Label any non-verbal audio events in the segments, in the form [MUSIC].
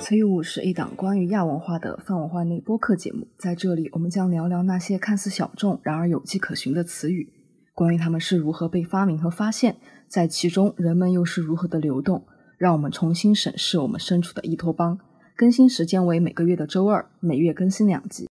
词语是一档关于亚文化的泛文化内播客节目，在这里我们将聊聊那些看似小众，然而有迹可循的词语，关于它们是如何被发明和发现，在其中人们又是如何的流动，让我们重新审视我们身处的伊托邦。更新时间为每个月的周二，每月更新两集。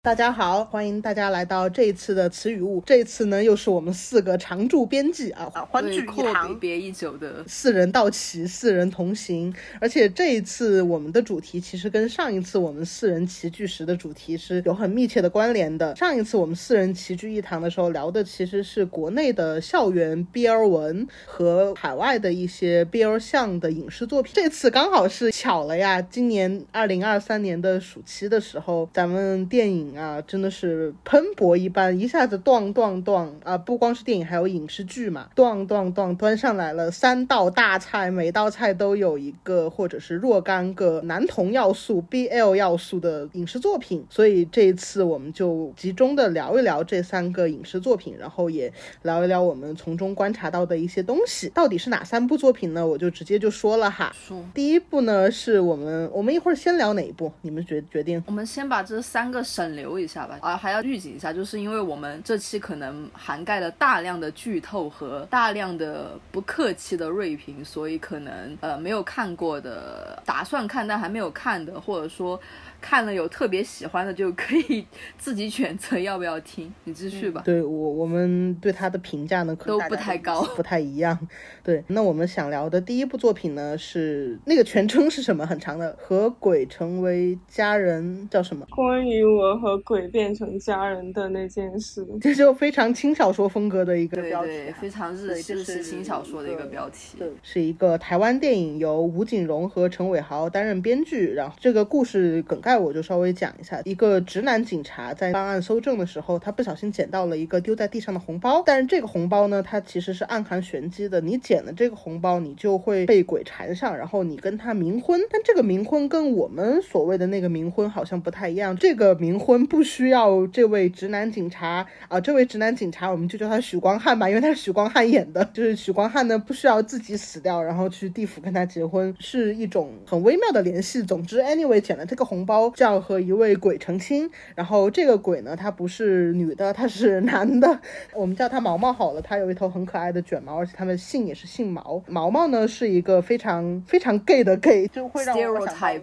大家好，欢迎大家来到这一次的词语物。这一次呢，又是我们四个常驻编辑啊，欢聚一堂，别已久的四人到齐，四人同行。而且这一次我们的主题其实跟上一次我们四人齐聚时的主题是有很密切的关联的。上一次我们四人齐聚一堂的时候，聊的其实是国内的校园 BL 文和海外的一些 BL 向的影视作品。这次刚好是巧了呀，今年二零二三年的暑期的时候，咱们电影。啊，真的是喷薄一般，一下子断断断啊！不光是电影，还有影视剧嘛，断断断端上来了三道大菜，每道菜都有一个或者是若干个男同要素、BL 要素的影视作品。所以这一次我们就集中的聊一聊这三个影视作品，然后也聊一聊我们从中观察到的一些东西。到底是哪三部作品呢？我就直接就说了哈。第一部呢，是我们我们一会儿先聊哪一部？你们决决定？我们先把这三个省留一下吧，啊，还要预警一下，就是因为我们这期可能涵盖了大量的剧透和大量的不客气的锐评，所以可能呃没有看过的，打算看但还没有看的，或者说。看了有特别喜欢的，就可以 [LAUGHS] 自己选择要不要听。你继续吧。对我，我们对他的评价呢，可都不太高，不太一样。对，那我们想聊的第一部作品呢，是那个全称是什么？很长的，和鬼成为家人叫什么？关于我和鬼变成家人的那件事。这就非常轻小说风格的一个标题，非常日日式轻小说的一个标题。对是一个台湾电影，由吴景荣和陈伟豪担任编剧。然后这个故事梗。概我就稍微讲一下，一个直男警察在办案搜证的时候，他不小心捡到了一个丢在地上的红包，但是这个红包呢，它其实是暗含玄机的。你捡了这个红包，你就会被鬼缠上，然后你跟他冥婚。但这个冥婚跟我们所谓的那个冥婚好像不太一样。这个冥婚不需要这位直男警察啊，这位直男警察我们就叫他许光汉吧，因为他是许光汉演的。就是许光汉呢，不需要自己死掉，然后去地府跟他结婚，是一种很微妙的联系。总之，anyway，捡了这个红包。就要和一位鬼成亲，然后这个鬼呢，他不是女的，他是男的，[LAUGHS] 我们叫他毛毛好了。他有一头很可爱的卷毛，而且他的姓也是姓毛。毛毛呢是一个非常非常 gay 的 gay，就会让我想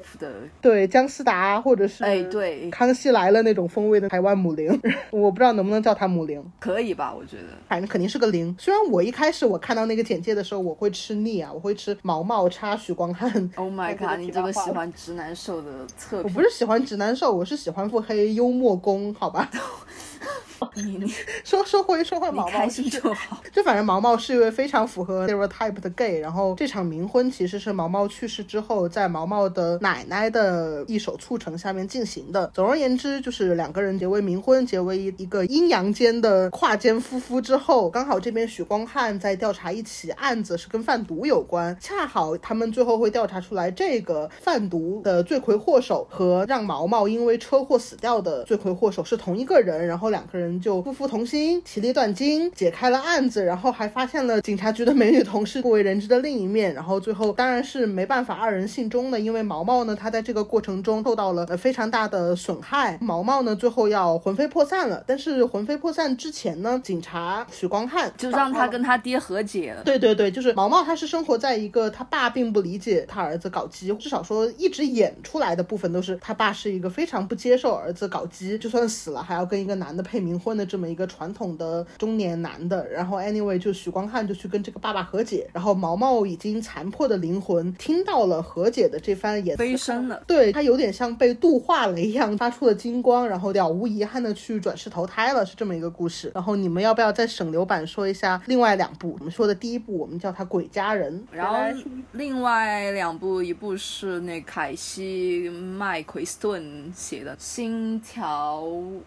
对姜思达或者是哎对康熙来了那种风味的台湾母灵。[LAUGHS] 我不知道能不能叫他母灵，可以吧？我觉得反正肯定是个灵。虽然我一开始我看到那个简介的时候，我会吃腻啊，我会吃毛毛插许光汉。Oh my god！你这个喜欢直男瘦的侧我不是喜欢直男受，我是喜欢腹黑幽默攻，好吧。你你 [LAUGHS] 说说回说回毛毛，开心就好。就反正毛毛是一位非常符合 stereotype 的 gay。然后这场冥婚其实是毛毛去世之后，在毛毛的奶奶的一手促成下面进行的。总而言之，就是两个人结为冥婚，结为一个阴阳间的跨间夫妇之后，刚好这边许光汉在调查一起案子，是跟贩毒有关。恰好他们最后会调查出来，这个贩毒的罪魁祸首和让毛毛因为车祸死掉的罪魁祸首是同一个人。然后两个人。人就夫妇同心，其利断金，解开了案子，然后还发现了警察局的美女同事不为人知的另一面，然后最后当然是没办法二人信中的，因为毛毛呢，他在这个过程中受到了呃非常大的损害，毛毛呢最后要魂飞魄散了，但是魂飞魄散之前呢，警察许光汉就让他跟他爹和解了。对对对，就是毛毛他是生活在一个他爸并不理解他儿子搞基，至少说一直演出来的部分都是他爸是一个非常不接受儿子搞基，就算死了还要跟一个男的配名冥。婚的这么一个传统的中年男的，然后 anyway 就许光汉就去跟这个爸爸和解，然后毛毛已经残破的灵魂听到了和解的这番言悲伤了，对他有点像被度化了一样，发出了金光，然后了无遗憾的去转世投胎了，是这么一个故事。然后你们要不要在省流版说一下另外两部？我们说的第一部我们叫它《鬼家人》，然后另外两部一部是那凯西麦奎斯顿写的《星条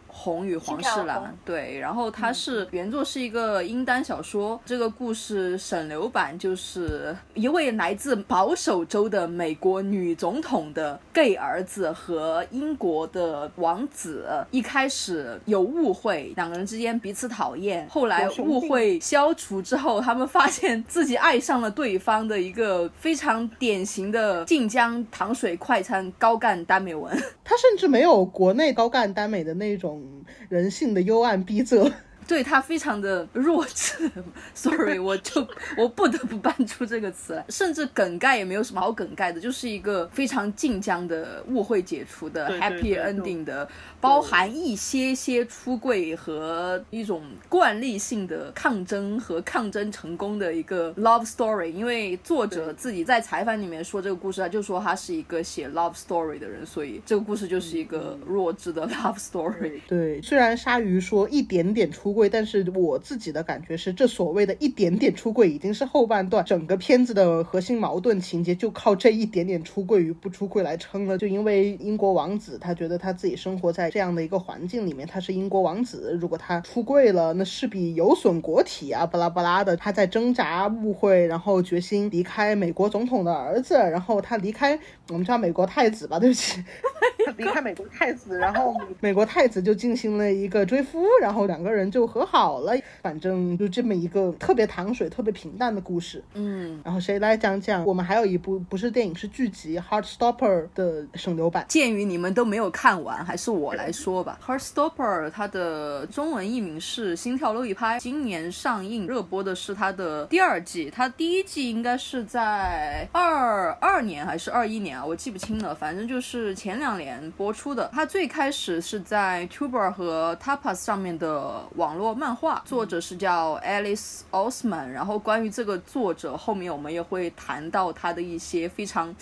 红与黄世兰》。版，对，然后它是原作是一个英单小说，这个故事省流版就是一位来自保守州的美国女总统的 gay 儿子和英国的王子一开始有误会，两个人之间彼此讨厌，后来误会消除之后，他们发现自己爱上了对方的一个非常典型的晋江糖水快餐高干耽美文。他甚至没有国内高干耽美的那种人性的幽暗逼仄。对他非常的弱智，sorry，我就我不得不搬出这个词来，甚至梗概也没有什么好梗概的，就是一个非常晋江的误会解除的 happy ending 的，包含一些些出柜和一种惯例性的抗争和抗争成功的一个 love story。因为作者自己在采访里面说这个故事，他就说他是一个写 love story 的人，所以这个故事就是一个弱智的 [LAUGHS] love story。对，虽然鲨鱼说一点点出。但是我自己的感觉是，这所谓的一点点出柜已经是后半段整个片子的核心矛盾情节，就靠这一点点出柜与不出柜来撑了。就因为英国王子，他觉得他自己生活在这样的一个环境里面，他是英国王子，如果他出柜了，那势必有损国体啊，巴拉巴拉的。他在挣扎、误会，然后决心离开美国总统的儿子，然后他离开我们叫美国太子吧，对不起，[LAUGHS] 他离开美国太子，然后 [LAUGHS] 美国太子就进行了一个追夫，然后两个人就。和好了，反正就这么一个特别糖水、特别平淡的故事。嗯，然后谁来讲讲？我们还有一部不是电影，是剧集《Heartstopper》的省流版。鉴于你们都没有看完，还是我来说吧。《Heartstopper》它的中文译名是《心跳漏一拍》，今年上映热播的是它的第二季。它第一季应该是在二二年还是二一年啊？我记不清了。反正就是前两年播出的。它最开始是在 Tuber 和 Tapas 上面的网。络漫画作者是叫 Alice Osman，然后关于这个作者，后面我们也会谈到他的一些非常。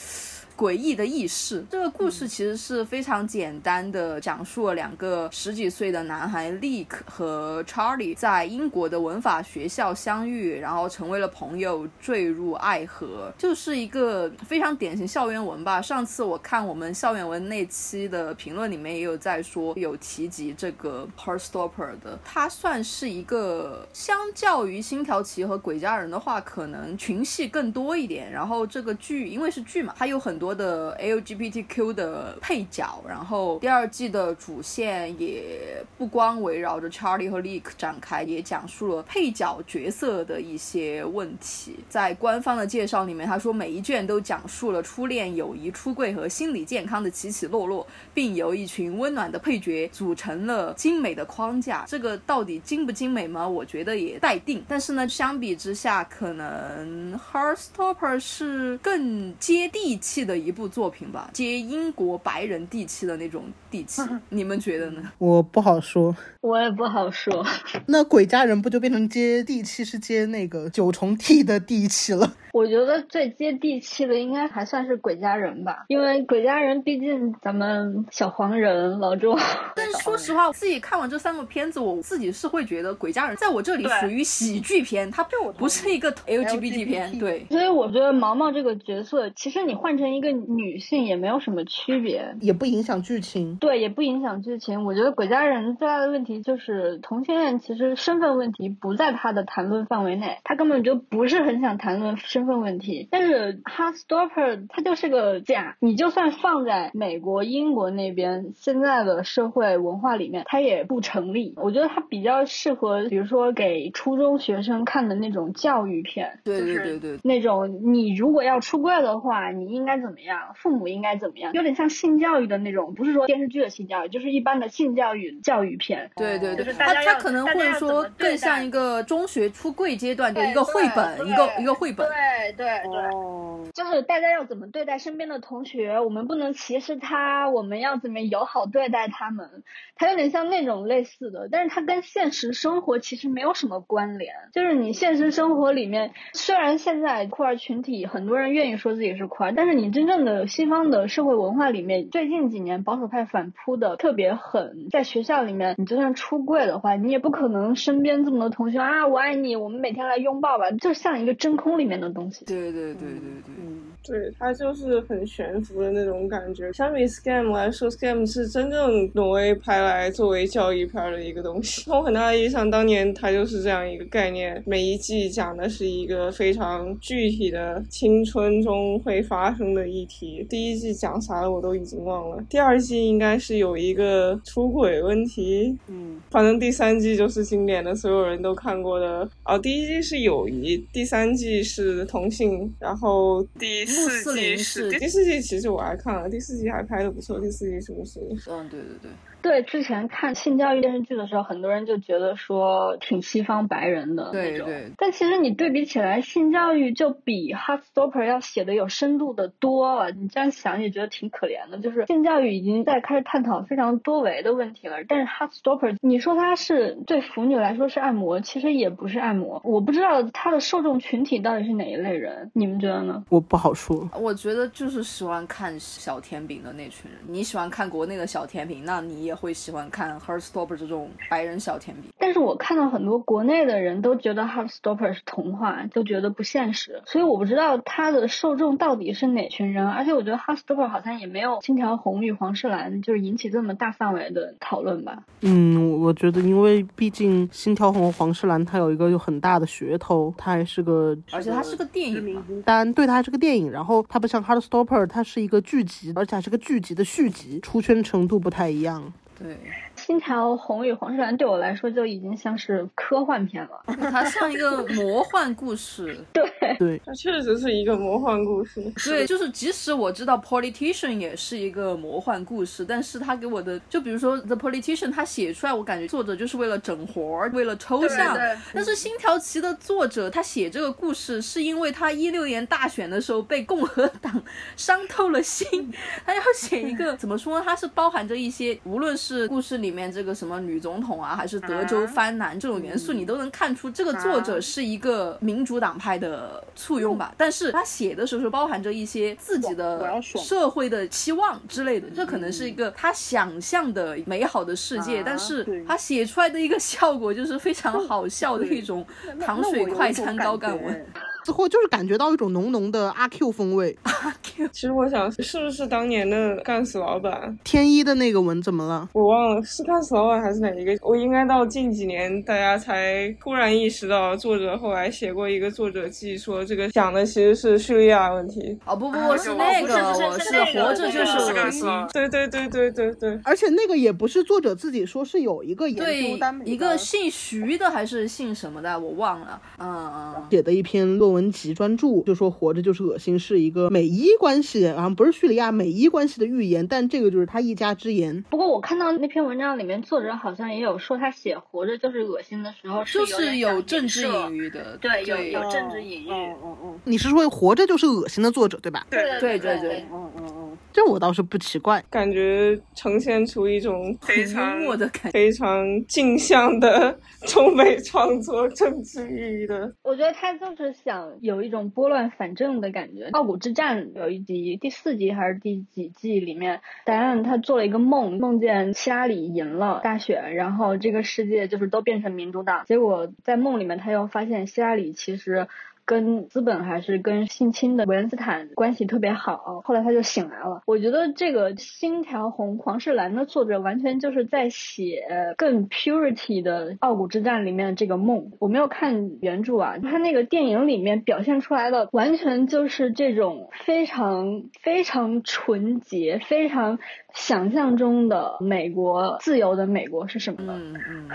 诡异的轶事。这个故事其实是非常简单的，讲述了两个十几岁的男孩 Leek 和 Charlie 在英国的文法学校相遇，然后成为了朋友，坠入爱河，就是一个非常典型校园文吧。上次我看我们校园文那期的评论里面也有在说，有提及这个 Heartstopper 的，它算是一个相较于星条旗和鬼家人的话，可能群戏更多一点。然后这个剧因为是剧嘛，它有很多。多的 LGBTQ 的配角，然后第二季的主线也不光围绕着 Charlie 和 Leek 展开，也讲述了配角角色的一些问题。在官方的介绍里面，他说每一卷都讲述了初恋、友谊、出柜和心理健康的起起落落，并由一群温暖的配角组成了精美的框架。这个到底精不精美吗？我觉得也待定。但是呢，相比之下，可能 Heartstopper 是更接地气的的。一部作品吧，接英国白人地气的那种地气，你们觉得呢？我不好说，我也不好说。那鬼家人不就变成接地气，是接那个九重地的地气了？我觉得最接地气的应该还算是鬼家人吧，因为鬼家人毕竟咱们小黄人老周。[LAUGHS] 但是说实话，我自己看完这三个片子，我自己是会觉得鬼家人在我这里属于喜剧片，它不是一个 LGBT 片。对，所以我觉得毛毛这个角色，其实你换成一个。女性也没有什么区别，也不影响剧情。对，也不影响剧情。我觉得鬼家人最大的问题就是同性恋，其实身份问题不在他的谈论范围内，他根本就不是很想谈论身份问题。但是 Heartstopper 它就是个假，你就算放在美国、英国那边现在的社会文化里面，它也不成立。我觉得它比较适合，比如说给初中学生看的那种教育片，对对对对，那种你如果要出柜的话，你应该怎么样？父母应该怎么样？有点像性教育的那种，不是说电视剧的性教育，就是一般的性教育教育片。对对对，他他可能会说更像一个中学出柜阶段的一个绘本，一个一个绘本。对对对对，就是大家要怎么对待身边的同学，我们不能歧视他，我们要怎么友好对待他们。它有点像那种类似的，但是它跟现实生活其实没有什么关联。就是你现实生活里面，虽然现在酷儿群体很多人愿意说自己是酷儿，但是你真正的西方的社会文化里面，最近几年保守派反扑的特别狠。在学校里面，你就算出柜的话，你也不可能身边这么多同学啊，我爱你，我们每天来拥抱吧，就像一个真空里面的东西。对对对对对。嗯对，它就是很悬浮的那种感觉。相比 Scam 来说，Scam 是真正挪威拍来作为教育片的一个东西。[LAUGHS] 从很大意义上，当年它就是这样一个概念。每一季讲的是一个非常具体的青春中会发生的议题。第一季讲啥了我都已经忘了。第二季应该是有一个出轨问题。嗯，反正第三季就是经典的，所有人都看过的。哦，第一季是友谊，第三季是同性，然后第四季是第四季其实我还看了，第四季还拍的不错，第四季是不是。嗯，对对对，对，之前看性教育电视剧的时候，很多人就觉得说挺西方白人的那种。对对但其实你对比起来，性教育就比 Heartstopper 要写的有深度的多了。你这样想也觉得挺可怜的，就是性教育已经在开始探讨非常多维的问题了。但是 Heartstopper，你说它是对腐女来说是按摩，其实也不是按摩。我不知道它的受众群体到底是哪一类人，你们觉得呢？我不好说。我觉得就是喜欢看小甜饼的那群人。你喜欢看国内的小甜饼，那你也会喜欢看 Heartstopper 这种白人小甜饼。但是我看到很多国内的人都觉得 Heartstopper 是童话，都觉得不现实，所以我不知道它的受众到底是哪群人。而且我觉得 Heartstopper 好像也没有《金条红与黄世兰》就是引起这么大范围的讨论吧。嗯，我我觉得，因为毕竟《星条红》黄世兰它有一个有很大的噱头，它还是个，而且它是个电影嘛，当然对它是个电影，然后它不像《Heartstopper》，它是一个剧集，而且还是个剧集的续集，出圈程度不太一样。对，《星条红与黄世蓝》对我来说就已经像是科幻片了。[LAUGHS] 它像一个魔幻故事。[LAUGHS] 对对，它确实是一个魔幻故事。对，就是即使我知道《Politician》也是一个魔幻故事，但是他给我的，就比如说《The Politician》，他写出来，我感觉作者就是为了整活儿，为了抽象。对对但是《星条旗》的作者，他写这个故事是因为他一六年大选的时候被共和党伤透了心，他要写一个怎么说呢？它是包含着一些，无论是故事里面这个什么女总统啊，还是德州藩南这种元素，你都能看出这个作者是一个民主党派的簇拥吧。但是他写的时候是包含着一些自己的社会的期望之类的，这可能是一个他想象的美好的世界，但是他写出来的一个效果就是非常好笑的一种糖水快餐高干文。之后就是感觉到一种浓浓的阿 Q 风味。阿 Q，其实我想，是不是当年的干死老板？天一的那个文怎么了？我忘了是干死老板还是哪一个？我应该到近几年大家才突然意识到，作者后来写过一个作者记，说这个讲的其实是叙利亚问题。哦不不，不是那个，我是活着就是恶心。对对对对对对。而且那个也不是作者自己说，是有一个研究单一个姓徐的还是姓什么的，我忘了。嗯嗯。写的一篇论文集专著，就说活着就是恶心是一个美伊关系，好像不是叙利亚美伊关系的预言，但这个就是他一家之言。不过我看到那篇文章里面，作者好像也有说，他写活着就是恶心的时候，就是有有政治隐隐喻的，对，有对有政治隐喻。嗯嗯嗯，你是说活着就是恶心的作者对吧？对对对对对嗯嗯嗯，这我倒是不奇怪。感觉呈现出一种非很常幽默的感觉。非常镜像的 [LAUGHS] 中美创作政治意义的。我觉得他就是想有一种拨乱反正的感觉。傲骨之战有一集，第四集还是第几季里面，答案他做了一个梦，梦见希拉里赢了大选，然后这个世界就是都变成民主党。结果在梦里面，他又发现希拉里其实。跟资本还是跟性侵的维恩斯坦关系特别好，后来他就醒来了。我觉得这个《星条红黄世蓝》的作者完全就是在写更 purity 的《傲骨之战》里面的这个梦。我没有看原著啊，他那个电影里面表现出来的完全就是这种非常非常纯洁、非常想象中的美国自由的美国是什么呢？嗯嗯。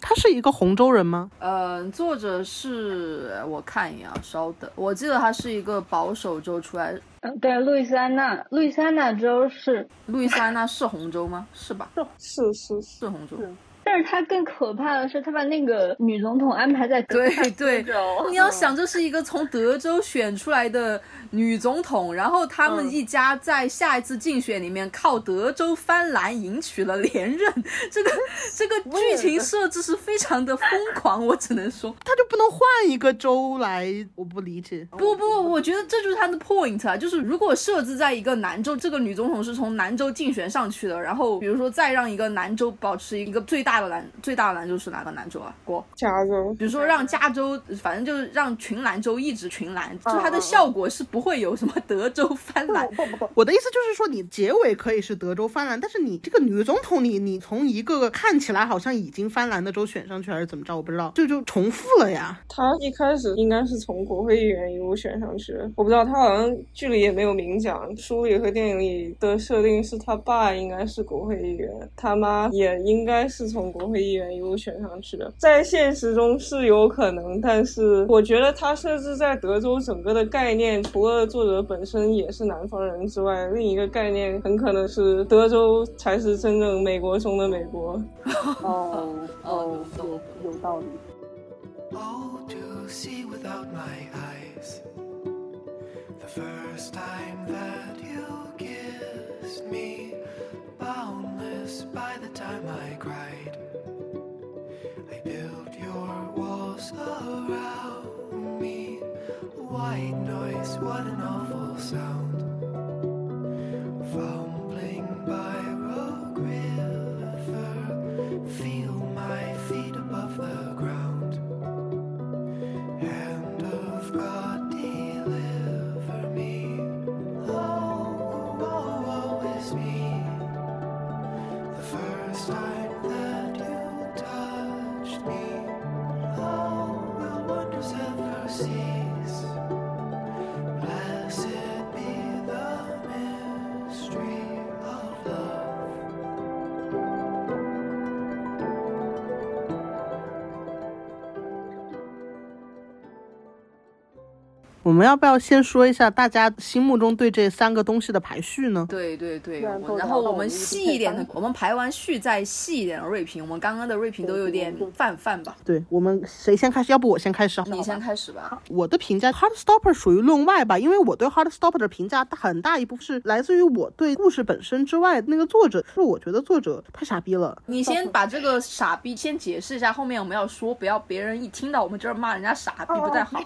他是一个洪州人吗？呃，作者是我看一眼啊，稍等，我记得他是一个保守州出来，嗯，对，路易斯安那，路易斯安那州是路易斯安那是红州吗？是吧？是是是，是红州。但是他更可怕的是，他把那个女总统安排在德对克萨斯对，你要想，这是一个从德州选出来的女总统，然后他们一家在下一次竞选里面靠德州翻蓝赢取了连任，这个 [LAUGHS] 这个剧情设置是非常的疯狂，我只能说，他就不能换一个州来？我不理解。不不，我觉得这就是他的 point 啊，就是如果设置在一个南州，这个女总统是从南州竞选上去的，然后比如说再让一个南州保持一个最大的的兰最大的兰州是哪个兰州啊？郭，加州，比如说让加州，反正就是让群兰州一直群兰，就它的效果是不会有什么德州翻蓝。不不不，我的意思就是说，你结尾可以是德州翻蓝，但是你这个女总统，你你从一个个看起来好像已经翻蓝的州选上去，还是怎么着？我不知道，这就重复了呀。他一开始应该是从国会议员一路选上去的，我不知道他好像剧里也没有明讲，书里和电影里的设定是他爸应该是国会议员，他妈也应该是从国会议员一路选上去的，在现实中是有可能，但是我觉得他设置在德州整个的概念，除了作者本身也是南方人之外，另一个概念很可能是德州才是真正美国中的美国。[LAUGHS] 哦哦有有道理。Oh, to see without my eyes. The first time that you kissed me, boundless by the time I cried. I built your walls around me. White noise, what an awful sound. 们要不要先说一下大家心目中对这三个东西的排序呢？对对对，然后我们细一点的，我们排完序再细一点的锐评。我们刚刚的锐评都有点泛泛吧？对我们谁先开始？要不我先开始？你先开始吧。我的评价，Heartstopper 属于论外吧，因为我对 Heartstopper 的评价很大一部分是来自于我对故事本身之外，那个作者，是我觉得作者太傻逼了。你先把这个傻逼先解释一下，后面我们要说，不要别人一听到我们这儿骂人家傻逼不太好。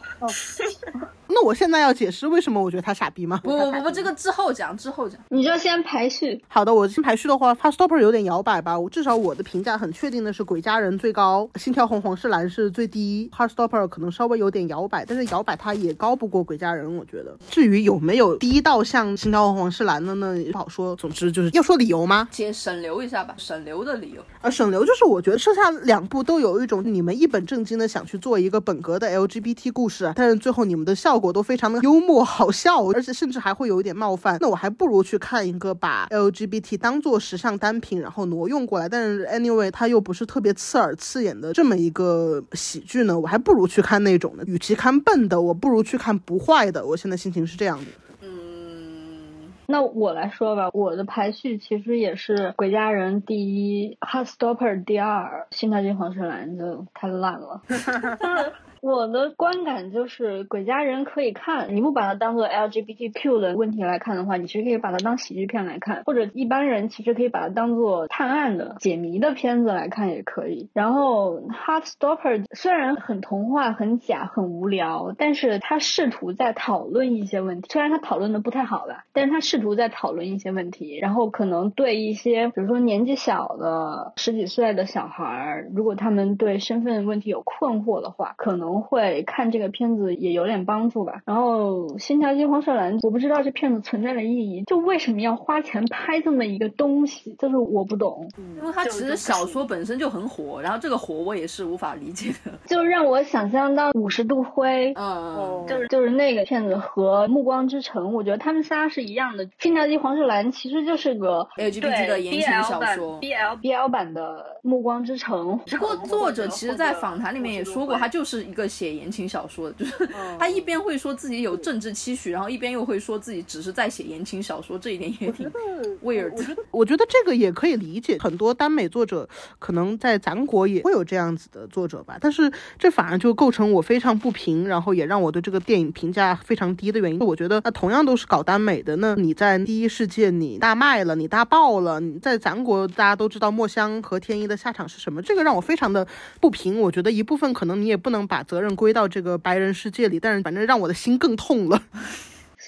那我现在要解释为什么我觉得他傻逼吗？不不不不，这个之后讲，之后讲。你就先排序，好的，我先排序的话，Heartstopper 有点摇摆吧。我至少我的评价很确定的是，鬼家人最高，心跳红黄是蓝是最低，Heartstopper 可能稍微有点摇摆，但是摇摆它也高不过鬼家人，我觉得。至于有没有低到像心跳红黄是蓝的呢，也不好说。总之就是要说理由吗？先省流一下吧，省流的理由。啊，省流就是我觉得剩下两部都有一种你们一本正经的想去做一个本格的 LGBT 故事，但是最后你们的效果都非常的幽默好笑，而且甚至还会有一点冒犯。那我还不如去看一个把 LGBT 当做时尚单品，然后挪用过来，但是 anyway 它又不是特别刺耳刺眼的这么一个喜剧呢，我还不如去看那种的。与其看笨的，我不如去看不坏的。我现在心情是这样的。嗯，那我来说吧，我的排序其实也是鬼家人第一，Heartstopper 第二，心跳金黄世蓝就太烂了。[LAUGHS] 我的观感就是，鬼家人可以看，你不把它当做 LGBTQ 的问题来看的话，你其实可以把它当喜剧片来看，或者一般人其实可以把它当做探案的、解谜的片子来看也可以。然后 Heartstopper 虽然很童话、很假、很无聊，但是他试图在讨论一些问题，虽然他讨论的不太好吧，但是他试图在讨论一些问题，然后可能对一些比如说年纪小的十几岁的小孩儿，如果他们对身份问题有困惑的话，可能会看这个片子也有点帮助吧。然后《新桥街黄色蓝》，我不知道这片子存在的意义，就为什么要花钱拍这么一个东西，就是我不懂。因为它其实小说本身就很火，然后这个火我也是无法理解的。就让我想象到五十度灰，嗯，就是就是那个片子和《暮光之城》，我觉得他们仨是一样的。《新桥机黄世兰》其实就是个 LGBT 的言情小说。BL BL 版的《暮光之城》。不过作者其实，在访谈里面也说过，他就是一个写言情小说的，就是他一边会说自己有政治期许，然后一边又会说自己只是在写言情小说，这一点也挺 weird 的。[LAUGHS] 我觉得这个也可以理解，很多耽美作者可能在咱国也会有这样子的作者吧，但是这反而就构成我非常不平，然后也让我对这个电影评价非常低的原因。我觉得那同样都是搞耽美的，那你在第一世界你大卖了，你大爆了，你在咱国大家都知道墨香和天一的下场是什么，这个让我非常的不平。我觉得一部分可能你也不能把责任归到这个白人世界里，但是反正让我的心更痛了。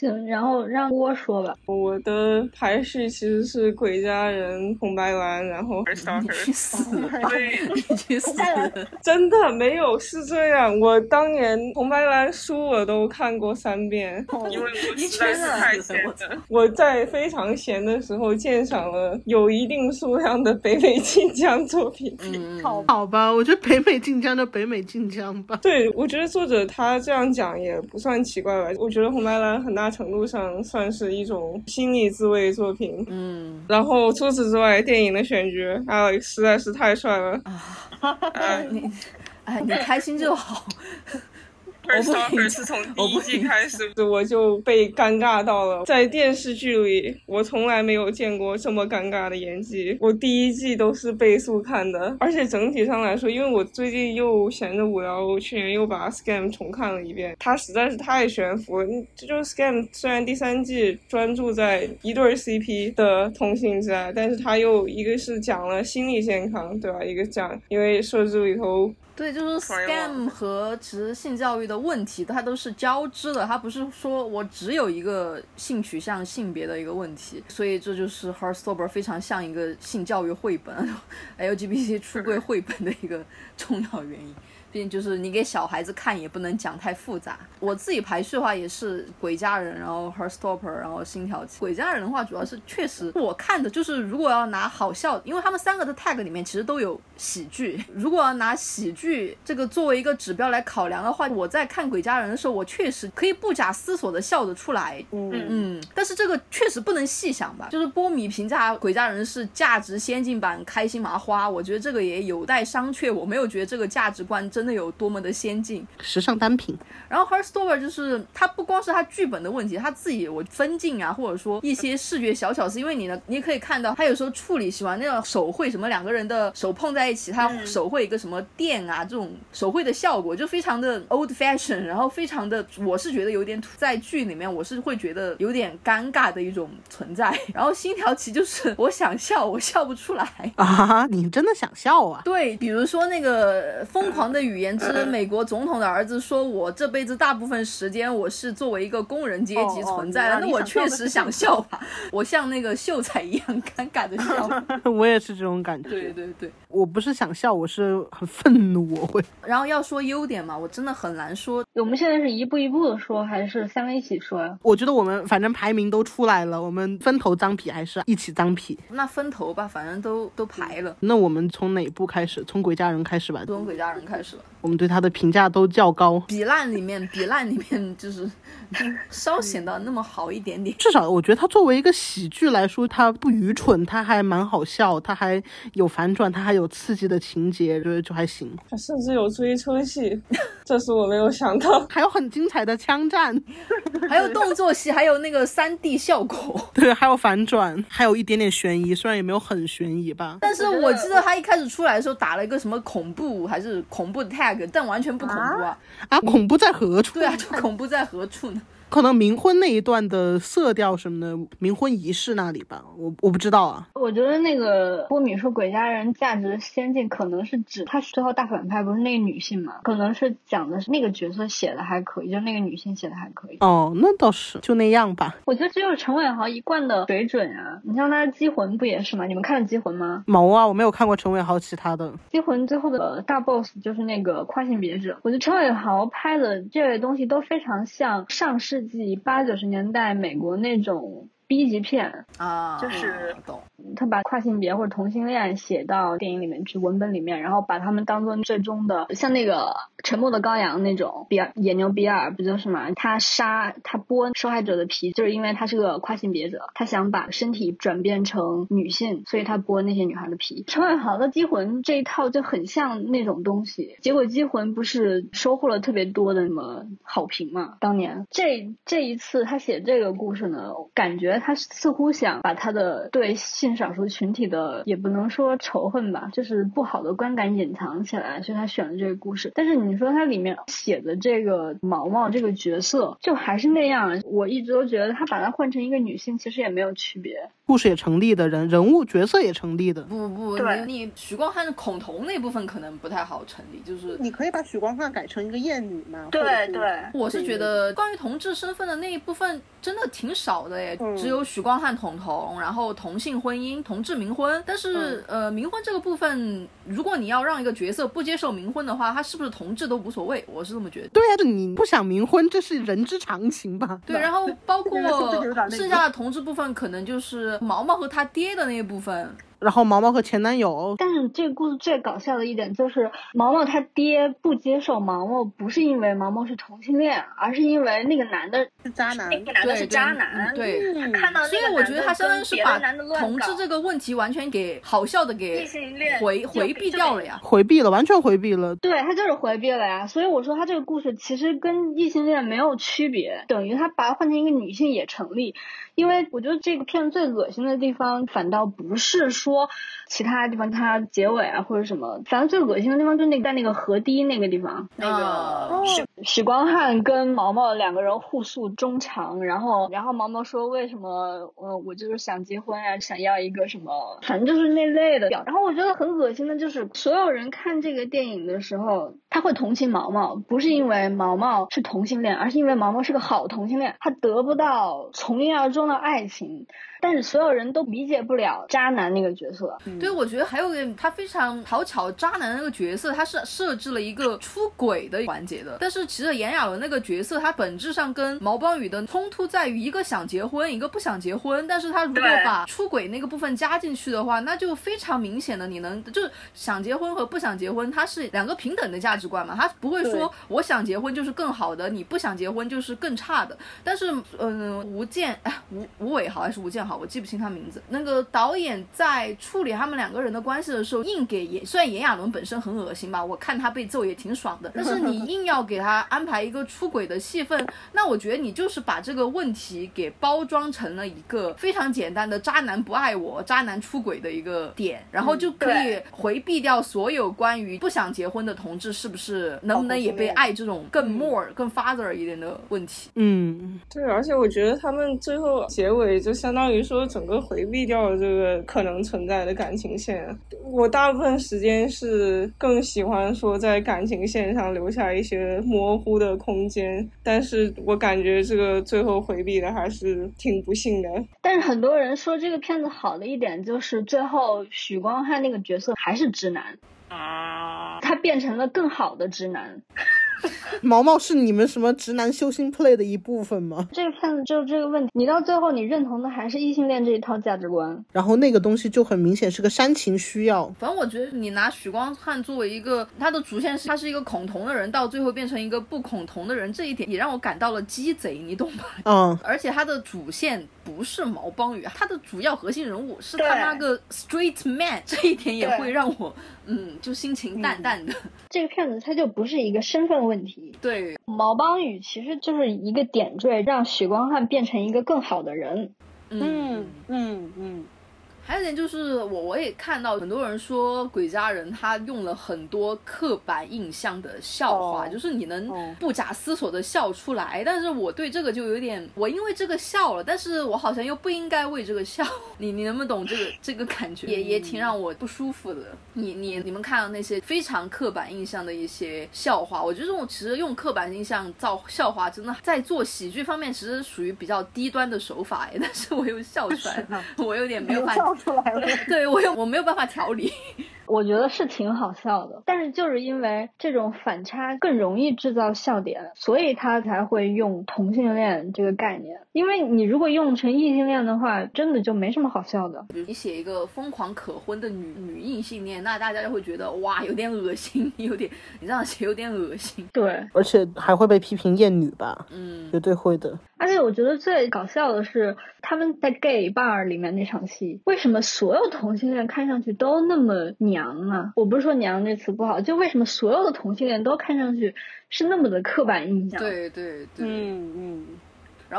行，然后让郭说吧。我的排序其实是鬼家人、红白蓝，然后你去死吧！你去死！真的没有是这样。我当年红白蓝书我都看过三遍，[LAUGHS] 因为我你实在是太 [LAUGHS] 闲了。我在非常闲的时候鉴赏了有一定数量的北美晋江作品。嗯，好吧，我觉得北美晋江就北美晋江吧。对，我觉得作者他这样讲也不算奇怪吧。我觉得红白蓝很大程度上算是一种心理自慰作品。嗯，然后除此之外，电影的选角 Alex 实在是太帅了。哎 [LAUGHS] 你哎，你开心就好。Christopher 是从第一季开始，我就被尴尬到了。在电视剧里，我从来没有见过这么尴尬的演技。我第一季都是倍速看的，而且整体上来说，因为我最近又闲着无聊，我去年又把 Scam 重看了一遍，它实在是太悬浮了。嗯这就是 Scam，虽然第三季专注在一对 CP 的同性之爱，但是它又一个是讲了心理健康，对吧？一个讲，因为设置里头对，就是 scam 和其实性教育的问题，它都是交织的，它不是说我只有一个性取向、性别的一个问题，所以这就是 Heartstopper 非常像一个性教育绘本、[LAUGHS] LGBT 出柜绘本的一个重要原因。毕竟就是你给小孩子看也不能讲太复杂。我自己排序的话也是鬼家人，然后 Heartstopper，然后星条旗。鬼家人的话主要是确实我看的就是如果要拿好笑，因为他们三个的 tag 里面其实都有喜剧，如果要拿喜剧这个作为一个指标来考量的话，我在看鬼家人的时候，我确实可以不假思索的笑得出来。嗯嗯，但是这个确实不能细想吧？就是波米评价《鬼家人》是价值先进版开心麻花，我觉得这个也有待商榷。我没有觉得这个价值观真的有多么的先进。时尚单品，然后 Heartstopper 就是它不光是它剧本的问题，它自己我分镜啊，或者说一些视觉小巧思，因为你呢，你可以看到他有时候处理喜欢那种手绘什么两个人的手碰在一起，他手绘一个什么电啊这种手绘的效果就非常的 old fashion，然后非常的我是觉得有点土，在剧里面我是会觉得有点尴尬的一种存在。[LAUGHS] 然后星条旗就是我想笑我笑不出来。啊，你真的想笑啊？对，比如说那个《疯狂的语言 [LAUGHS] 之美国总统的儿子》，说我这辈子大部分时间我是作为一个工人阶级存在的，那我确实想笑吧，我像那个秀才一样尴尬的笑。[LAUGHS] 我也是这种感觉。对对对，我不是想笑，我是很愤怒。我会，然后要说优点嘛，我真的很难说。我们现在是一步一步的说，还是三个一起说呀？我觉得我们反正排名都出来了，我们分头脏皮还是一起脏皮？那分头吧，反正都都排了，那我们从哪部开始？从鬼家人开始吧。从鬼家人开始吧。我们对他的评价都较高，比烂里面，比烂里面就是 [LAUGHS] 稍显得那么好一点点。至少我觉得他作为一个喜剧来说，他不愚蠢，他还蛮好笑，他还有反转，他还有刺激的情节，觉得就还行。它甚至有追车戏，[LAUGHS] 这是我没有想到。还有很精彩的枪战，[LAUGHS] 还有动作戏，还有那个三 D 效果。对，还有反转，还有一点点悬疑，虽然也没有很悬疑吧。但是我记得他一开始出来的时候打了一个什么恐怖还是恐怖的 tag，但完全不恐怖啊。啊，恐怖在何处？对啊，就恐怖在何处呢？可能冥婚那一段的色调什么的，冥婚仪式那里吧，我我不知道啊。我觉得那个波米说鬼家人价值先进，可能是指他最后大反派不是那个女性嘛？可能是讲的是那个角色写的还可以，就那个女性写的还可以。哦，那倒是，就那样吧。我觉得这就是陈伟豪一贯的水准啊！你像他《机魂》不也是吗？你们看了《机魂》吗？毛啊，我没有看过陈伟豪其他的。《机魂》最后的大 boss 就是那个跨性别者。我觉得陈伟豪拍的这类东西都非常像上世纪八九十年代美国那种 B 级片，啊，就是懂。他把跨性别或者同性恋写到电影里面去，文本里面，然后把他们当做最终的，像那个《沉默的羔羊》那种，比尔野牛比尔不就是嘛？他杀他剥受害者的皮，就是因为他是个跨性别者，他想把身体转变成女性，所以他剥那些女孩的皮。陈伟豪的《机魂》这一套就很像那种东西，结果《机魂》不是收获了特别多的什么好评嘛？当年这这一次他写这个故事呢，感觉他似乎想把他的对性少数群体的，也不能说仇恨吧，就是不好的观感隐藏起来，所以他选了这个故事。但是你说他里面写的这个毛毛这个角色，就还是那样，我一直都觉得他把它换成一个女性，其实也没有区别。故事也成立的，人人物角色也成立的。不不，对你你许光汉孔彤那部分可能不太好成立，就是你可以把许光汉改成一个艳女嘛？对对，我是觉得关于同志身份的那一部分真的挺少的耶，嗯只有许光汉统同，然后同性婚姻、同志冥婚。但是、呃，冥婚这个部分，如果你要让一个角色不接受冥婚的话，他是不是同志都无所谓，我是这么觉得。对呀、就你不想冥婚，这是人之常情吧？对，然后包括 [LAUGHS] 剩下的同志部分，可能就是毛毛和他爹的那一部分。然后毛毛和前男友，但是这个故事最搞笑的一点就是，毛毛他爹不接受毛毛，不是因为毛毛是同性恋，而是因为那个男的是渣男那个男的是渣男，嗯对他看到那所以个男的我觉得他相当于是把男的同志这个问题完全给好笑的给异性恋回回避掉了呀。回避了，完全回避了。对他就是回避了呀，所以我说他这个故事其实跟异性恋没有区别，等于他把它换成一个女性也成立。因为我觉得这个片最恶心的地方，反倒不是说其他地方它结尾啊或者什么，反正最恶心的地方就那个在那个河堤那个地方，那个啊许许光汉跟毛毛两个人互诉衷肠，然后然后毛毛说为什么呃我就是想结婚啊，想要一个什么，反正就是那类的表。然后我觉得很恶心的就是所有人看这个电影的时候，他会同情毛毛，不是因为毛毛是同性恋，而是因为毛毛是个好同性恋，他得不到从一而终的爱情。但是所有人都理解不了渣男那个角色，对，我觉得还有一点，他非常讨巧，渣男那个角色，他是设置了一个出轨的环节的。但是其实炎亚纶那个角色，他本质上跟毛邦宇的冲突在于一个想结婚，一个不想结婚。但是他如果把出轨那个部分加进去的话，那就非常明显的，你能就是想结婚和不想结婚，它是两个平等的价值观嘛，他不会说我想结婚就是更好的，你不想结婚就是更差的。但是，嗯、吴建，哎，[LAUGHS] 吴吴伟豪还是吴建豪，我记不清他名字。那个导演在处理他们两个人的关系的时候，硬给炎，虽然炎亚纶本身很恶心吧，我看他被揍也挺爽的，但是你硬要给他安排一个出轨的戏份，那我觉得你就是把这个问题给包装成了一个非常简单的渣男不爱我、渣男出轨的一个点，然后就可以回避掉所有关于不想结婚的同志是不是能不能也被爱这种更 more、更 father 一点的问题。嗯，对，而且我觉得他们最后结尾就相当于说整个回避掉了这个可能存在的感情线。我大部分时间是更喜欢说在感情线上留下一些模糊的空间，但是我感觉这个最后回避的还是挺不幸的。但是很多人说这个片子好的一点就是最后许光汉那个角色还是直男啊，他变成了更好的直男。[LAUGHS] 毛毛是你们什么直男修心 play 的一部分吗？这个片子就是这个问题，你到最后你认同的还是异性恋这一套价值观。然后那个东西就很明显是个煽情需要。反正我觉得你拿许光汉作为一个他的主线是他是一个恐同的人，到最后变成一个不恐同的人，这一点也让我感到了鸡贼，你懂吧？嗯，而且他的主线不是毛邦宇，他的主要核心人物是他那个 straight man，这一点也会让我嗯就心情淡淡的。这个片子它就不是一个身份问题，对，毛邦宇其实就是一个点缀，让许光汉变成一个更好的人。嗯。嗯嗯，还有一点就是，我我也看到很多人说《鬼家人》他用了很多刻板印象的笑话，哦就是你能哦不假思索的笑出来。但是我对这个就有点，我因为这个笑了，但是我好像又不应该为这个笑。[LAUGHS] 你你能不能懂这个这个感觉？也也挺让我不舒服的。你你你们看到那些非常刻板印象的一些笑话，我觉得这种其实用刻板印象造笑话，真的在做喜剧方面其实属于比较低端的手法哎，[LAUGHS] 但是我又笑出来，我有点没有办法。出来了。[LAUGHS] 对我有我没有办法调理。[LAUGHS] 我觉得是挺好笑的，但是就是因为这种反差更容易制造笑点，所以他才会用同性恋这个概念。因为你如果用成异性恋的话，真的就没什么好笑的。比如你写一个疯狂可婚的女女异性恋，那大家就会觉得哇，有点恶心，有点你这样写有点恶心。对，而且还会被批评厌女吧？嗯，绝对会的。而且我觉得最搞笑的是他们在 gay bar 里面那场戏，为什么所有同性恋看上去都那么娘啊？我不是说“娘”这词不好，就为什么所有的同性恋都看上去是那么的刻板印象？，对对对。嗯嗯，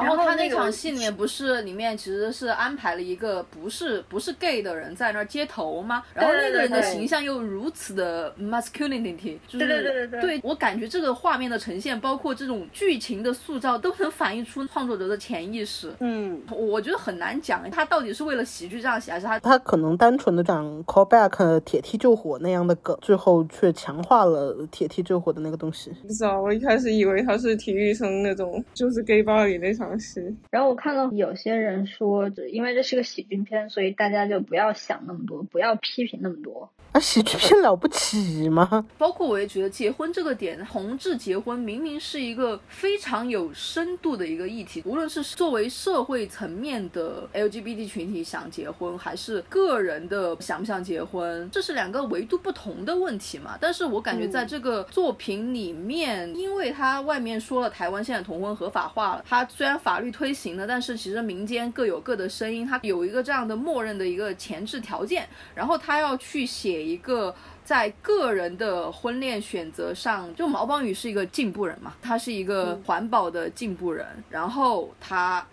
然后他那场戏里面不是里面其实是安排了一个不是不是 gay 的人在那儿接头吗？然后那个人的形象又如此的 masculinity，就是对对对对对我感觉这个画面的呈现，包括这种剧情的塑造，都能反映出创作者的潜意识。嗯，我觉得很难讲，他到底是为了喜剧这样写，还是他他可能单纯的讲 callback 铁梯救火那样的梗，最后却强化了铁梯救火的那个东西。不知道，我一开始以为他是体育生那种，就是 gay bar 里那场戏。然后我看到有些人说，因为这是个喜剧片，所以大家就不要想那么多，不要批评那么多。啊，喜剧片了不起吗？[LAUGHS] 包括我也觉得结婚这个点，同志结婚明明是一个非常有深度的一个议题，无论是作为社会层面的 LGBT 群体想结婚，还是个人的想不想结婚，这是两个维度不同的问题嘛。但是我感觉在这个作品里面，因为它外面说了台湾现在同婚合法化了，它虽然法律推行了，但是其实民间各有各的声音，它有一个这样的默认的一个前置条件，然后他要去写一个。在个人的婚恋选择上，就毛邦宇是一个进步人嘛，他是一个环保的进步人，然后他。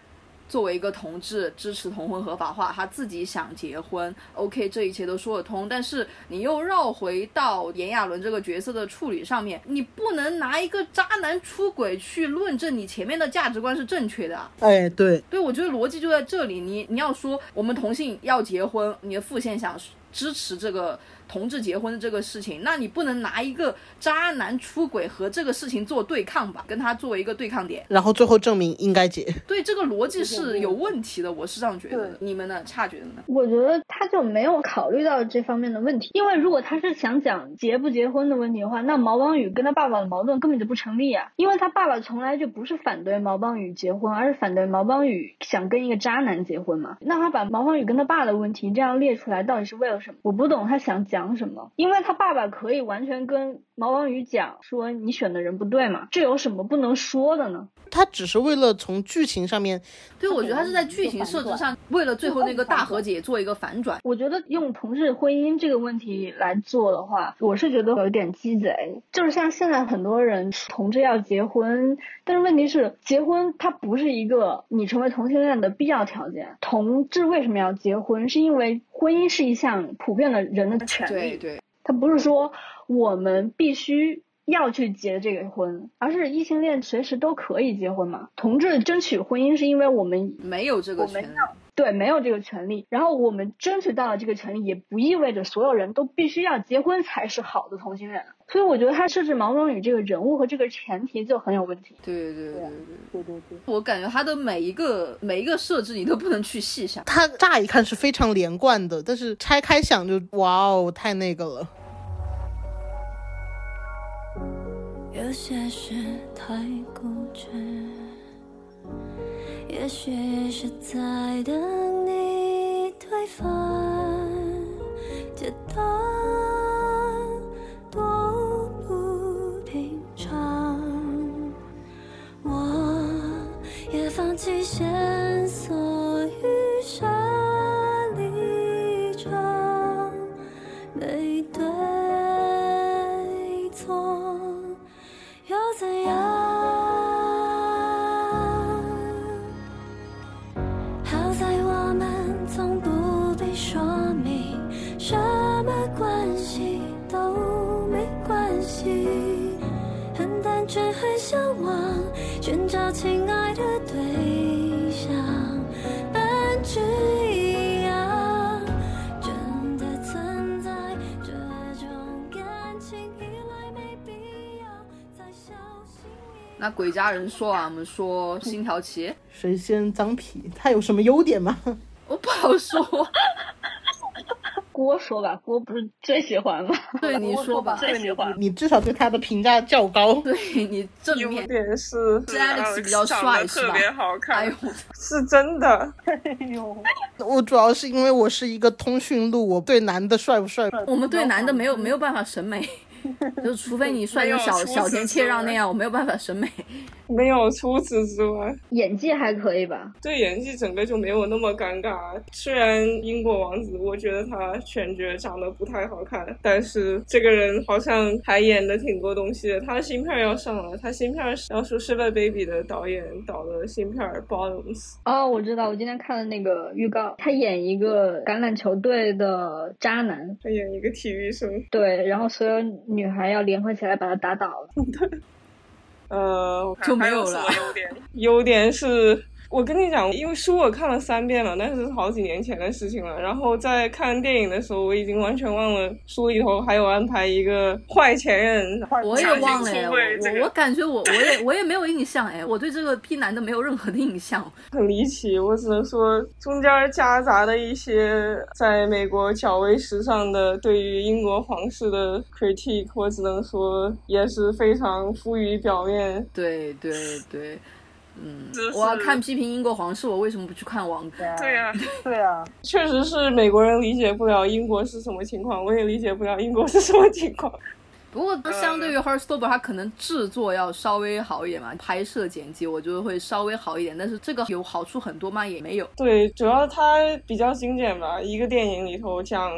作为一个同志，支持同婚合法化，他自己想结婚，OK，这一切都说得通。但是你又绕回到炎亚纶这个角色的处理上面，你不能拿一个渣男出轨去论证你前面的价值观是正确的啊。哎，对，对，我觉得逻辑就在这里。你你要说我们同性要结婚，你的父线想支持这个同志结婚的这个事情，那你不能拿一个渣男出轨和这个事情做对抗吧，跟他作为一个对抗点。然后最后证明应该结。对，这个逻辑是有问题的，我是这样觉得的。你们呢？差觉得呢？我觉得他就没有考虑到这方面的问题，因为如果他是想讲结不结婚的问题的话，那毛邦宇跟他爸爸的矛盾根本就不成立啊，因为他爸爸从来就不是反对毛邦宇结婚，而是反对毛邦宇想跟一个渣男结婚嘛。那他把毛邦宇跟他爸的问题这样列出来，到底是为了什么？我不懂他想讲什么，因为他爸爸可以完全跟毛王宇讲说你选的人不对嘛，这有什么不能说的呢？他只是为了从剧情上面，对，我觉得他是在剧情设置上，为了最后那个大和解做一个反转。我觉得用同志婚姻这个问题来做的话，我是觉得有点鸡贼。就是像现在很多人同志要结婚，但是问题是结婚它不是一个你成为同性恋的必要条件。同志为什么要结婚？是因为婚姻是一项普遍的人的权利，对对，他不是说我们必须。要去结这个婚，而是异性恋随时都可以结婚嘛。同志争取婚姻是因为我们没有这个权利。对，没有这个权利。然后我们争取到了这个权利，也不意味着所有人都必须要结婚才是好的同性恋。所以我觉得他设置毛东宇这个人物和这个前提就很有问题。对对对对对，对对对，我感觉他的每一个每一个设置你都不能去细想。他乍一看是非常连贯的，但是拆开想就哇哦，太那个了。有些事太固执，也许是在等你推翻，这段多不平常。我也放弃线索与山很单纯，很向往寻找亲爱的对象，本质一样，真的存在这种感情，依赖没必要再小心翼翼。那鬼家人说啊，我们说星条旗，神仙脏皮？他有什么优点吗？我不好说。郭说吧，郭不是最喜欢吗？[LAUGHS] 对，你说吧。最喜欢。你至少对他的评价较高。[LAUGHS] 对你正优面。点是是 Alex 比较帅是吧特别好看，哎呦，是真的。[LAUGHS] 我主要是因为我是一个通讯录，我对男的帅不帅，我们对男的没有没有办法审美。[LAUGHS] 就除非你帅成小小田切让那样，我没有办法审美。[LAUGHS] 没有除此之外，演技还可以吧？对演技整个就没有那么尴尬。虽然英国王子，我觉得他选角长得不太好看，但是这个人好像还演的挺多东西的。他新片要上了，他新片是要说《Shiva Baby》的导演导的新片《Bottoms》。哦，我知道，我今天看了那个预告，他演一个橄榄球队的渣男，他演一个体育生，对，然后所有女孩要联合起来把他打倒了。[LAUGHS] 呃，我看就没有了？优点 [LAUGHS] 是。我跟你讲，因为书我看了三遍了，但是是好几年前的事情了。然后在看电影的时候，我已经完全忘了书里头还有安排一个坏前任。我也忘了我我我感觉我我也我也没有印象哎，我对这个 P 男的没有任何的印象。[LAUGHS] 很离奇，我只能说中间夹杂的一些在美国较为时尚的对于英国皇室的 critique，我只能说也是非常浮于表面。对对对，嗯，我要看批评英国皇室，我为什么不去看王？对呀、对啊，确实是美国人理解不了英国是什么情况，我也理解不了英国是什么情况。不过相对于 Herstober，它可能制作要稍微好一点嘛，拍摄剪辑我觉得会稍微好一点，但是这个有好处很多吗？也没有。对，主要它比较精简吧，一个电影里头讲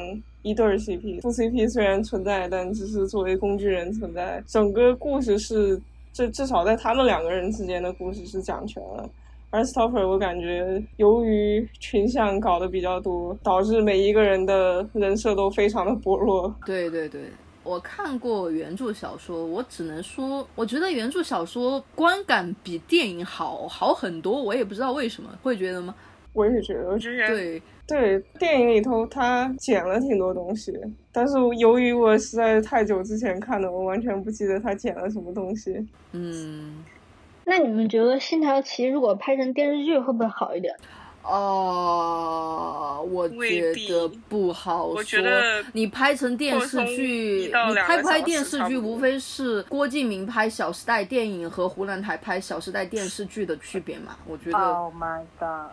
一对儿 CP，副 CP 虽然存在，但只是作为工具人存在。整个故事是，至至少在他们两个人之间的故事是讲全了。而 Stopper 我感觉由于群像搞得比较多，导致每一个人的人设都非常的薄弱。[LAUGHS] 对对对，我看过原著小说，我只能说，我觉得原著小说观感比电影好好很多，我也不知道为什么，会觉得吗？我也觉得，我之前对，对，电影里头他剪了挺多东西，但是由于我实在是太久之前看的，我完全不记得他剪了什么东西。嗯，那你们觉得《星条旗》如果拍成电视剧会不会好一点？哦，我觉得不好说。我觉得你拍成电视剧，你拍不拍电视剧，无非是郭敬明拍《小时代》电影和湖南台拍《小时代》电视剧的区别嘛。我觉得，Oh my god！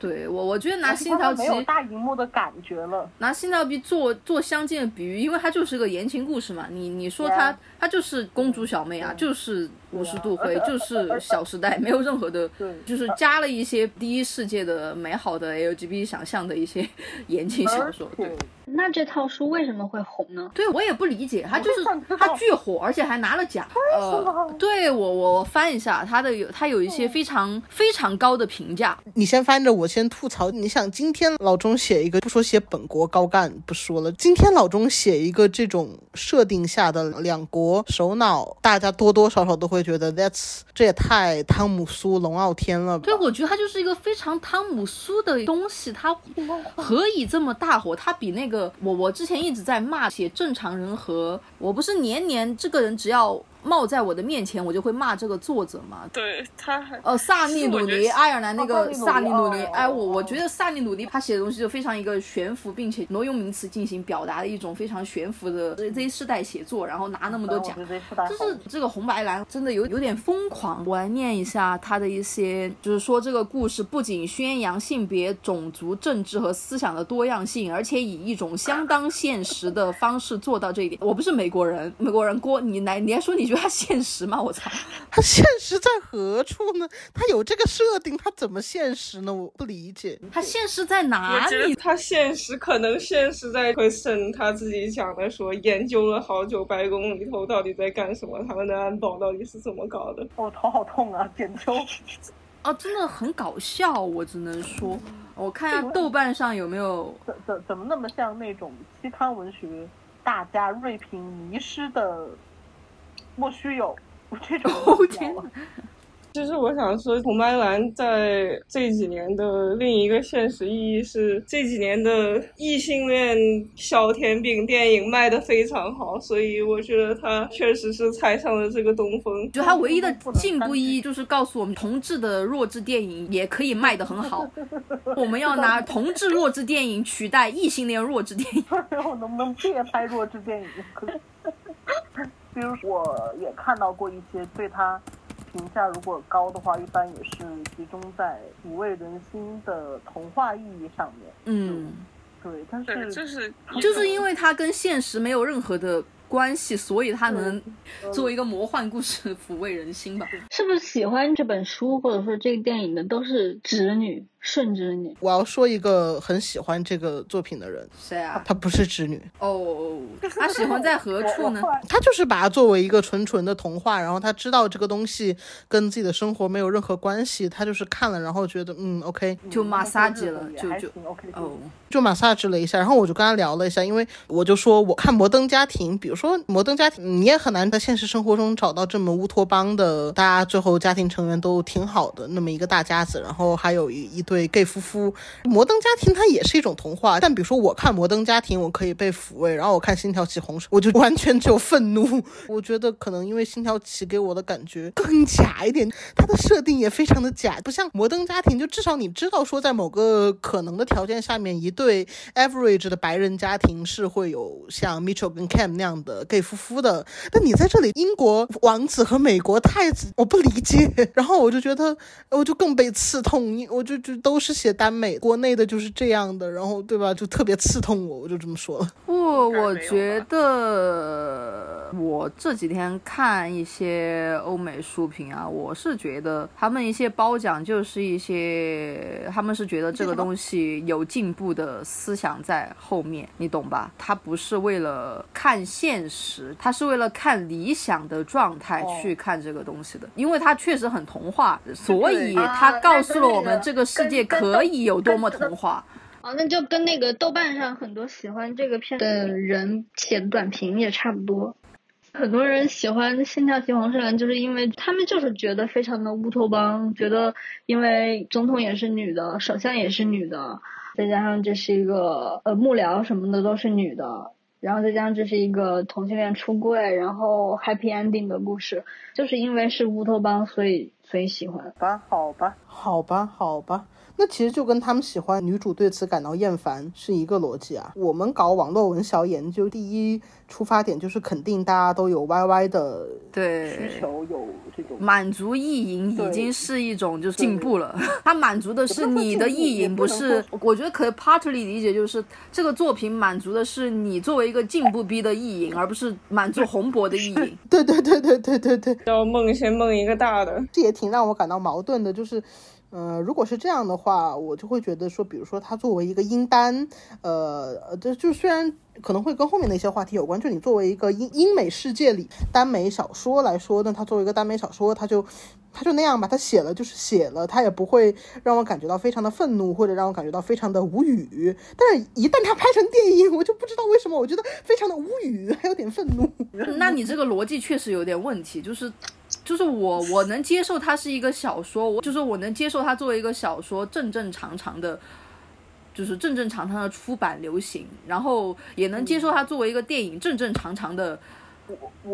对我，我觉得拿《而且他星条旗没有大荧幕的感觉了。拿新条旗做做相近的比喻，因为它就是个言情故事嘛。你你说它它就是公主小妹啊，嗯就是五十度灰，就是小时代，没有任何的，就是加了一些第一世界的美好的 LGBT 想象的一些 [LAUGHS] 言情小说。对而，那这套书为什么会红呢？对我也不理解，它就是我就想知道他巨火，而且还拿了奖。呃么，对我我翻一下，它的有它有一些非常非常高的评价。你先翻着，我先吐槽。你想，今天老钟写一个，不说写本国高干不说了，今天老钟写一个这种设定下的两国首脑，大家多多少少都会觉得 that's 这也太汤姆苏龙傲天了吧？对，我觉得它就是一个非常汤姆苏的东西，它何以这么大火？它比那个我我之前一直在骂写正常人和我不是年年这个人只要冒在我的面前，我就会骂这个作者嘛。对，他还呃，萨利鲁尼，爱尔兰那个哦萨利鲁尼，哎，我我哦觉得萨利鲁尼他写的东西就非常一个悬浮，并且挪用名词进行表达的一种非常悬浮的 Z 世代写作，然后拿那么多奖就是这个红白蓝真的有有点疯狂。我来念一下他的一些，就是说这个故事不仅宣扬性别、种族、政治和思想的多样性，而且以一种相当现实的方式做到这一点。我不是美国人，美国人郭，你来你还说你觉得他现实吗？我操！[LAUGHS] 他现实在何处呢？他有这个设定，他怎么现实呢？我不理解。他现实在哪里？他现实可能现实在 Kristen 他自己讲的说，研究了好久白宫里头到底在干什么，他们的安保到底是怎么搞的。我头好痛啊，点秋。啊，真的很搞笑，我只能说，我看一下豆瓣上有没有。[LAUGHS] 怎怎怎么那么像那种期刊文学大家锐评迷失的莫须有 [LAUGHS] 这种哦天哪！其实我想说，红白蓝在这几年的另一个现实意义是，这几年的异性恋小甜饼电影卖的非常好，所以我觉得他确实是踩上了这个东风。就它唯一的进步意义就是告诉我们，同志的弱智电影也可以卖得很好。我们要拿同志弱智电影取代异性恋弱智电影。[LAUGHS] 然后能不能别拍弱智电影？[LAUGHS] 可是，比如我也看到过一些对他评价如果高的话，一般也是集中在抚慰人心的童话意义上面。嗯，对，但，是就是就是因为它跟现实没有任何的关系，所以它能作为一个魔幻故事抚慰人心吧。是。不是喜欢这本书或者说这个电影的都是直女、顺直女？我要说一个很喜欢这个作品的人，谁啊？她不是直女，哦，他喜欢在何处呢？她就是把它作为一个纯纯的童话，然后她知道这个东西跟自己的生活没有任何关系，她就是看了然后觉得嗯 OK，就马杀鸡了就就 OK 哦，就 massage 了一下，然后我就跟他聊了一下，因为我就说我看《摩登家庭》，比如说《摩登家庭》，你也很难在现实生活中找到这么乌托邦的，大家最后家庭成员都挺好的那么一个大家子，然后还有一一对 gay 夫妇。《摩登家庭》它也是一种童话，但比如说我看《摩登家庭》，我可以被抚慰，然后我看《星条旗洪水》，我就完全只有愤怒。我觉得可能因为《星条旗》给我的感觉更假一点，它的设定也非常的假，不像《摩登家庭》，就至少你知道说在某个可能的条件下面，一对 average 的白人家庭是会有像 Mitchell 跟 Cam 那样的 gay 夫妇的。但你在这里，英国王子和美国太子，我不理解。[LAUGHS] 然后我就觉得，我就更被刺痛，我就就都是写耽美，国内的就是这样的，然后对吧，就特别刺痛我，我就这么说了。不，我觉得我这几天看一些欧美书评啊，我是觉得他们一些褒奖就是一些，他们是觉得这个东西有进步的思想在后面，你懂吧？他不是为了看现实，他是为了看理想的状态哦。去看这个东西的，因为他确实很童话，所以啊它告诉了我们这个世界可以有多么童话。哦，那就跟那个豆瓣上很多喜欢这个片的人写的短评也差不多。很多人喜欢《心跳旗红是蓝》，就是因为他们就是觉得非常的乌托邦，觉得因为总统也是女的，首相也是女的，再加上这是一个呃幕僚什么的都是女的，然后再加上这是一个同性恋出柜，然后 happy ending 的故事，就是因为是乌托邦，所以所以喜欢。吧，好吧，好吧，好吧，那其实就跟他们喜欢女主对此感到厌烦是一个逻辑啊。我们搞网络文小研究，第一出发点就是肯定大家都有 YY 的，对，需求有这种满足意淫已经是一种就是进步了，它满足的是你的意淫，不是。我觉得可以 partly 理解就是这个作品满足的是你作为一个进步逼的意淫，而不是满足红博的意淫。对对对对对对对，要梦先梦一个大的，这也挺让我感到矛盾的，就是。呃，如果是这样的话，我就会觉得说，比如说它作为一个英单，呃，呃，这就虽然可能会跟后面的一些话题有关，就你作为一个英英美世界里耽美小说来说，那它作为一个耽美小说，它就它就那样吧，它写了就是写了，它也不会让我感觉到非常的愤怒，或者让我感觉到非常的无语。但是，一旦它拍成电影，我就不知道为什么，我觉得非常的无语，还有点愤怒。[LAUGHS] 那你这个逻辑确实有点问题，就是。就是我我能接受它是一个小说，我就是我能接受它作为一个小说正正常常的，就是正正常常的出版流行，然后也能接受它作为一个电影正正常常的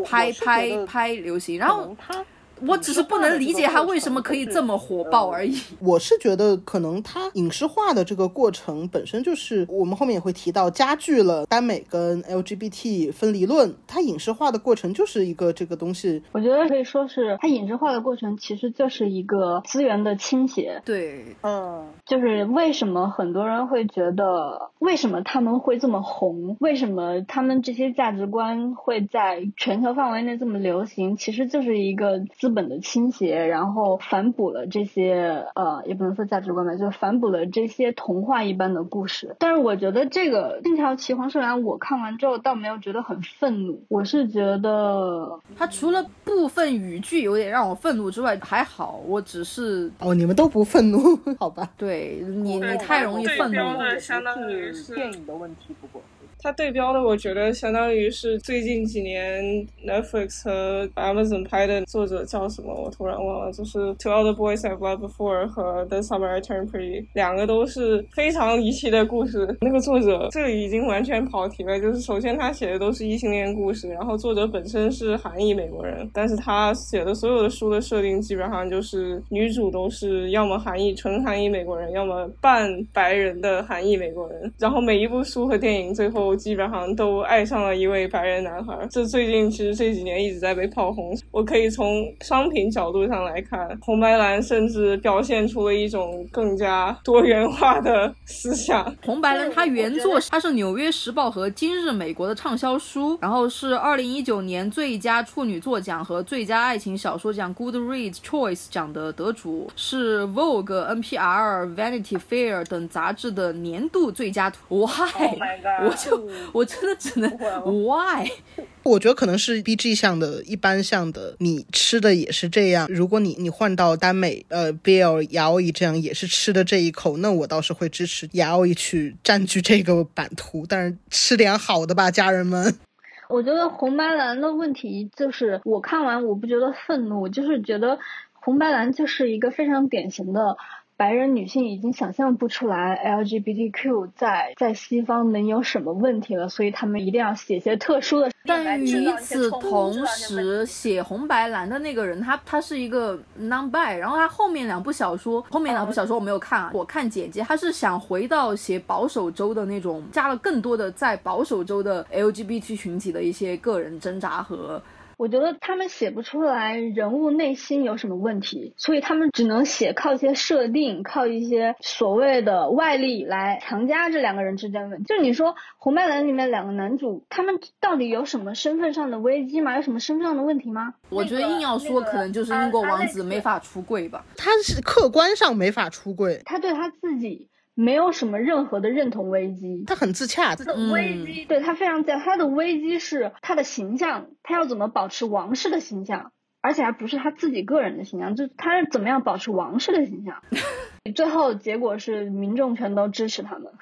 拍拍拍流行，然后能他我只是不能理解它为什么可以这么火爆而已。[LAUGHS] 我是觉得，可能它影视化的这个过程本身就是，我们后面也会提到，加剧了耽美跟 LGBT 分离论。它影视化的过程就是一个这个东西，我觉得可以说是它影视化的过程，其实就是一个资源的倾斜。对，嗯，就是为什么很多人会觉得，为什么他们会这么红？为什么他们这些价值观会在全球范围内这么流行？其实就是一个资本的倾斜，然后反哺了这些呃，也不能说价值观吧，就是反哺了这些童话一般的故事。但是我觉得这个《信条奇黄是蓝》，我看完之后倒没有觉得很愤怒，我是觉得它除了部分语句有点让我愤怒之外，还好，我只是哦，你们都不愤怒，[LAUGHS] 好吧？对你你太容易愤怒了。的相当于是是电影的问题，不过它对标的，我觉得相当于是最近几年 Netflix 和 Amazon 拍的作者叫什么？我突然忘了，就是《To All the Boys I've Loved Before》和《The Summer I Turned Pretty》，两个都是非常离奇的故事。那个作者这里已经完全跑题了，就是首先他写的都是异性恋故事，然后作者本身是韩裔美国人，但是他写的所有的书的设定基本上就是女主都是要么韩裔纯韩裔美国人，要么半白人的韩裔美国人，然后每一部书和电影最后后基本上都爱上了一位白人男孩。这最近其实这几年一直在被炮轰。我可以从商品角度上来看，红白蓝甚至表现出了一种更加多元化的思想。红白蓝它原作它是《纽约时报》和《今日美国》的畅销书，然后是二零一九年最佳处女作奖和最佳爱情小说奖 Goodreads Choice 奖的得主，是 Vogue、NPR、Vanity Fair 等杂志的年度最佳图。Why？、Oh 我就 [LAUGHS] 我真的只能 Why？我觉得可能是 B G 项的一般项的，你吃的也是这样。如果你你换到耽美，呃，Bill 雅奥伊这样也是吃的这一口，那我倒是会支持雅奥伊去占据这个版图。但是吃点好的吧，家人们。我觉得红白蓝的问题就是，我看完我不觉得愤怒，就是觉得红白蓝就是一个非常典型的白人女性已经想象不出来 LGBTQ 在在西方能有什么问题了，所以他们一定要写些特殊的。但与此同时，写红白蓝的那个人，他他是一个 non bi，然后他后面两部小说，后面两部小说我没有看啊，我看简介，他是想回到写保守州的那种，加了更多的在保守州的 LGBT 群体的一些个人挣扎和。我觉得他们写不出来人物内心有什么问题，所以他们只能写靠一些设定，靠一些所谓的外力来强加这两个人之间的问题。就你说红白蓝里面两个男主，他们到底有什么身份上的危机吗？有什么身份上的问题吗？我觉得硬要说，可能就是英国王子没法出柜吧。他是客观上没法出柜，他对他自己没有什么任何的认同危机。他很自洽。他的危机对他非常自洽，他的危机是他的形象，他要怎么保持王室的形象，而且还不是他自己个人的形象，就他是怎么样保持王室的形象。[LAUGHS] 最后结果是民众全都支持他们。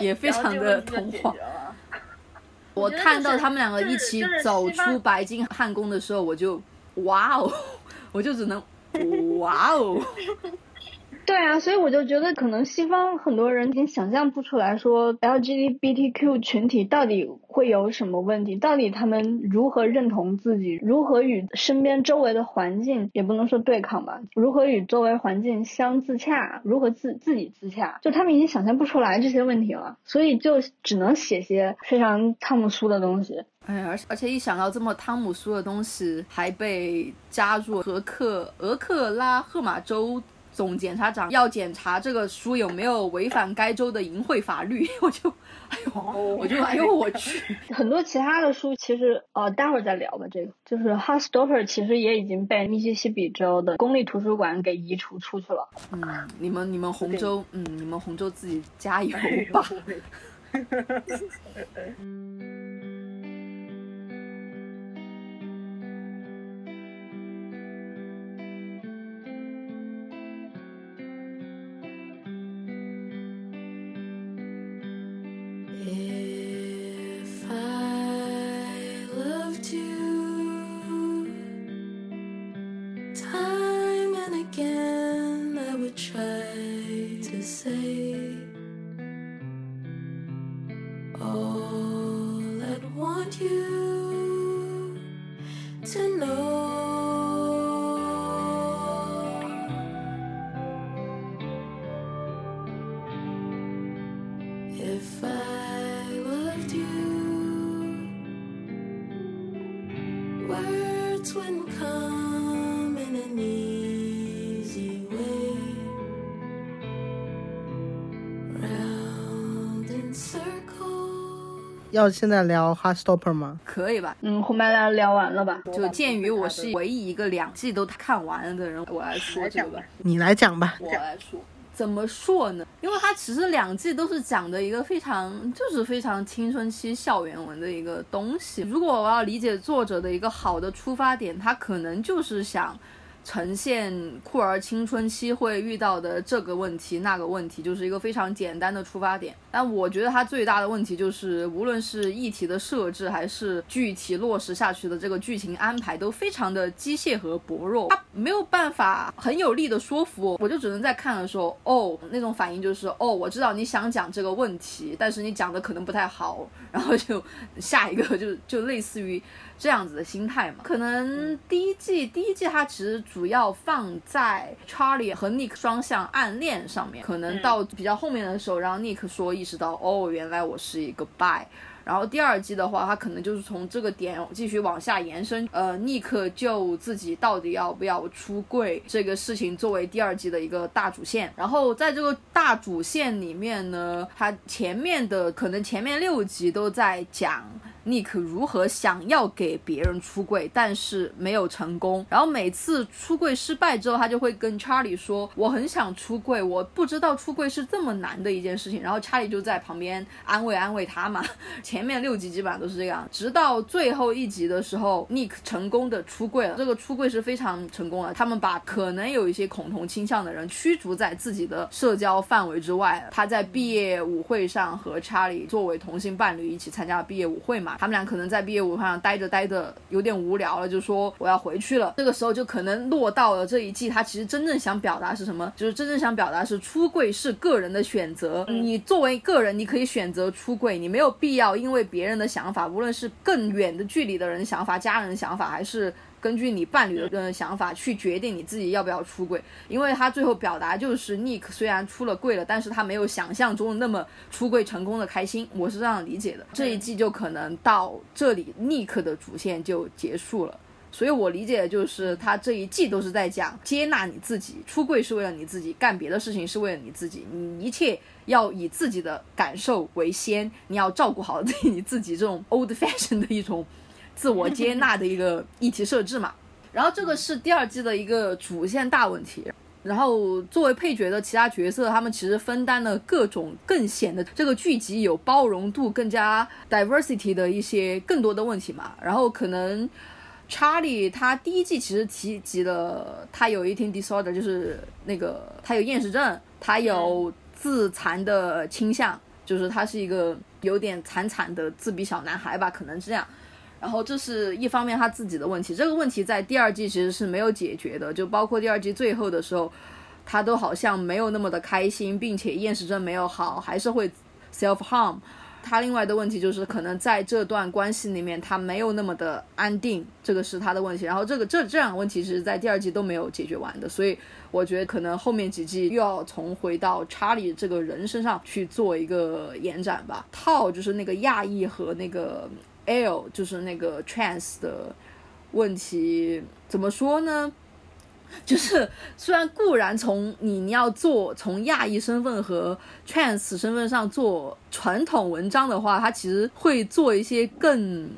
也非常的童话。我看到他们两个一起走出白金汉宫的时候，我就哇哦，[LAUGHS] 我就只能哇哦。[LAUGHS] 对啊，所以我就觉得可能西方很多人已经想象不出来，说 LGBTQ 群体到底会有什么问题，到底他们如何认同自己，如何与身边周围的环境也不能说对抗吧，如何与周围环境相自洽，如何自自己自洽，就他们已经想象不出来这些问题了，所以就只能写些非常汤姆苏的东西。哎，而而且一想到这么汤姆苏的东西还被加入俄克俄克拉荷马州总检察长要检查这个书有没有违反该州的淫秽法律，[LAUGHS] 我就，哎呦，我就哎呦我去，[LAUGHS] 很多其他的书其实呃，待会儿再聊吧。这个就是 Heartstopper，其实也已经被密西西比州的公立图书馆给移除出去了。嗯，你们你们洪州，嗯，你们洪州自己加油吧。[LAUGHS] 要现在聊 Heartstopper 吗？可以吧？嗯，红白蓝聊完了吧？就鉴于我是唯一一个两季都看完了的人，我来说这个吧。你来讲吧。我来说，怎么说呢？因为它其实两季都是讲的一个非常，就是非常青春期校园文的一个东西。如果我要理解作者的一个好的出发点，他可能就是想。呈现酷儿青春期会遇到的这个问题、那个问题，就是一个非常简单的出发点。但我觉得它最大的问题就是，无论是议题的设置，还是具体落实下去的这个剧情安排，都非常的机械和薄弱。它没有办法很有力的说服我，我就只能在看的时候，哦，那种反应就是，哦，我知道你想讲这个问题，但是你讲的可能不太好，然后就下一个就就类似于。这样子的心态嘛，可能第一季第一季它其实主要放在 Charlie 和 Nick 双向暗恋上面，可能到比较后面的时候，然后 Nick 说意识到，哦，原来我是一个 BY，然后第二季的话，它可能就是从这个点继续往下延伸。呃，立刻就自己到底要不要出柜这个事情作为第二季的一个大主线。然后在这个大主线里面呢，它前面的可能前面六集都在讲。尼克如何想要给别人出柜，但是没有成功。然后每次出柜失败之后，他就会跟查理说：“我很想出柜，我不知道出柜是这么难的一件事情。”然后查理就在旁边安慰安慰他嘛。[LAUGHS] 前面六集基本上都是这样，直到最后一集的时候，尼克成功的出柜了。这个出柜是非常成功的，他们把可能有一些恐同倾向的人驱逐在自己的社交范围之外。他在毕业舞会上和查理作为同性伴侣一起参加了毕业舞会嘛。他们俩可能在毕业舞会上待着待着有点无聊了，就说我要回去了。这个时候就可能落到了这一季，他其实真正想表达是什么？就是真正想表达是出柜是个人的选择。你作为个人，你可以选择出柜，你没有必要因为别人的想法，无论是更远的距离的人想法、家人的想法，还是。根据你伴侣的想法去决定你自己要不要出柜，因为他最后表达就是 Nick 虽然出了柜了，但是他没有想象中那么出柜成功的开心，我是这样理解的。这一季就可能到这里，Nick 的主线就结束了。所以我理解的就是他这一季都是在讲接纳你自己，出柜是为了你自己，干别的事情是为了你自己，你一切要以自己的感受为先，你要照顾好你自己这种 old fashion 的一种。自我接纳的一个议题设置嘛，然后这个是第二季的一个主线大问题。然后作为配角的其他角色，他们其实分担了各种更显得这个剧集有包容度、更加 diversity 的一些更多的问题嘛。然后可能查理他第一季其实提及了他有 eating disorder，就是那个他有厌食症，他有自残的倾向，就是他是一个有点惨惨的自闭小男孩吧，可能是这样。然后这是一方面他自己的问题，这个问题在第二季其实是没有解决的，就包括第二季最后的时候，他都好像没有那么的开心，并且厌食症没有好，还是会 self harm。他另外的问题就是可能在这段关系里面他没有那么的安定，这个是他的问题。然后这个这这两个问题其实在第二季都没有解决完的，所以我觉得可能后面几季又要从回到查理这个人身上去做一个延展吧。套就是那个亚裔和那个。L 就是那个 trans 的问题，怎么说呢？就是虽然固然从你你要做从亚裔身份和 trans 身份上做传统文章的话，它其实会做一些更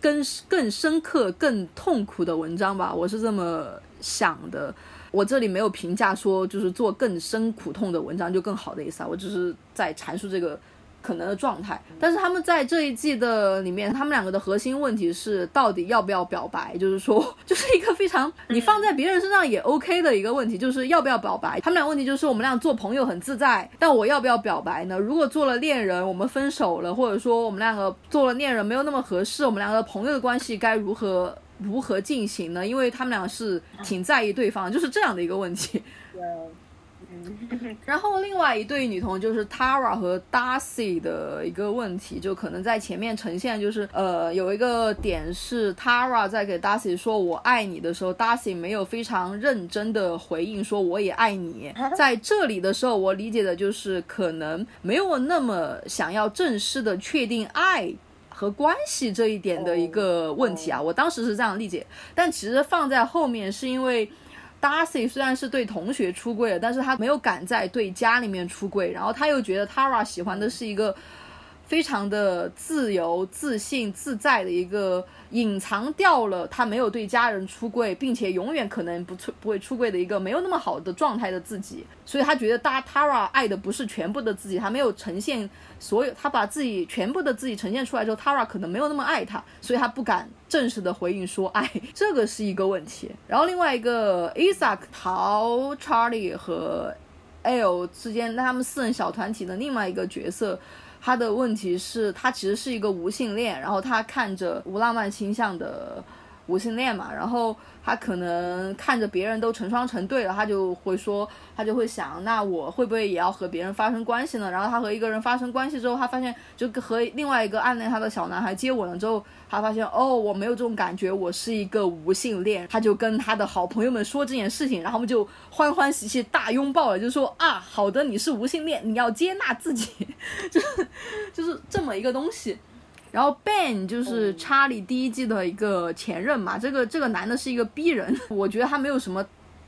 更更深刻、更痛苦的文章吧。我是这么想的。我这里没有评价说就是做更深苦痛的文章就更好的意思啊，我只是在阐述这个。可能的状态，但是他们在这一季的里面，他们两个的核心问题是到底要不要表白，就是说，[LAUGHS] 就是一个非常你放在别人身上也 OK 的一个问题，就是要不要表白。他们俩问题就是我们俩做朋友很自在，但我要不要表白呢？如果做了恋人，我们分手了，或者说我们两个做了恋人没有那么合适，我们两个朋友的关系该如何如何进行呢？因为他们俩是挺在意对方，就是这样的一个问题。[LAUGHS] 然后另外一对女同就是 Tara 和 Darcy 的一个问题，就可能在前面呈现，就是呃有一个点是 Tara 在给 Darcy 说我爱你的时候，Darcy 没有非常认真的回应说我也爱你。在这里的时候，我理解的就是可能没有那么想要正式的确定爱和关系这一点的一个问题啊，我当时是这样理解，但其实放在后面是因为。Darcy 虽然是对同学出柜了，但是他没有敢在对家里面出柜，然后他又觉得 Tara 喜欢的是一个非常的自由、自信、自在的一个。隐藏掉了他没有对家人出柜，并且永远可能不出不会出柜的一个没有那么好的状态的自己，所以他觉得大 Tara 爱的不是全部的自己，他没有呈现所有，他把自己全部的自己呈现出来之后，Tara 可能没有那么爱他，所以他不敢正式的回应说爱，这个是一个问题。然后另外一个 Isaac 逃 Charlie 和 L 之间，那他们四人小团体的另外一个角色。他的问题是，他其实是一个无性恋，然后他看着无浪漫倾向的无性恋嘛，然后。他可能看着别人都成双成对了，他就会说，他就会想，那我会不会也要和别人发生关系呢？然后他和一个人发生关系之后，他发现就和另外一个暗恋他的小男孩接吻了之后，他发现哦，我没有这种感觉，我是一个无性恋。他就跟他的好朋友们说这件事情，然后我们就欢欢喜喜大拥抱了，就说啊，好的，你是无性恋，你要接纳自己，[LAUGHS] 就是就是这么一个东西。然后 Ben 就是查理第一季的一个前任嘛，这个这个男的是一个逼人，[LAUGHS] 我觉得他没有什么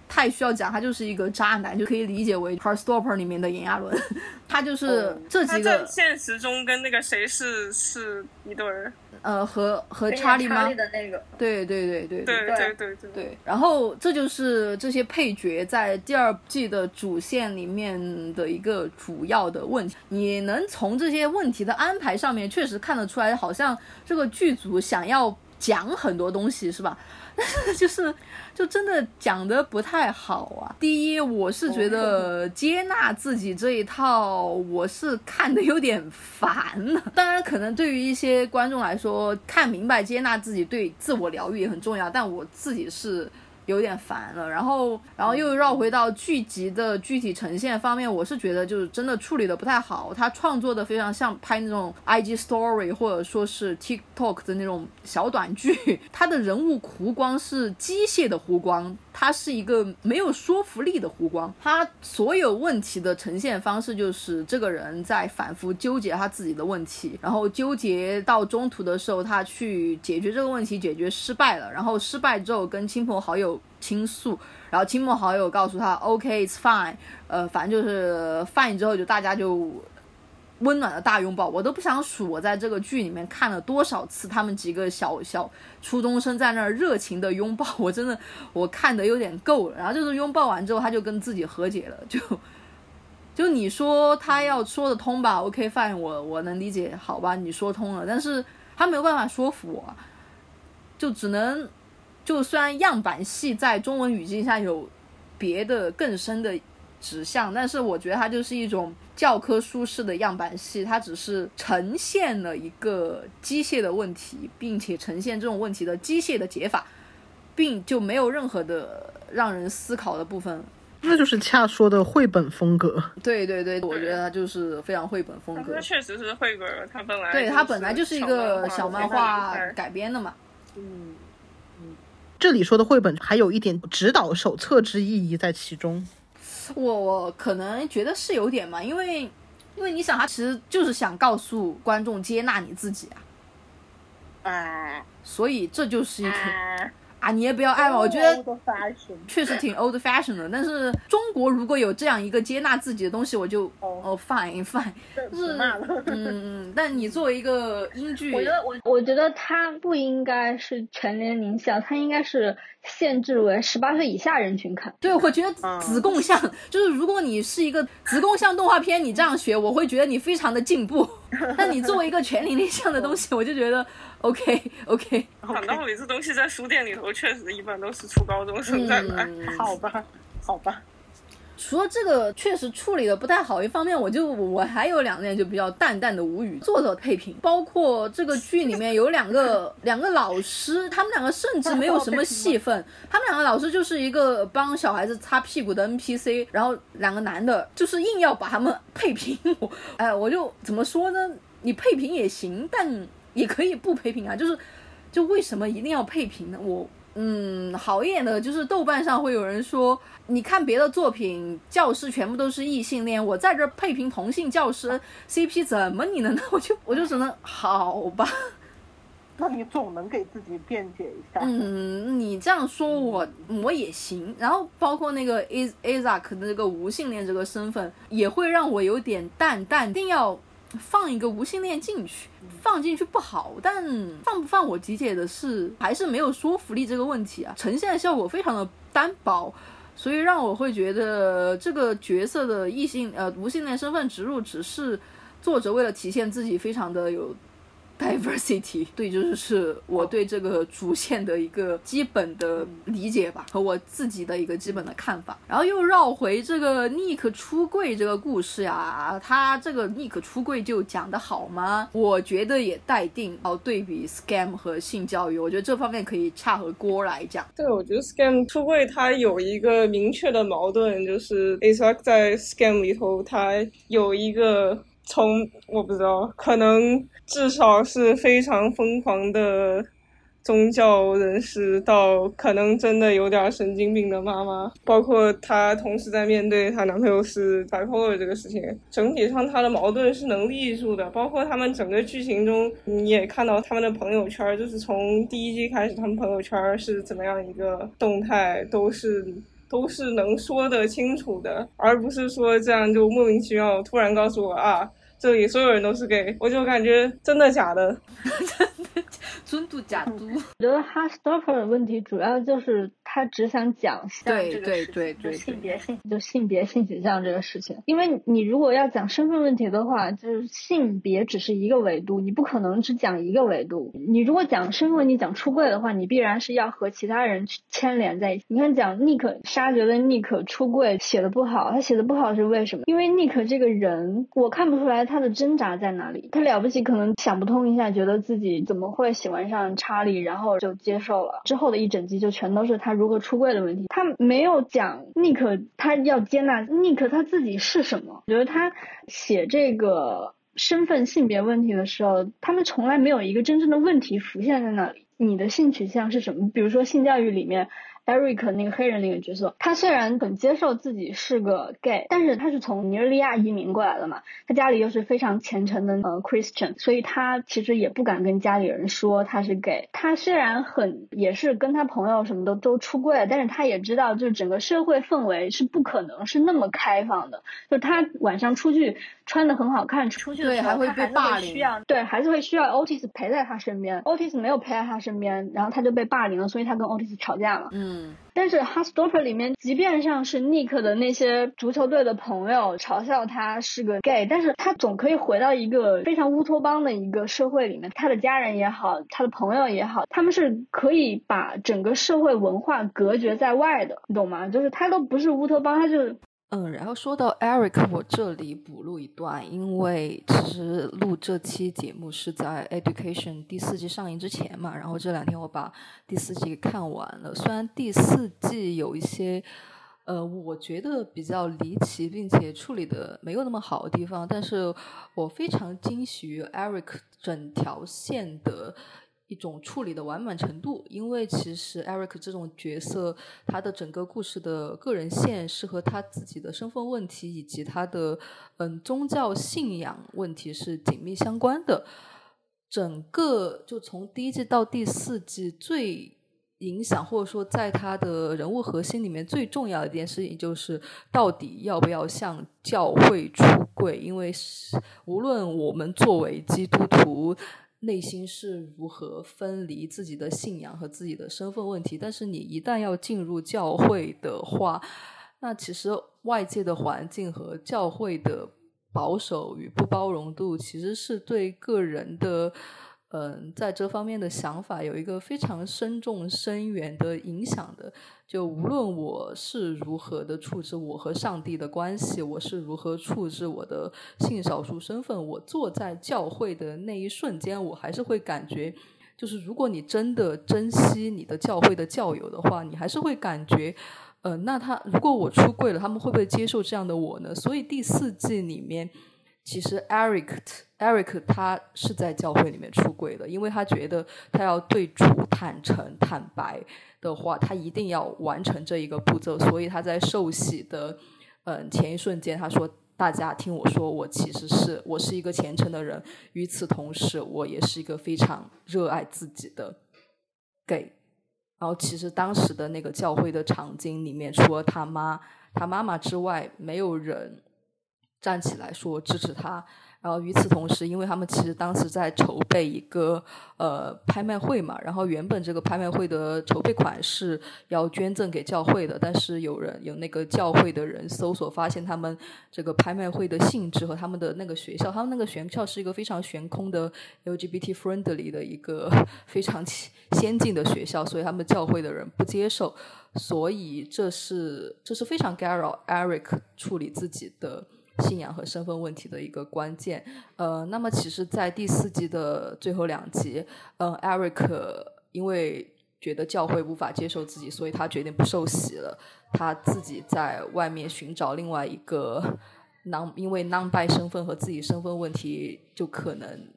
太需要讲，他就是一个渣男，就可以理解为《Heartstopper》里面的炎亚纶，[LAUGHS] 他就是这几个他在现实中跟那个谁是是一对儿，呃和和查理吗查理？的那个，对对对对对对对对对对，然后这就是这些配角在第二季的主线里面的一个主要的问题。你能从这些问题的安排上面确实看得出来，好像这个剧组想要讲很多东西，是吧？但 [LAUGHS] 是就是就真的讲的不太好啊。第一，我是觉得接纳自己这一套，我是看的有点烦了。[LAUGHS] 当然，可能对于一些观众来说，看明白接纳自己对自我疗愈也很重要，但我自己是。有点烦了，然后，然后又绕回到剧集的具体呈现方面，我是觉得就是真的处理的不太好。他创作的非常像拍那种 IG Story 或者说是 TikTok 的那种小短剧，[LAUGHS] 他的人物弧光是机械的弧光，它是一个没有说服力的湖光。他所有问题的呈现方式就是这个人在反复纠结他自己的问题，然后纠结到中途的时候，他去解决这个问题，解决失败了，然后失败之后跟亲朋好友倾诉，然后亲朋好友告诉他 OK，it's fine，呃，反正就是 fine 之后就大家就温暖的大拥抱，我都不想数我在这个剧里面看了多少次他们几个小小初中生在那儿热情的拥抱，我真的我看的有点够了。然后就是拥抱完之后，他就跟自己和解了，就 [LAUGHS] 就你说他要说得通吧，OK fine，我我能理解，好吧，你说通了，但是他没有办法说服我，就只能就虽然样板戏在中文语境下有别的更深的指向，但是我觉得它就是一种教科书式的样板戏，它只是呈现了一个机械的问题，并且呈现这种问题的机械的解法，并就没有任何的让人思考的部分。那就是恰说的绘本风格。对对对，我觉得它就是非常绘本风格他。确实是绘本，它本来对，它本来就是一个小漫画改改编的嘛。嗯，这里说的绘本还有一点指导手册之意义在其中。我我可能觉得是有点嘛，因为因为你想，他其实就是想告诉观众接纳你自己啊，嗯。所以这就是一个啊，啊，你也不要爱嘛，我觉得。确实挺 old fashion 的，但是中国如果有这样一个接纳自己的东西，我就哦哦 fine fine，就是嗯，但你作为一个英剧，我觉得我我觉得它不应该是全年龄向，它应该是限制为十八岁以下人群看。对，我觉得嗯子贡像、就是，如果你是一个子贡像动画片，你这样学，我会觉得你非常的进步。[LAUGHS] 但你作为一个全年龄向的东西，我就觉得 OK OK，讲道理，[LAUGHS] 这东西在书店里头确实一般都是初高中生在买。嗯，[LAUGHS] 好吧，好吧，除了这个确实处理的不太好，一方面我就我还有两点就比较淡淡的无语。作者配平，包括这个剧里面有两个两个老师，他们两个甚至没有什么戏份，他们两个老师就是一个帮小孩子擦屁股的 NPC，然后两个男的就是硬要把他们配平，我 [LAUGHS] 哎，我就怎么说呢？你配平也行，但也可以不配平啊，[LAUGHS] 就是就为什么一定要配平呢？我嗯，好一点的就是豆瓣上会有人说，你看别的作品，教师全部都是异性恋，我在这儿配平同性教师 CP 怎么你能？[LAUGHS] 我就我就只能好吧，[LAUGHS] 那你总能给自己辩解一下。嗯，你这样说我我也行。然后包括那个 Isaac 的这个无性恋这个身份，也会让我有点淡淡，一定要放一个无性恋进去，放进去不好，但放不放我理解的是还是没有说服力这个问题啊，呈现的效果非常的单薄。所以让我会觉得这个角色的异性呃无性恋身份植入，只是作者为了体现自己非常的有 diversity，[LAUGHS] 对，就是是我对这个主线的一个基本的理解吧，和我自己的一个基本的看法。然后又绕回这个 Nick 出柜这个故事呀，他这个 Nick 出柜就讲得好吗？我觉得也待定。哦对比 scam 和性教育，我觉得这方面可以恰和锅来讲。对，我觉得 Scam 出柜它有一个明确的矛盾，就是 Isaac 在 Scam 里头，它有一个从我不知道，可能至少是非常疯狂的宗教人士到可能真的有点神经病的妈妈，包括她同时在面对她男朋友是 bipolar 这个事情，整体上她的矛盾是能立住的。包括他们整个剧情中，你也看到他们的朋友圈，就是从第一季开始，他们朋友圈是怎么样一个动态，都是。都是能说得清楚的，而不是说这样就莫名其妙突然告诉我啊，这里所有人都是 gay，我就感觉真的假的。[LAUGHS] 尊度假都，我觉得 h a s t o p p e r 的问题主要就是他只想讲性对对对对性别性就性别性取向这个事情，因为你如果要讲身份问题的话，就是性别只是一个维度，你不可能只讲一个维度。你如果讲身份问题、讲出柜的话，你必然是要和其他人去牵连在一起。你看讲 Nick 沙觉得 Nick 出柜写的不好，他写的不好是为什么？因为 Nick 这个人，我看不出来他他的挣扎在哪里。他了不起，可能想不通一下，觉得自己怎么会喜欢上查理，然后就接受了。之后的一整集就全都是他如何出柜的问题，他没有讲尼克他要接纳尼克他自己是什么。我觉得他写这个身份性别问题的时候，他们从来没有一个真正的问题浮现在那里。你的性取向是什么？比如说性教育里面。Eric 那个黑人那个角色，他虽然很接受自己是个 gay，但是他是从尼日利亚移民过来的嘛，他家里又是非常虔诚的呃 Christian，所以他其实也不敢跟家里人说他是 gay。他虽然很也是跟他朋友什么的都出柜了，但是他也知道，就是整个社会氛围是不可能是那么开放的。就他晚上出去穿的很好看，出去的时候还会他还是被霸凌需要对，还是会需要 Otis 陪在他身边。Otis 没有陪在他身边，然后他就被霸凌了，所以他跟 Otis 吵架了。嗯但是《h a s t o p e r 里面，即便像是 Nick 的那些足球队的朋友嘲笑他是个 gay，但是他总可以回到一个非常乌托邦的一个社会里面，他的家人也好，他的朋友也好，他们是可以把整个社会文化隔绝在外的，你懂吗？就是他都不是乌托邦，他就是嗯，然后说到 Eric，我这里补录一段，因为其实录这期节目是在 Education 第四季上映之前嘛，然后这两天我把第四季看完了。虽然第四季有一些，呃，我觉得比较离奇，并且处理的没有那么好的地方，但是我非常惊喜于 Eric 整条线的。一种处理的完满程度，因为其实 Eric 这种角色，他的整个故事的个人线是和他自己的身份问题以及他的嗯宗教信仰问题是紧密相关的。整个就从第一季到第四季，最影响或者说在他的人物核心里面最重要的一件事情，就是到底要不要向教会出柜？因为无论我们作为基督徒。内心是如何分离自己的信仰和自己的身份问题，但是你一旦要进入教会的话，那其实外界的环境和教会的保守与不包容度，其实是对个人的，嗯，在这方面的想法有一个非常深重深远的影响的。就无论我是如何的处置我和上帝的关系，我是如何处置我的性少数身份，我坐在教会的那一瞬间，我还是会感觉，就是如果你真的珍惜你的教会的教友的话，你还是会感觉，呃，那他如果我出柜了，他们会不会接受这样的我呢？所以第四季里面，其实 Eric Eric 他是在教会里面出轨的，因为他觉得他要对主坦诚坦白。的话，他一定要完成这一个步骤，所以他在受洗的嗯前一瞬间，他说：“大家听我说，我其实是我是一个虔诚的人，与此同时，我也是一个非常热爱自己的 gay。”然后，其实当时的那个教会的场景里面，除了他妈、他妈妈之外，没有人站起来说支持他。然后与此同时，因为他们其实当时在筹备一个呃拍卖会嘛，然后原本这个拍卖会的筹备款是要捐赠给教会的，但是有人有那个教会的人搜索发现他们这个拍卖会的性质和他们的那个学校，他们那个学校是一个非常悬空的 LGBT friendly 的一个非常先进的学校，所以他们教会的人不接受，所以这是这是非常 Garo Eric 处理自己的。信仰和身份问题的一个关键，呃，那么其实，在第四季的最后两集，嗯，Eric 因为觉得教会无法接受自己，所以他决定不受洗了，他自己在外面寻找另外一个 non 因为 non by 身份和自己身份问题，就可能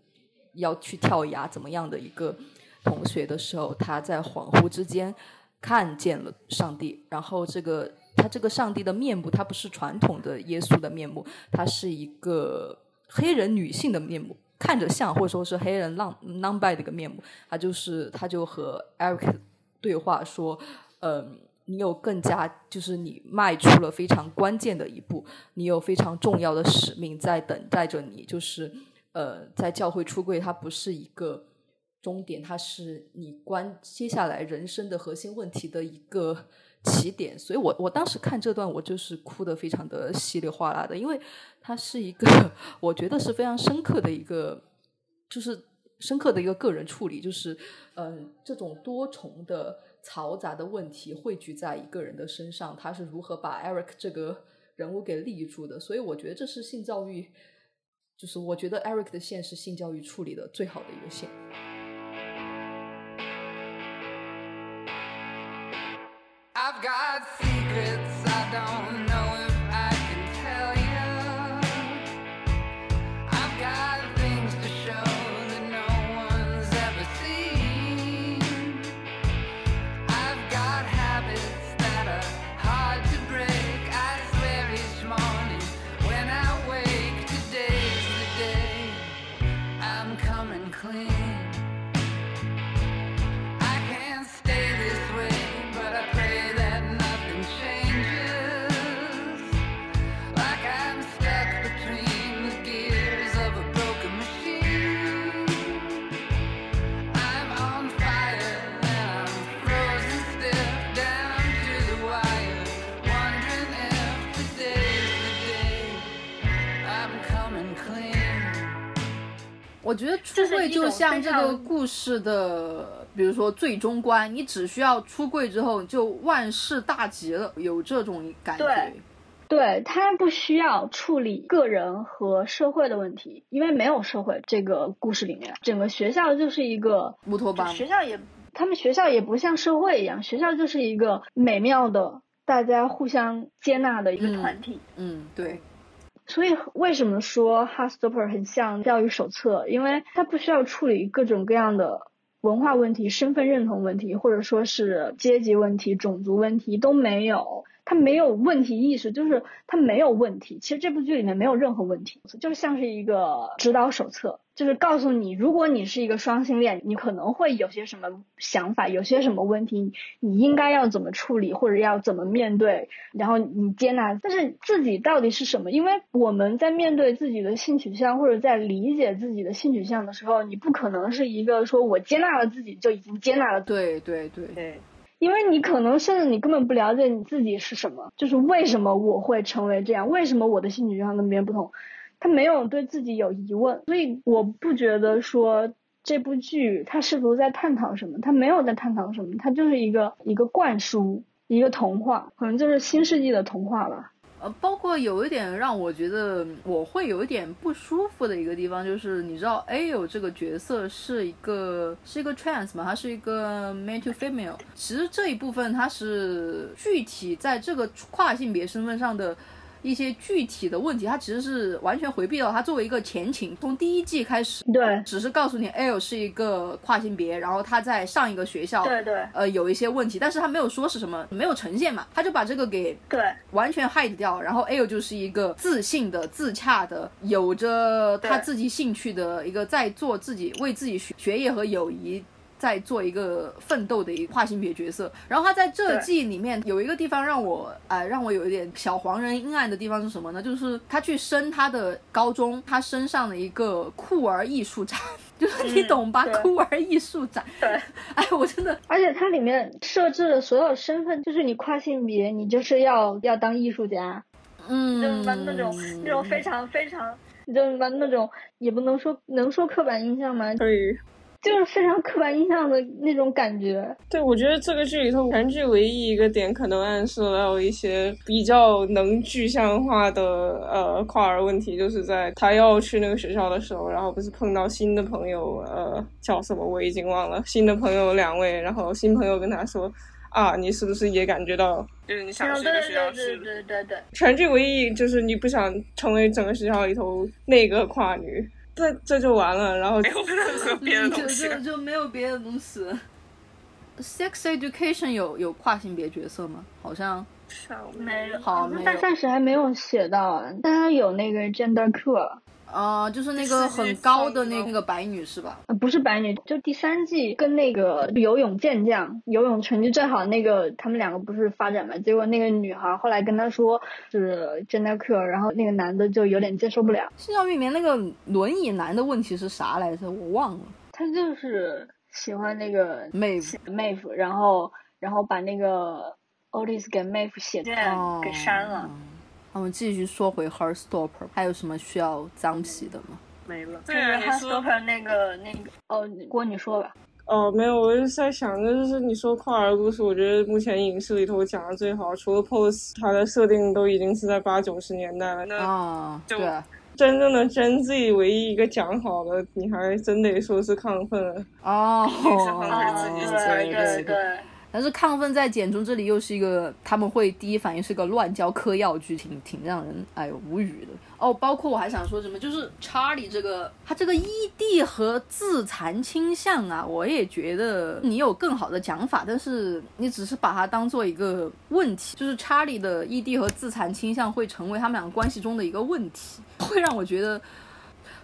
要去跳崖怎么样的一个同学的时候，他在恍惚之间看见了上帝，然后这个他这个上帝的面目，他不是传统的耶稣的面目，他是一个黑人女性的面目。看着像，或者说是黑人浪 non by 的一个面目，他就是他就和 Eric 对话说，嗯、你有更加就是你迈出了非常关键的一步，你有非常重要的使命在等待着你，就是呃，在教会出柜，它不是一个终点，它是你关接下来人生的核心问题的一个起点。所以我我当时看这段，我就是哭得非常的稀里哗啦的，因为它是一个我觉得是非常深刻的一个，就是深刻的一个个人处理，就是嗯、这种多重的嘈杂的问题汇聚在一个人的身上，他是如何把 Eric 这个人物给立住的？所以我觉得这是性教育，就是我觉得 Eric 的线是性教育处理的最好的一个线。I've got secrets I don't 我觉得出柜就像这个故事的，比如说最终关，你只需要出柜之后就万事大吉了，有这种感觉。对对他不需要处理个人和社会的问题，因为没有社会这个故事里面，整个学校就是一个乌托邦学校也，他们学校也不像社会一样，学校就是一个美妙的大家互相接纳的一个嗯团体。嗯，对，所以为什么说 Heartstopper 很像教育手册？因为它不需要处理各种各样的文化问题、身份认同问题，或者说是阶级问题、种族问题都没有。它没有问题意识，就是它没有问题。其实这部剧里面没有任何问题，就像是一个指导手册，就是告诉你，如果你是一个双性恋，你可能会有些什么想法，有些什么问题，你应该要怎么处理，或者要怎么面对，然后你接纳，但是自己到底是什么？因为我们在面对自己的性取向，或者在理解自己的性取向的时候，你不可能是一个说我接纳了自己就已经接纳了，对对对，对，因为你可能甚至你根本不了解你自己是什么，就是为什么我会成为这样，为什么我的性取向跟别人不同，他没有对自己有疑问，所以我不觉得说。这部剧它试图在探讨什么？他没有在探讨什么，它就是一个一个灌输，一个童话，可能就是新世纪的童话吧。呃，包括有一点让我觉得我会有一点不舒服的一个地方，就是你知道 A 有这个角色是一个是一个 trans 嘛，他是一个 male to female，其实这一部分它是具体在这个跨性别身份上的。一些具体的问题，他其实是完全回避掉。他作为一个前情，从第一季开始，对只是告诉你 L 是一个跨性别，然后他在上一个学校，对对呃，有一些问题，但是他没有说是什么，没有呈现嘛，他就把这个给对完全 hide 掉，然后 L 就是一个自信的、自洽的，有着他自己兴趣的一个在做自己为自己学学业和友谊。在做一个奋斗的一个跨性别角色，然后他在这季里面有一个地方让我，呃，让我有一点小黄人阴暗的地方是什么呢？就是他去升他的高中，他升上了一个酷儿艺术展，就是你嗯懂吧？对酷儿艺术展，对，哎，我真的而且它里面设置的所有身份，就是你跨性别，你就是要要当艺术家，嗯，就是把那种那种非常非常，就是把那种也不能说能说刻板印象吗？可以。就是非常刻板印象的那种感觉。对，我觉得这个剧里头全剧唯一一个点可能暗示到一些比较能具象化的呃跨儿问题，就是在他要去那个学校的时候，然后不是碰到新的朋友，呃，叫什么我已经忘了，新的朋友两位，然后新朋友跟他说啊，你是不是也感觉到，就是你想去的学校是对对对，全剧唯一就是你不想成为整个学校里头那个跨女。这这就完了，然后没有任何别的东西。就就没有别的东西。Sex Education 有有跨性别角色吗？好像没有，好但暂时还没有写到啊，但它有那个 gender 课。呃，就是那个很高的那那个白女是吧？呃，不是白女，就第三季跟那个游泳健将，游泳成绩最好那个，他们两个不是发展嘛？结果那个女孩后来跟他说是 gender q 然后那个男的就有点接受不了，性教育里面那个轮椅男的问题是啥来着？我忘了。他就是喜欢那个妹夫妹夫，然后然后把那个 Otis 给妹夫写的给删了。那我们继续说回 Herstopper，还有什么需要脏皮的吗？没了。就是 Herstopper 那个那个哦，郭你说吧。哦，没有，我就是在想，就是你说跨儿故事，我觉得目前影视里头讲的最好，除了 Pose，它的设定都已经是在八九十年代了。那啊，就对啊，真正的真 Z 唯一一个讲好的，你还真得说是亢奋了。哦，自己猜对对对。但是亢奋在简中这里又是一个，他们会第一反应是个乱交嗑药剧，挺挺让人哎呦无语的哦。包括我还想说什么，就是查理这个他这个 ED 和自残倾向啊，我也觉得你有更好的讲法，但是你只是把它当做一个问题，就是查理的 ED 和自残倾向会成为他们两个关系中的一个问题，[LAUGHS] 会让我觉得。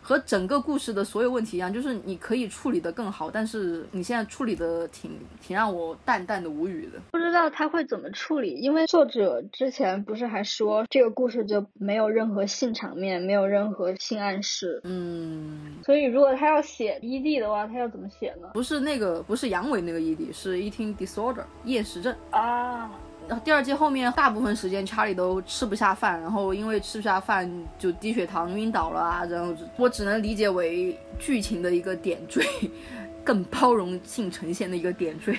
和整个故事的所有问题一样，就是你可以处理的更好，但是你现在处理的挺挺让我淡淡的无语的。不知道他会怎么处理，因为作者之前不是还说这个故事就没有任何性场面，没有任何性暗示。嗯，所以如果他要写 ED 的话，他要怎么写呢？不是那个，不是阳痿那个 ED，是 eating disorder 厌食症啊。然后第二季后面大部分时间，查理都吃不下饭，然后因为吃不下饭就低血糖晕倒了啊。然后我只能理解为剧情的一个点缀，[LAUGHS] 更包容性呈现的一个点缀。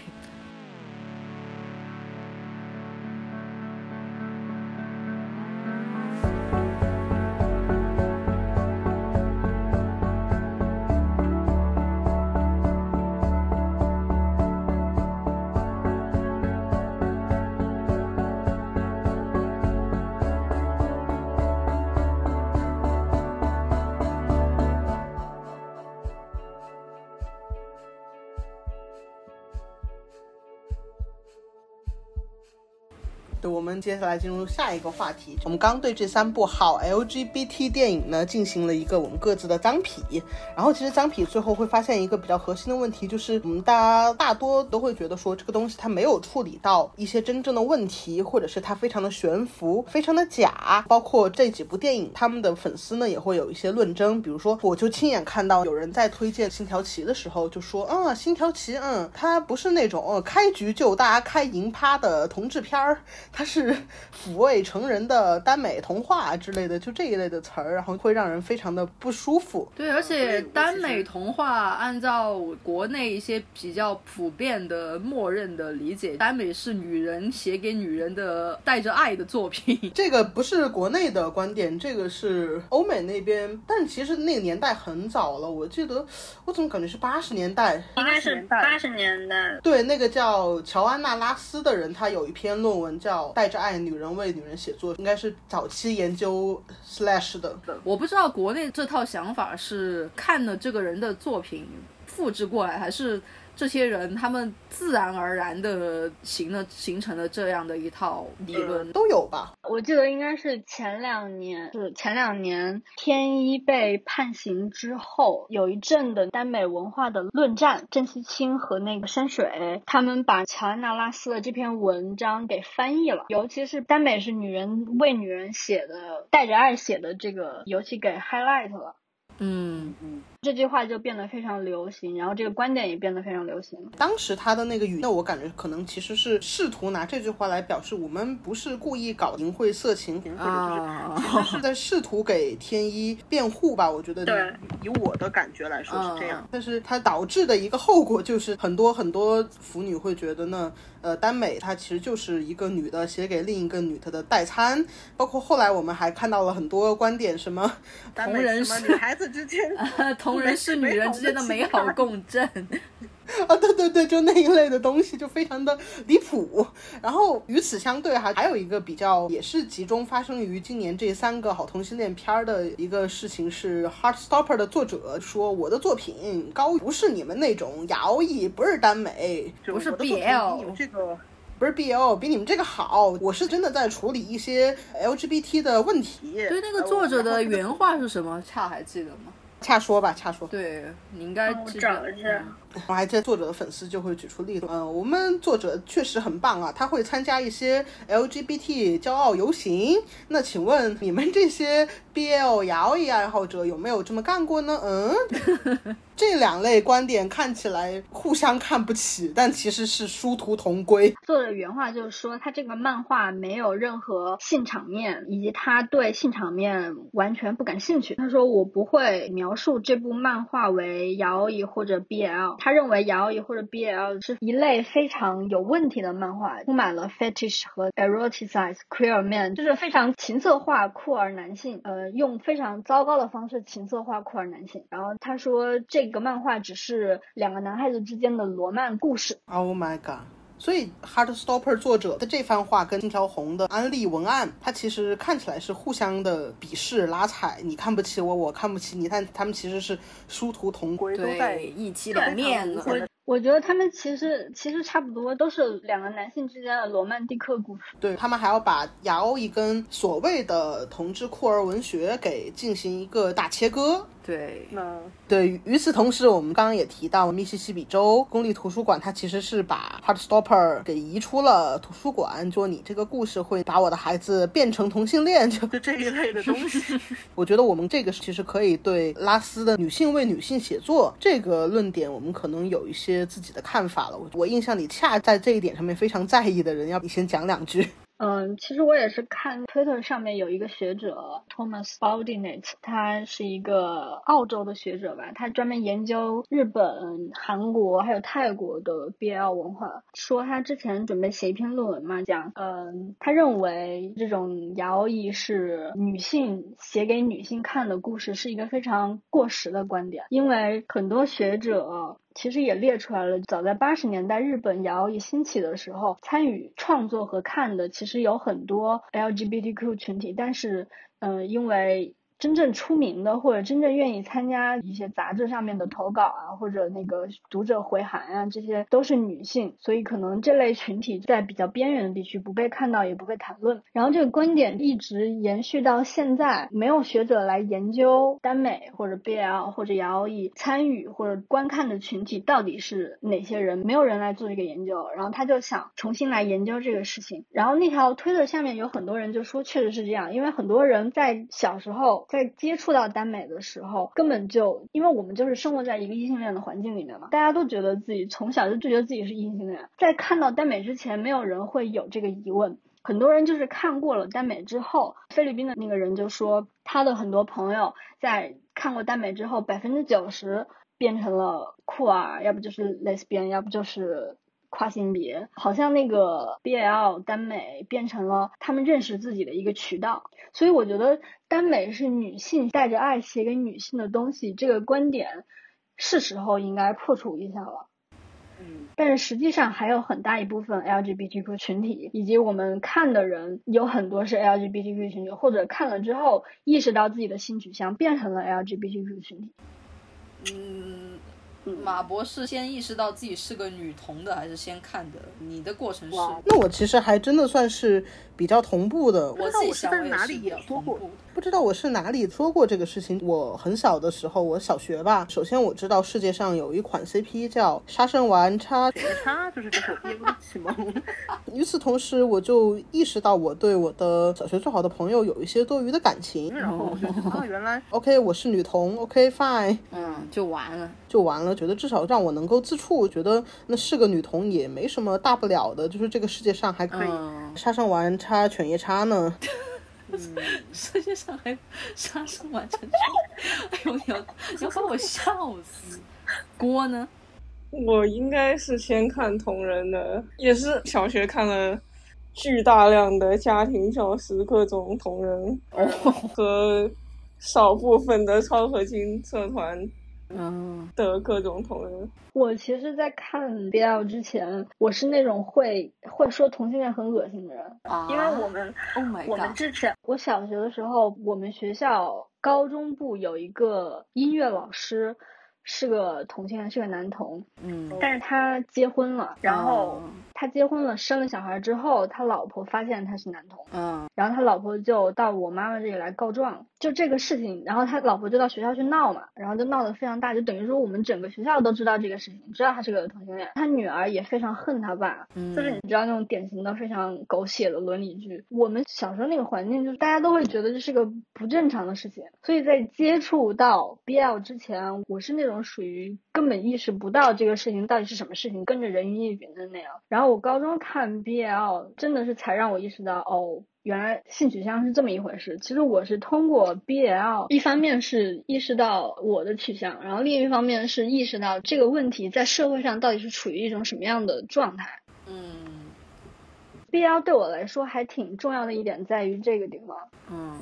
接下来进入下一个话题。我们刚对这三部好 LGBT 电影呢进行了一个我们各自的脏痞，然后其实脏痞最后会发现一个比较核心的问题，就是我们大家大多都会觉得说这个东西它没有处理到一些真正的问题，或者是它非常的悬浮，非常的假。包括这几部电影，他们的粉丝呢也会有一些论争，比如说我就亲眼看到有人在推荐《星条旗》的时候就说，嗯，《星条旗》嗯，它不是那种呃开局就大家开银趴的同志片儿。它是 [LAUGHS] 抚慰成人的耽美童话之类的，就这一类的词儿，然后会让人非常的不舒服。对，而且耽美童话按照国内一些比较普遍的默认的理解，耽美是女人写给女人的带着爱的作品。这个不是国内的观点，这个是欧美那边，但其实那个年代很早了，我记得我怎么感觉是八十年代，应该是八十年代。对，那个叫乔安娜拉斯的人，他有一篇论文叫。带爱，女人为女人写作，应该是早期研究 slash 的。我不知道国内这套想法是看了这个人的作品复制过来，还是这些人他们自然而然的形了形成了这样的一套理论，都有吧？我记得应该是前两年，是前两年天一被判刑之后，有一阵的耽美文化的论战，郑西青和那个山水，他们把乔安娜拉斯的这篇文章给翻译了，尤其是耽美是女人为女人写的，带着爱写的这个，尤其给 highlight 了。嗯嗯，这句话就变得非常流行，然后这个观点也变得非常流行。当时他的那个语，那我感觉可能其实是试图拿这句话来表示，我们不是故意搞淫秽色情，或者就是其实是在试图给天一辩护吧。我觉得对，以我的感觉来说是这样，但是它导致的一个后果就是很多很多腐女会觉得呢。呃，耽美它其实就是一个女的写给另一个女的的代餐，包括后来我们还看到了很多观点，什么同人什么女孩子之间，[LAUGHS] 同人是女人之间的美好共振。[LAUGHS] 啊，对对对，就那一类的东西就非常的离谱。然后与此相对哈，还有一个比较也是集中发生于今年这三个好同性恋片儿的一个事情是，《Heartstopper》的作者说我的作品高不是你们那种摇曳，不是耽美，不是 BL 这个不是 BL，比你们这个好。我是真的在处理一些 LGBT 的问题。对，那个作者的原话是什么？恰还记得吗？恰说吧，恰说。对你应该我。找一下我还记得作者的粉丝就会举出例子，嗯、我们作者确实很棒啊，他会参加一些 LGBT 骄傲游行。那请问你们这些 BL 摇椅爱好者有没有这么干过呢？嗯，这两类观点看起来互相看不起，但其实是殊途同归。作者原话就是说，他这个漫画没有任何性场面，以及他对性场面完全不感兴趣。他说我不会描述这部漫画为摇椅或者 BL，他认为摇椅或者 BL 是一类非常有问题的漫画，充满了 fetish 和 eroticized queer man，就是非常情色化酷儿男性，呃，用非常糟糕的方式情色化酷儿男性。然后他说这个漫画只是两个男孩子之间的罗曼故事。Oh my god！所以 Heartstopper 作者的这番话跟金条红的安利文案，它其实看起来是互相的鄙视拉踩，你看不起我，我看不起你，但他们其实是殊途同归。都在对，一起两面的。我觉得他们其实其实差不多，都是两个男性之间的罗曼蒂克故事。对他们还要把亚欧一跟所谓的同志酷儿文学给进行一个大切割。对，那对，与此同时，我们刚刚也提到，密西西比州公立图书馆，它其实是把 Heartstopper 给移出了图书馆，就你这个故事会把我的孩子变成同性恋，就就这一类的东西，[LAUGHS] 我觉得我们这个其实可以对拉斯的女性为女性写作这个论点，我们可能有一些自己的看法了。我我印象里恰在这一点上面非常在意的人，要不你先讲两句。嗯，其实我也是看 Twitter 上面有一个学者 Thomas Baldinate，他是一个澳洲的学者吧，他专门研究日本、韩国还有泰国的 BL 文化，说他之前准备写一篇论文嘛，讲，嗯，他认为这种摇椅是女性写给女性看的故事，是一个非常过时的观点，因为很多学者其实也列出来了，早在八十年代日本摇一兴起的时候，参与创作和看的其实有很多 LGBTQ 群体，但是，嗯、因为真正出名的或者真正愿意参加一些杂志上面的投稿啊，或者那个读者回函啊，这些都是女性，所以可能这类群体在比较边缘的地区不被看到，也不被谈论。然后这个观点一直延续到现在，没有学者来研究耽美或者 BL 或者 LE 参与或者观看的群体到底是哪些人，没有人来做这个研究。然后他就想重新来研究这个事情。然后那条推特下面有很多人就说，确实是这样，因为很多人在小时候在接触到耽美的时候，根本就因为我们就是生活在一个异性恋的环境里面嘛，大家都觉得自己从小就就觉得自己是异性恋，在看到耽美之前，没有人会有这个疑问。很多人就是看过了耽美之后，菲律宾的那个人就说，他的很多朋友在看过耽美之后，百分之九十变成了酷儿，要不就是 lesbian，要不就是跨性别，好像那个 BL 耽美变成了他们认识自己的一个渠道。所以我觉得耽美是女性带着爱写给女性的东西，这个观点是时候应该破除一下了。嗯，但是实际上还有很大一部分 LGBTQ 群体，以及我们看的人有很多是 LGBTQ 群体，或者看了之后意识到自己的性取向变成了 LGBTQ 群体。嗯，马博士先意识到自己是个女同的，还是先看的？你的过程是？那我其实还真的算是比较同步的。我自己我是哪里说过。不知道我是哪里说过这个事情。我很小的时候，我小学吧，首先我知道世界上有一款 CP 叫杀生丸叉。雪夜叉就是这首 BL 的启蒙。[LAUGHS] 与此同时，我就意识到我对我的小学最好的朋友有一些多余的感情。然后我就觉得啊，原来 OK，我是女同，OK fine，嗯，就完了。就完了。觉得至少让我能够自处，觉得那是个女同也没什么大不了的，就是这个世界上还可以嗯，杀生丸叉犬夜叉呢。[LAUGHS] 世界上还有杀生丸成犬，哎呦，你要你要把我笑死。锅呢？我应该是先看同人的，也是小学看了巨大量的家庭教师各种同人，和少部分的超合金社团嗯。的各种同人。我其实，在看 BL 之前，我是那种会会说同性恋很恶心的人，啊，因为我们 Oh my 我们 god，之前我小学的时候，我们学校高中部有一个音乐老师，是个同性恋，是个男同，嗯，但是他结婚了，然后哦。他结婚了，生了小孩之后，他老婆发现他是男同，嗯。然后他老婆就到我妈妈这里来告状，就这个事情，然后他老婆就到学校去闹嘛，然后就闹得非常大，就等于说我们整个学校都知道这个事情，知道他是个同性恋，他女儿也非常恨他爸，嗯，就是你知道那种典型的非常狗血的伦理剧。我们小时候那个环境，就是大家都会觉得这是个不正常的事情，所以在接触到 BL 之前，我是那种属于根本意识不到这个事情到底是什么事情，跟着人云亦云的那样。然后我高中看 BL，真的是才让我意识到，哦。原来性取向是这么一回事。其实我是通过 BL，一方面是意识到我的取向，然后另一方面是意识到这个问题在社会上到底是处于一种什么样的状态。嗯 BL 对我来说还挺重要的一点在于这个地方。嗯，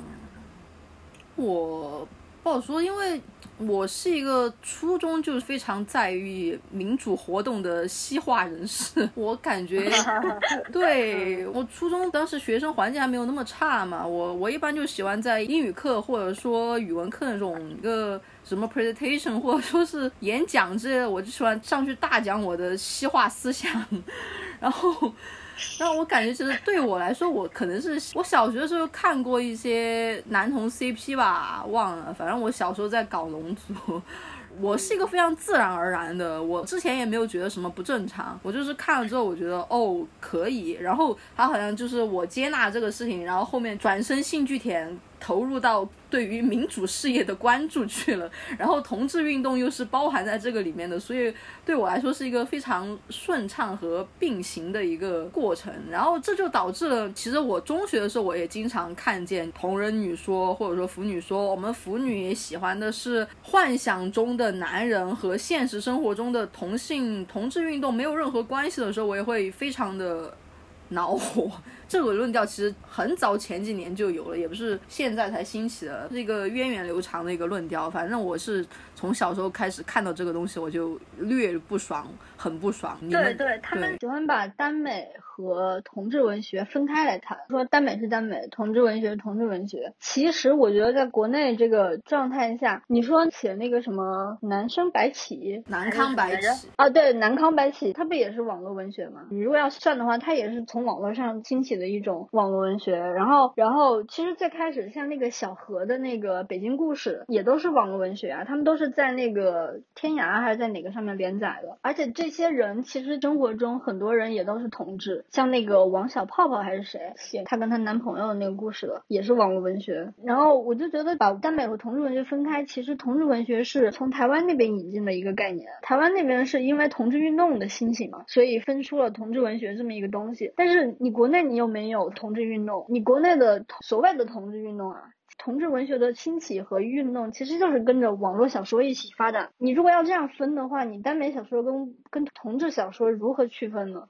我不好说，因为我是一个初中就是非常在意民主活动的西化人士，我感觉 [LAUGHS] 对我初中当时学生环境还没有那么差嘛，我我一般就喜欢在英语课或者说语文课那种一个什么 presentation 或者说是演讲之类的，我就喜欢上去大讲我的西化思想，[LAUGHS] 然后。然后我感觉，其实对我来说，我可能是我小学的时候看过一些男同 CP 吧，忘了。反正我小时候在搞龙族，我是一个非常自然而然的，我之前也没有觉得什么不正常，我就是看了之后，我觉得哦可以。然后他好像就是我接纳这个事情，然后后面转身兴趣舔投入到对于民主事业的关注去了，[LAUGHS] 然后同志运动又是包含在这个里面的，所以对我来说是一个非常顺畅和并行的一个过程。然后这就导致了，其实我中学的时候我也经常看见同人女说，或者说腐女说，我们腐女也喜欢的是幻想中的男人和现实生活中的同性同志运动没有任何关系的时候，我也会非常的恼火。这个论调其实很早前几年就有了，也不是现在才兴起的，是一个源远流长的一个论调。反正我是从小时候开始看到这个东西，我就略不爽，很不爽。你对对，他们喜欢把耽美和同志文学分开来谈，说耽美是耽美，同志文学是同志文学。其实我觉得在国内这个状态下，你说写那个什么男生白起，南康白起，啊，对，南康白起，它不也是网络文学吗？你如果要算的话，它也是从网络上兴起的的一种网络文学。然后，然后其实最开始像那个小何的那个《北京故事》也都是网络文学啊，他们都是在那个天涯还是在哪个上面连载的。而且这些人其实生活中很多人也都是同志，像那个王小泡泡还是谁写她跟她男朋友的那个故事的，也是网络文学。然后我就觉得把耽美和同志文学分开，其实同志文学是从台湾那边引进的一个概念。台湾那边是因为同志运动的兴起嘛，所以分出了同志文学这么一个东西。但是你国内你又没有同志运动，你国内的所谓的同志运动啊。同志文学的兴起和运动其实就是跟着网络小说一起发展。你如果要这样分的话，你耽美小说跟跟同志小说如何区分呢？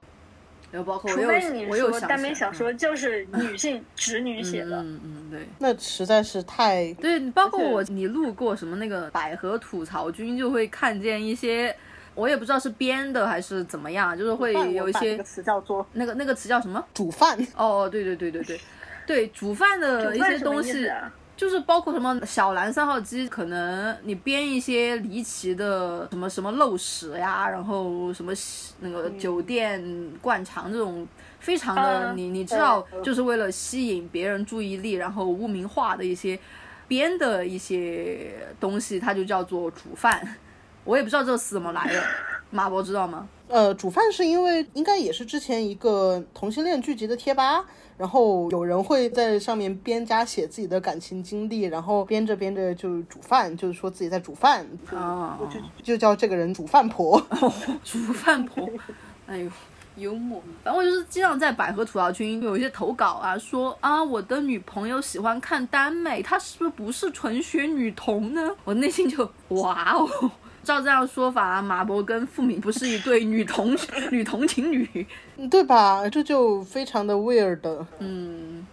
然后包括我除非你说耽美小说就是女性直女嗯写的，嗯嗯，对。那实在是太对，包括我，你路过什么那个百合吐槽君，就会看见一些，我也不知道是编的还是怎么样，就是会有一些词叫做那个那个词叫什么？煮饭。哦，对对对对对，对煮饭的一些东西？就是包括什么小蓝三号机，可能你编一些离奇的什么什么漏屎呀，然后什么那个酒店灌肠这种非常的，嗯你你知道嗯，就是为了吸引别人注意力，然后污名化的一些编的一些东西，它就叫做煮饭。我也不知道这个词怎么来的，[LAUGHS] 马博知道吗？呃，煮饭是因为应该也是之前一个同性恋聚集的贴吧，然后有人会在上面边加写自己的感情经历，然后编着编着就煮饭，就是说自己在煮饭，啊，就就叫这个人煮饭婆。[LAUGHS] 煮饭婆，哎呦。幽默，反正我就是经常在百合吐槽群有一些投稿啊，说啊我的女朋友喜欢看耽美，她是不是不是纯血女同呢？我内心就哇哦，照这样说法啊，马博跟付敏不是一对女同女同情侣，对吧？这就非常的 weird。嗯，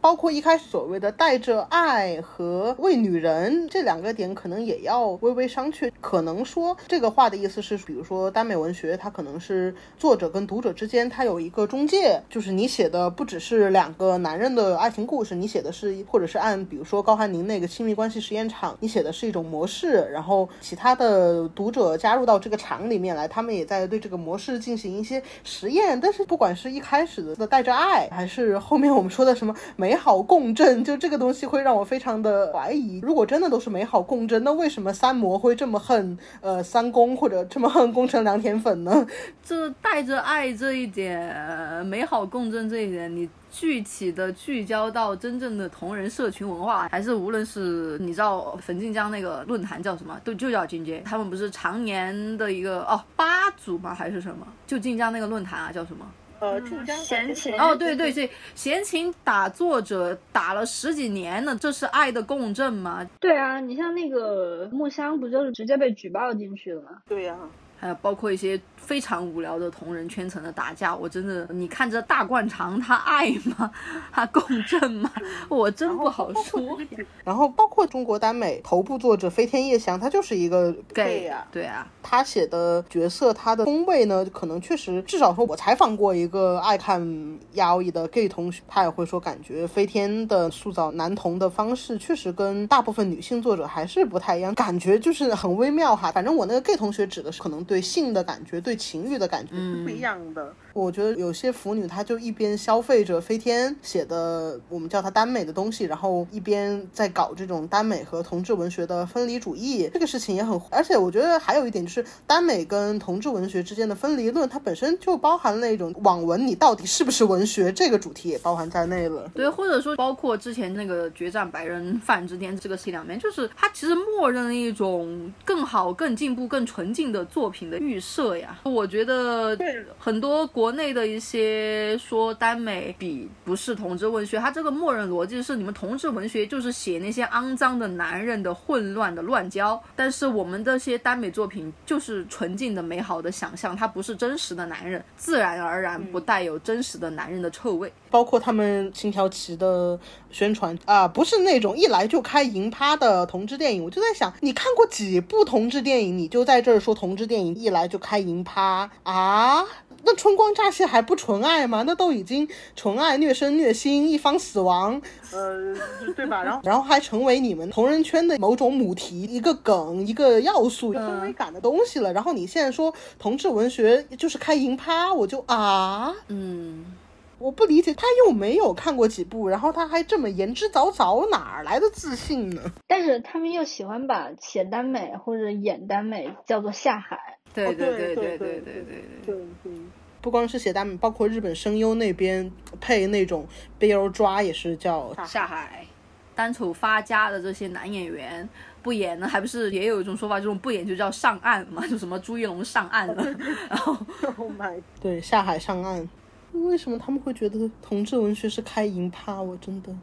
包括一开始所谓的带着爱和为女人这两个点，可能也要微微商榷。可能说这个话的意思是，比如说耽美文学，它可能是作者跟读者之间，它有一个中介，就是你写的不只是两个男人的爱情故事，你写的是，或者是按比如说高翰宁那个亲密关系实验场，你写的是一种模式，然后其他的读者加入到这个场里面来，他们也在对这个模式进行一些实验。但是不管是一开始的带着爱，还是后面我们说的什么没 [LAUGHS] 美好共振，就这个东西会让我非常的怀疑。如果真的都是美好共振，那为什么三模会这么恨呃三公或者这么恨宫城良田粉呢？[LAUGHS] 这带着爱这一点，美好共振这一点，你具体的聚焦到真正的同人社群文化，还是无论是你知道粉晋江那个论坛叫什么，都就叫金街，他们不是常年的一个哦吧主吗？还是什么？就晋江那个论坛啊，叫什么？呃，晋江闲情哦，对对对，闲情打作者打了十几年了，这是爱的共振吗？对啊，你像那个木香，不就是直接被举报进去了吗？对呀、还有包括一些非常无聊的同人圈层的打架，我真的，你看这大灌肠，他爱吗？他共振吗？我真不好说。然后包括中国耽美头部作者飞天夜翔，他就是一个 gay 呀对啊，他写的角色，他的风味呢，可能确实，至少说我采访过一个爱看亚欧伊的 gay 同学，他也会说，感觉飞天的塑造男同的方式，确实跟大部分女性作者还是不太一样，感觉就是很微妙哈。反正我那个 gay 同学指的是可能对性的感觉，对情欲的感觉，是不一样的。我觉得有些腐女，她就一边消费着飞天写的我们叫它耽美的东西，然后一边在搞这种耽美和同志文学的分离主义，这个事情也很。而且我觉得还有一点就是，耽美跟同志文学之间的分离论，它本身就包含了一种网文你到底是不是文学这个主题也包含在内了。对，或者说包括之前那个《决战白人范之巅》这个戏两面，就是它其实默认了一种更好、更进步、更纯净的作品的预设呀。我觉得对很多国国内的一些说耽美比不是同志文学，它这个默认逻辑是你们同志文学就是写那些肮脏的男人的混乱的乱交，但是我们这些耽美作品就是纯净的美好的想象，它不是真实的男人，自然而然不带有真实的男人的臭味。包括他们星条旗的宣传啊、不是那种一来就开银趴的同志电影。我就在想，你看过几部同志电影，你就在这儿说同志电影一来就开银趴啊？那春光乍泄还不纯爱吗？那都已经纯爱虐身虐心，一方死亡，呃，对吧？然后 [LAUGHS] 然后还成为你们同人圈的某种母题、一个梗、一个要素、氛围感的东西了。然后你现在说同志文学就是开银趴，我就啊。嗯。我不理解，他又没有看过几部，然后他还这么言之凿凿，哪儿来的自信呢？但是他们又喜欢把写耽美或者演耽美叫做下海。对哦对对对对对对对对。对对，不光是写耽美，包括日本声优那边配那种 BL 抓也是叫下海，单丑发家的这些男演员不演呢，还不是也有一种说法，这种不演就叫上岸嘛，就什么朱一龙上岸了，[LAUGHS] 然后 Oh my，对下海上岸。为什么他们会觉得同志文学是开银趴？我真的，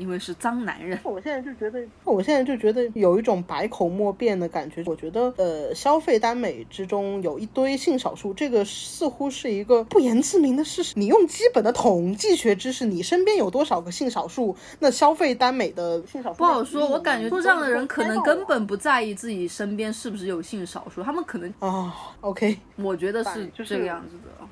因为是脏男人，我现在就觉得我现在就觉得有一种百口莫辩的感觉。我觉得，呃，消费耽美之中有一堆性少数，这个似乎是一个不言自明的事实。你用基本的统计学知识，你身边有多少个性少数？那消费耽美的性少数不好说。我感觉做这样的人可能根本不不在意自己身边是不是有性少数，他们可能啊，OK，我觉得是就是这个样子的。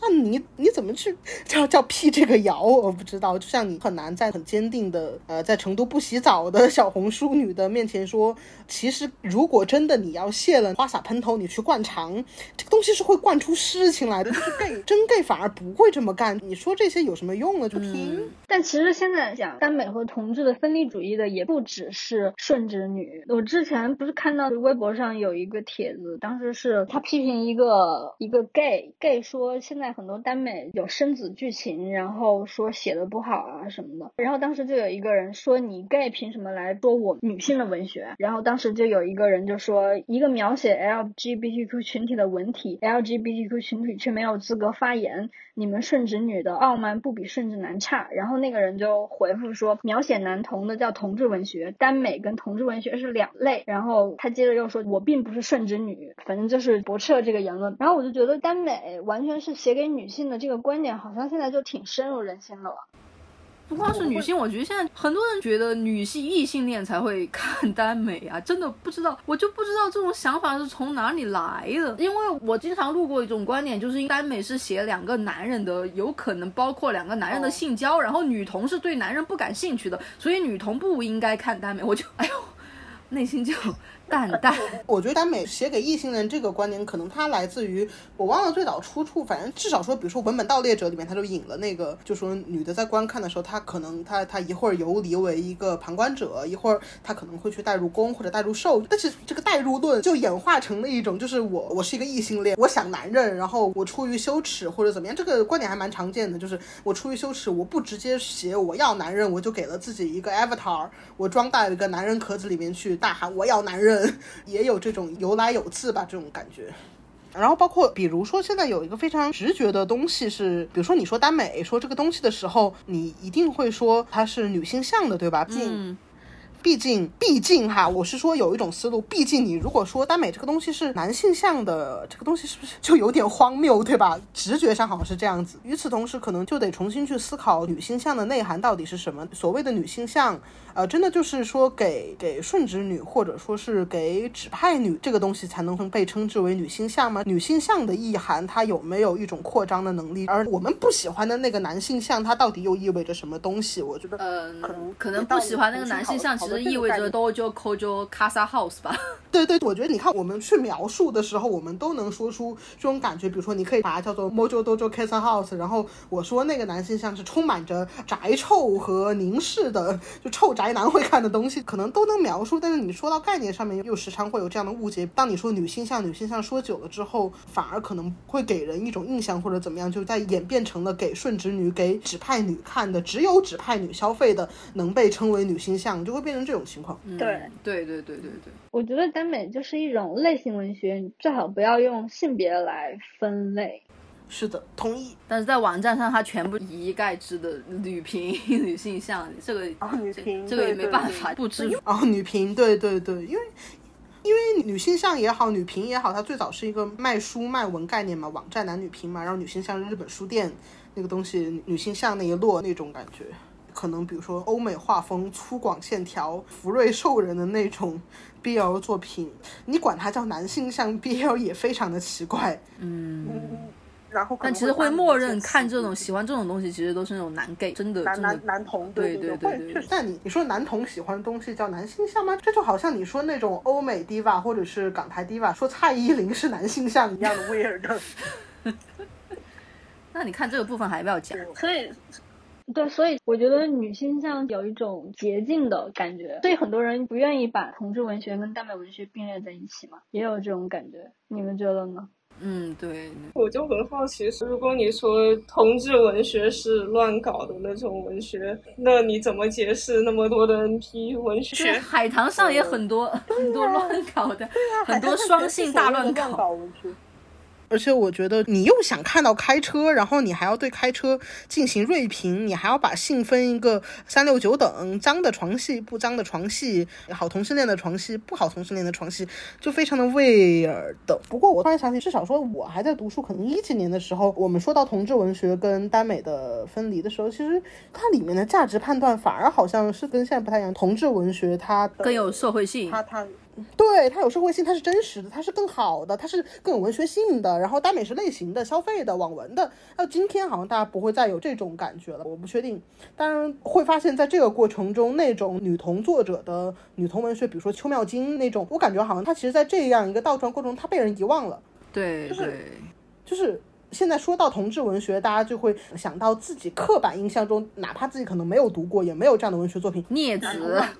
那你你怎么去叫叫辟这个谣？我不知道。就像你很难在很坚定的呃，在成都不洗澡的小红书女的面前说，其实如果真的你要卸了花洒喷头，你去灌肠，这个东西是会灌出事情来的。就是 gay [LAUGHS] 真 gay 反而不会这么干。你说这些有什么用呢？就听。但其实现在讲耽美和同志的分离主义的也不只是顺直女。我之前不是看到微博上有一个帖子，当时是他批评一个一个 gay gay 说现在很多耽美有生子剧情，然后说写的不好啊什么的。然后当时就有一个人说你 gay 凭什么来说我女性的文学？然后当时就有一个人就说一个描写 LGBTQ 群体的文体，LGBTQ 群体却没有资格发言。你们顺直女的傲慢不比顺直男差。然后那个人就回复说，描写男同的叫同志文学，耽美跟同志文学是两类。然后他接着又说，我并不是顺直女，反正就是驳斥了这个言论。然后我就觉得耽美完全是写给女性的这个观点，好像现在就挺深入人心了。不光是女性，我觉得现在很多人觉得女性异性恋才会看耽美啊，真的不知道，我就不知道这种想法是从哪里来的。因为我经常路过一种观点，就是耽美是写两个男人的，有可能包括两个男人的性交，然后女同是对男人不感兴趣的，所以女同不应该看耽美。我就哎呦，内心就淡淡。[LAUGHS] 我觉得耽美写给异性恋这个观点，可能它来自于我忘了最早出处，反正至少说，比如说《文本盗猎者》里面，他就引了那个，就说女的在观看的时候，她可能她她一会儿游离为一个旁观者，一会儿她可能会去带入攻或者带入受，但是这个带入论就演化成了一种，就是我我是一个异性恋，我想男人，然后我出于羞耻或者怎么样，这个观点还蛮常见的，就是我出于羞耻，我不直接写我要男人，我就给了自己一个 avatar，我装到一个男人壳子里面去大喊我要男人，[LAUGHS] 也有这种有来有自吧这种感觉。然后包括比如说现在有一个非常直觉的东西是，比如说你说耽美说这个东西的时候，你一定会说它是女性向的，对吧？嗯，毕竟，毕竟哈，我是说有一种思路，毕竟你如果说耽美这个东西是男性向的，这个东西是不是就有点荒谬，对吧？直觉上好像是这样子。与此同时，可能就得重新去思考女性向的内涵到底是什么。所谓的女性向，呃，真的就是说给给顺直女或者说是给指派女这个东西才能被称之为女性向吗？女性向的意涵，它有没有一种扩张的能力？而我们不喜欢的那个男性向，它到底又意味着什么东西？我觉得，嗯，可能可能不喜欢那个男性向，其实意味着 dojo kojo casa house 吧。[LAUGHS] 对对，我觉得你看我们去描述的时候，我们都能说出这种感觉。比如说，你可以把它叫做 Mojo Dojo Casa House，然后我说那个男性像是充满着宅臭和凝视的，就臭宅男会看的东西，可能都能描述。但是你说到概念上面，又时常会有这样的误解。当你说女性向、女性向说久了之后，反而可能会给人一种印象或者怎么样，就在演变成了给顺直女、给指派女看的，只有指派女消费的能被称为女性向，就会变成这种情况。嗯对对对对对对，我觉得耽美就是一种类型文学，你最好不要用性别来分类。是的，同意。但是在网站上，它全部一以概之的女频女性向，这个啊女频这个也没办法不知哦，女频，对对对，因为因为女性向也好，女频也好，它最早是一个卖书卖文概念嘛，网站男女频嘛，然后女性向日本书店那个东西，女性向那一摞那种感觉。可能比如说欧美画风、粗犷线条、福瑞兽人的那种 BL 作品，你管它叫男性向 BL 也非常的奇怪。嗯。然后可但其实会默认看这种喜欢这种东西，其实都是那种男 gay，真的男真的男男童，对对对对确实但你你说男同喜欢的东西叫男性向吗？这就好像你说那种欧美 diva 或者是港台 diva 说蔡依林是男性向一样。的 weird。[LAUGHS] 那你看这个部分还要讲，所以，对，所以我觉得女性向有一种捷径的感觉，所以很多人不愿意把同志文学跟耽美文学并列在一起嘛，也有这种感觉。你们觉得呢？嗯，对，我就很好奇，如果你说同志文学是乱搞的那种文学，那你怎么解释那么多的 NP 文就是学？海棠上也很多很多乱搞的，很多双性大乱。搞文学。而且我觉得你又想看到开车，然后你还要对开车进行锐评，你还要把性分一个三六九等，脏的床戏、不脏的床戏，好同性恋的床戏、不好同性恋的床戏，就非常的味儿的。不过我突然想起，至少说我还在读书，可能一几年的时候，我们说到同志文学跟耽美的分离的时候，其实它里面的价值判断反而好像是跟现在不太一样。同志文学它更有社会性，它它对，它有社会性，它是真实的，它是更好的，它是更有文学性的。然后耽美是类型的、消费的、网文的。到今天好像大家不会再有这种感觉了，我不确定。当然会发现，在这个过程中，那种女同作者的女同文学，比如说邱妙金那种，我感觉好像她其实在这样一个倒转过程中，她被人遗忘了。对对，就是现在说到同志文学，大家就会想到自己刻板印象中，哪怕自己可能没有读过，也没有这样的文学作品，孽子、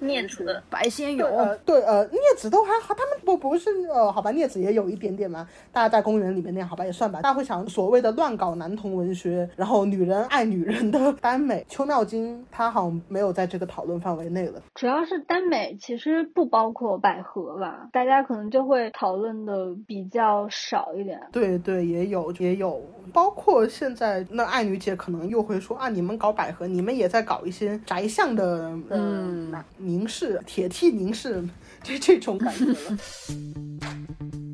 孽子，白先勇，呃，对，呃，镊子都还好，他们不不是呃，好吧，孽子也有一点点嘛，大家在公园里面那样，好吧，也算吧。大家会想所谓的乱搞男同文学，然后女人爱女人的耽美，邱妙金他好像没有在这个讨论范围内了。主要是耽美其实不包括百合吧，大家可能就会讨论的比较少一点。对对，也有也有，包括现在那爱女姐可能又会说啊，你们搞百合，你们也在搞一些宅向的嗯呃凝视、铁 T 凝视，这这种感觉了。[LAUGHS]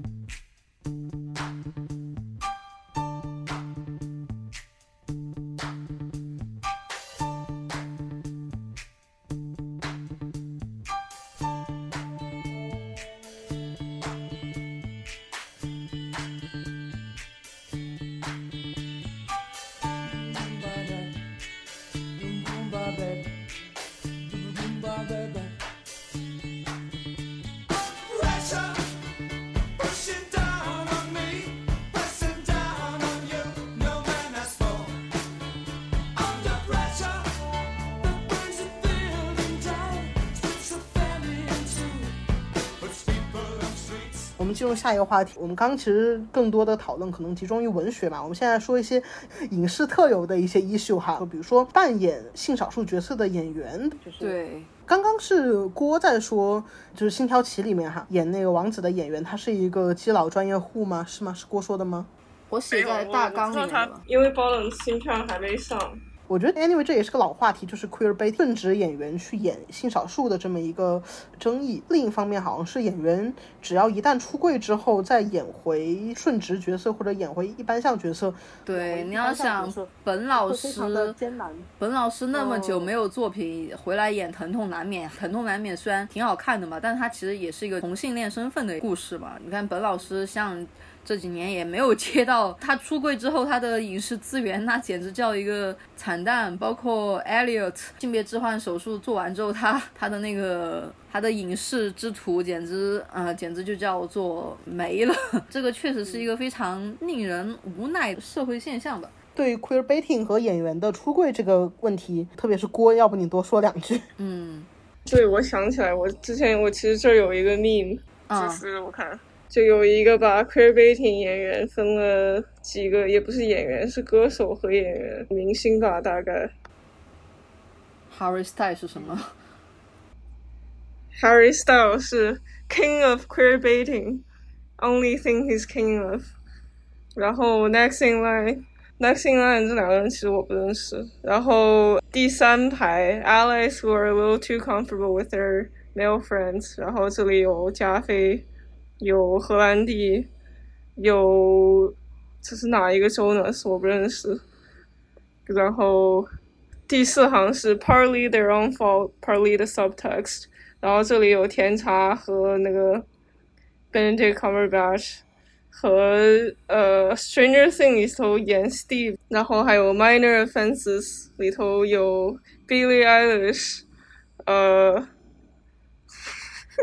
们进入下一个话题。我们刚刚其实更多的讨论可能集中于文学嘛，我们现在说一些影视特有的一些 issue 哈，就比如说扮演性少数角色的演员，就是对，刚刚是郭在说，就是《星条旗》里面哈演那个王子的演员，他是一个基佬专业户吗？是吗？是郭说的吗？我写在大纲里了。因为 Balance 新片还没上，我觉得 anyway 这也是个老话题，就是 queer bait 正职演员去演性少数的这么一个争议。另一方面，好像是演员只要一旦出柜之后，再演回顺直角色或者演回一般向角色，对，你要想本老师，艰难。本老师那么久哦没有作品，回来演《疼痛难免》，《疼痛难免》虽然挺好看的嘛，但它其实也是一个同性恋身份的故事嘛。你看本老师像这几年也没有接到他出柜之后他的影视资源，那简直叫一个惨淡。包括 Elliot 性别置换手术做完之后，他他的那个他的影视之途简直呃简直就叫做没了。[LAUGHS] 这个确实是一个非常令人无奈的社会现象吧。对于 queer baiting 和演员的出柜这个问题，特别是郭，要不你多说两句？嗯对，我想起来，我之前我其实这儿有一个 meme，啊就是我看就有一个把 queer baiting 演员分了几个，也不是演员，是歌手和演员、明星吧，大概。，Harry Styles 是什么？Harry Styles 是 King of queer baiting，only thing he's king of。然后 Next in line，Next in line 这两个人其实我不认识。然后第三排 Alex were a little too comfortable with their male friends。然后这里有加菲，有荷兰弟，有这是哪一个州呢？是我不认识。然后第四行是 partly their own fault, partly the subtext。然后这里有甜茶和那个 Benedict Cumberbatch 和呃 Stranger Things 里头演 Steve，然后还有 Minor Offenses 里头有 Billie Eilish，呃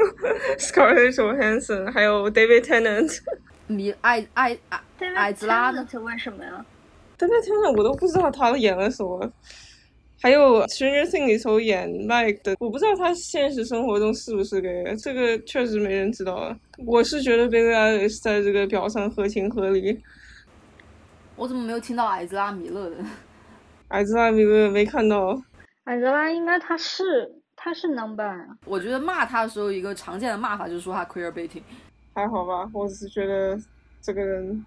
[LAUGHS] Scarlett Johansson，还有 David Tennant。[LAUGHS] 米艾艾艾矮子拉呢？为什么呀？David Tennant 我都不知道他演了什么。还有《Stranger Things》里头演 Mike 的，我不知道他现实生活中是不是 gay，这个确实没人知道啊。我是觉得 Billie Eilish 在这个表上合情合理。我怎么没有听到矮子拉米勒的？[LAUGHS] 矮子拉米勒没看到，矮子拉应该他是他是男版啊，我觉得骂他的时候，一个常见的骂法就是说他 queer baiting，还好吧。我只是觉得这个人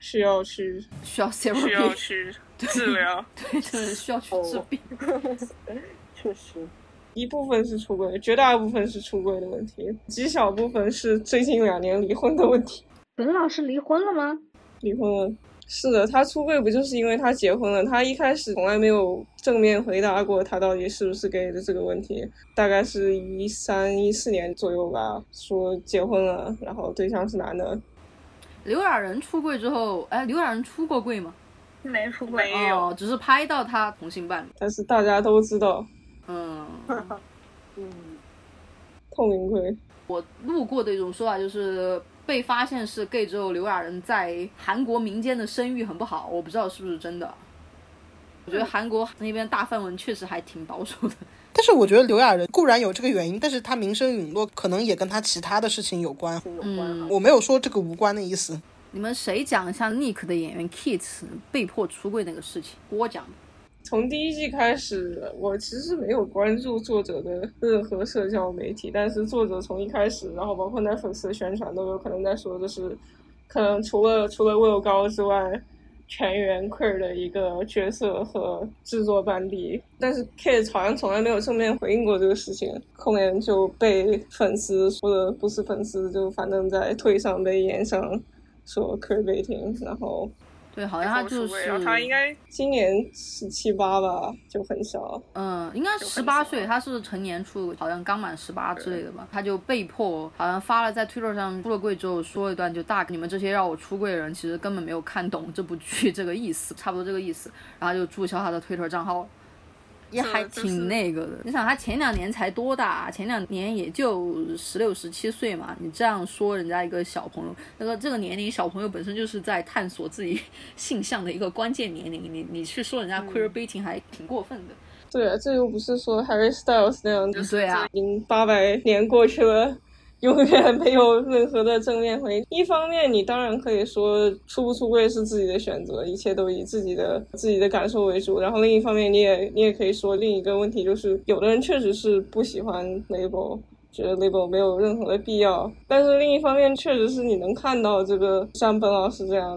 需要去需要 therapy，需要 [LAUGHS] 去治疗。[LAUGHS] 对，就是需要去治病。[LAUGHS] 确实，一部分是出轨，绝大部分是出轨的问题，极小部分是最近两年离婚的问题。本老师离婚了吗？离婚了。是的，他出柜不就是因为他结婚了？他一开始从来没有正面回答过他到底是不是 gay 的这个问题，大概是一三一四年左右吧，说结婚了，然后对象是男的。刘亚仁出柜之后，哎，刘亚仁出过柜吗？没出过。没有哦，只是拍到他同性伴侣。但是大家都知道，嗯，[LAUGHS] 嗯，透明柜。我路过的一种说法就是，被发现是 gay 之后，刘亚仁在韩国民间的声誉很不好，我不知道是不是真的。我觉得韩国那边大范文确实还挺保守的。[LAUGHS] 但是我觉得刘亚仁固然有这个原因，但是他名声陨落可能也跟他其他的事情有关。有关啊嗯我没有说这个无关的意思。你们谁讲一下 Nick 的演员 Kit 被迫出柜那个事情？我讲的。从第一季开始，我其实没有关注作者的任何社交媒体，但是作者从一开始，然后包括那粉丝宣传都有可能在说，就是可能除了除了 Will 高之外，全员 queer 的一个角色和制作班底，但是 Kids 好像从来没有正面回应过这个事情，后面就被粉丝或者不是粉丝，就反正在推上被延上说 queer 被停然后对，好像他就是他应，该今年十七八吧，就很小。嗯，应该十八岁，他是成年处，好像刚满十八之类的吧，他就被迫，好像发了在 Twitter 上出了柜之后说一段，就大你们这些让我出柜的人，其实根本没有看懂这部剧这个意思，差不多这个意思，然后就注销他的 Twitter 账号。也还挺那个的，你想他前两年才多大啊？前两年也就十六、十七岁嘛。你这样说人家一个小朋友，那个这个年龄小朋友本身就是在探索自己 [LAUGHS] 性向的一个关键年龄，你你去说人家 queer baiting 还挺过分的。对啊，这又不是说 Harry Styles 那样，子对啊已经八百年过去了，永远没有任何的正面回应。一方面，你当然可以说出不出柜是自己的选择，一切都以自己的自己的感受为主。然后另一方面，你也你也可以说另一个问题就是，有的人确实是不喜欢 label。觉得 label 没有任何的必要，但是另一方面，确实是你能看到这个像本老师这样，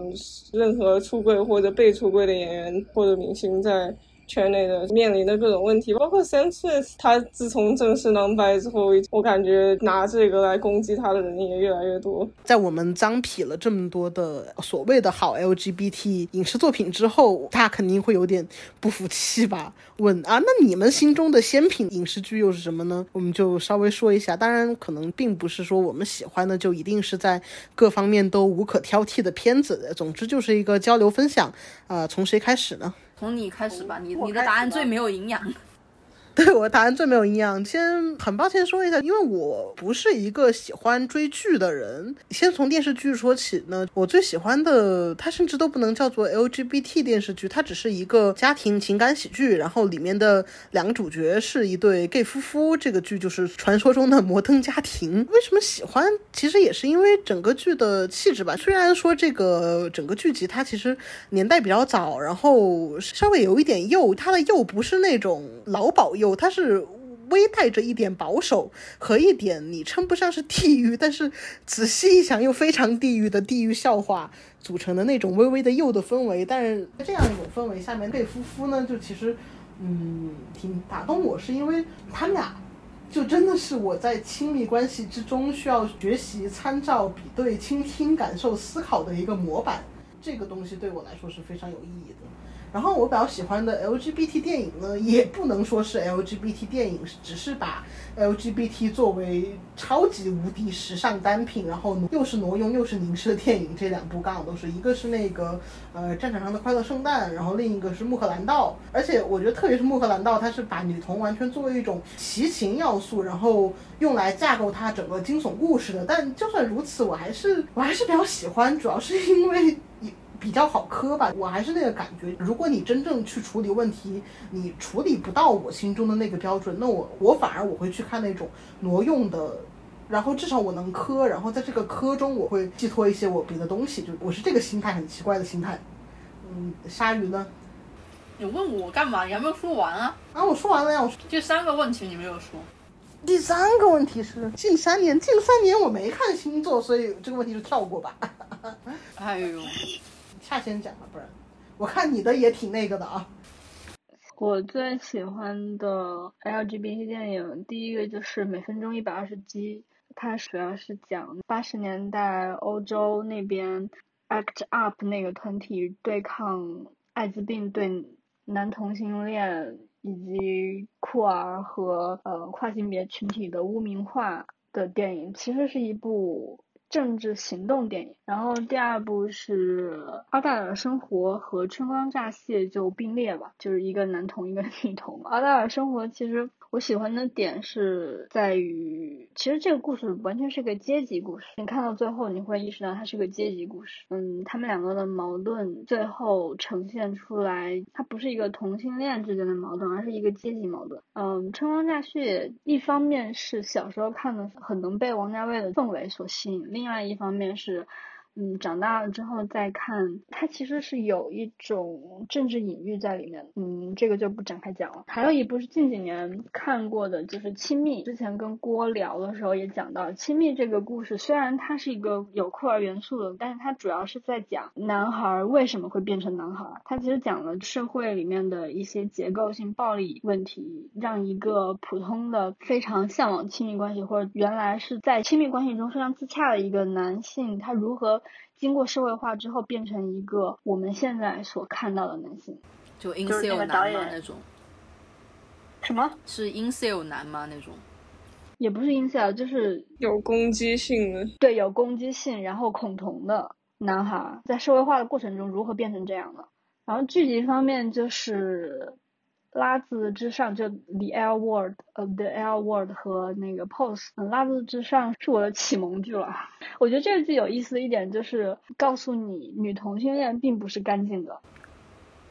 任何出柜或者被出柜的演员或者明星在圈内的面临的各种问题，包括 Sam Smith，他自从正式囊白之后，我感觉拿这个来攻击他的人也越来越多。在我们脏痞了这么多的所谓的好 LGBT 影视作品之后，他肯定会有点不服气吧？问啊，那你们心中的仙品影视剧又是什么呢？我们就稍微说一下。当然，可能并不是说我们喜欢的就一定是在各方面都无可挑剔的片子。总之就是一个交流分享。啊、从谁开始呢？从你开始吧，你你的答案最没有营养。对我答案最没有营养。先很抱歉说一下，因为我不是一个喜欢追剧的人。先从电视剧说起呢，我最喜欢的，它甚至都不能叫做 LGBT 电视剧，它只是一个家庭情感喜剧。然后里面的两个主角是一对 gay 夫妇，这个剧就是传说中的摩登家庭。为什么喜欢？其实也是因为整个剧的气质吧。虽然说这个整个剧集它其实年代比较早，然后稍微有一点幼，它的幼不是那种老保幼，它是。微带着一点保守和一点你称不上是地狱，但是仔细一想又非常地狱的地狱笑话组成的那种微微的幼的氛围。但是这样一种氛围下面，对夫妇呢，就其实嗯挺打动我，是因为他们俩就真的是我在亲密关系之中需要学习、参照、比对、倾听、感受、思考的一个模板。这个东西对我来说是非常有意义的。然后我比较喜欢的 LGBT 电影呢，也不能说是 LGBT 电影，只是把 LGBT 作为超级无敌时尚单品，然后又是挪用又是凝视的电影。这两部刚好都是，一个是那个呃战场上的快乐圣诞，然后另一个是穆赫兰道。而且我觉得特别是穆赫兰道，它是把女童完全作为一种奇情要素，然后用来架构它整个惊悚故事的。但就算如此，我还是我还是比较喜欢，主要是因为。比较好磕吧，我还是那个感觉。如果你真正去处理问题，你处理不到我心中的那个标准，那我我反而我会去看那种挪用的，然后至少我能磕，然后在这个磕中我会寄托一些我别的东西，就我是这个心态，很奇怪的心态。嗯，鲨鱼呢？你问我干嘛？你还没有说完啊！啊，我说完了呀，我说就三个问题你没有说。第三个问题是近三年，近三年我没看星座，所以这个问题就跳过吧。[LAUGHS] 哎呦，下先讲吧，不然我看你的也挺那个的啊。我最喜欢的 LGBT 电影，第一个就是《每分钟一百二十集》，它主要是讲八十年代欧洲那边 ACT UP 那个团体对抗艾滋病对男同性恋以及酷儿和呃跨性别群体的污名化的电影，其实是一部政治行动电影。然后第二部是《阿黛尔生活》和《春光乍泄》就并列吧，就是一个男同一个女同。《阿黛尔生活》其实我喜欢的点是在于，其实这个故事完全是个阶级故事。你看到最后，你会意识到它是个阶级故事。嗯，他们两个的矛盾最后呈现出来，它不是一个同性恋之间的矛盾，而是一个阶级矛盾。嗯，《春光乍泄》一方面是小时候看的很能被王家卫的氛围所吸引，另外一方面是。嗯，长大了之后再看，它其实是有一种政治隐喻在里面。嗯，这个就不展开讲了。还有一部是近几年看过的，就是《亲密》。之前跟郭聊的时候也讲到，《亲密》这个故事虽然它是一个有酷儿元素的，但是它主要是在讲男孩为什么会变成男孩。它其实讲了社会里面的一些结构性暴力问题，让一个普通的非常向往亲密关系，或者原来是在亲密关系中非常自洽的一个男性，他如何经过社会化之后变成一个我们现在所看到的男性。就就是那 incel 个男导演吗那种？什么？是 insel 男吗那种？也不是 insel，就是有攻击性的，对有攻击性，然后恐同的男孩，在社会化的过程中如何变成这样的？然后剧集方面就是《拉字之上》，就《The Air Word》呃，《The Air Word》和那个《Pose》。《拉字之上》是我的启蒙剧了。[LAUGHS] 我觉得这个剧有意思的一点就是告诉你，女同性恋并不是干净的。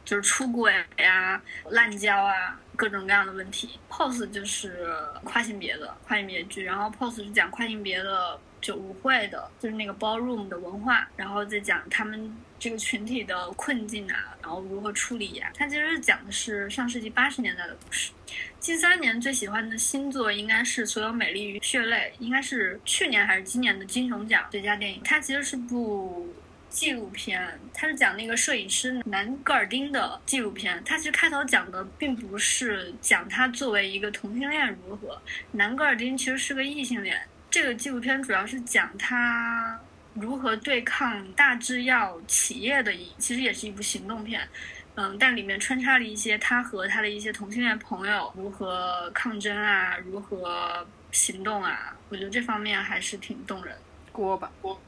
就是出轨呀、滥交啊。各种各样的问题，pose 就是跨性别的跨性别剧，然后 pose 是讲跨性别的就舞会的，就是那个 ballroom 的文化，然后再讲他们这个群体的困境啊，然后如何处理呀、它其实讲的是上世纪八十年代的故事。近三年最喜欢的新作应该是《所有美丽与血泪》，应该是去年还是今年的金熊奖最佳电影。它其实是部纪录片，它是讲那个摄影师南戈尔丁的纪录片。它其实开头讲的并不是讲他作为一个同性恋如何，南戈尔丁其实是个异性恋。这个纪录片主要是讲他如何对抗大制药企业的，其实也是一部行动片。嗯，但里面穿插了一些他和他的一些同性恋朋友如何抗争啊，如何行动啊，我觉得这方面还是挺动人。锅吧锅，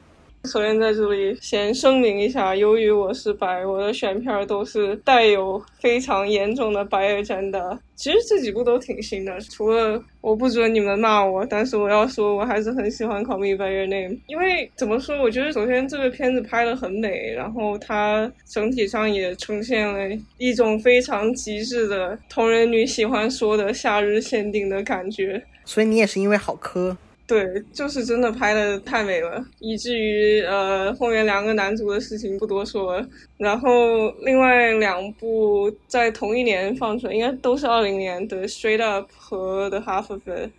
首先在这里先声明一下，由于我是白，我的选片都是带有非常严重的白人真的。其实这几部都挺新的，除了我不准你们骂我，但是我要说，我还是很喜欢《Call Me by Your Name》，因为怎么说，我觉得首先这个片子拍的很美，然后它整体上也呈现了一种非常极致的同人女喜欢说的夏日限定的感觉。所以你也是因为好磕，对，就是真的拍的太美了，以至于呃后面两个男主的事情不多说了。然后另外两部在同一年放出来，应该都是二零年的《Straight Up》和《The Half of It》。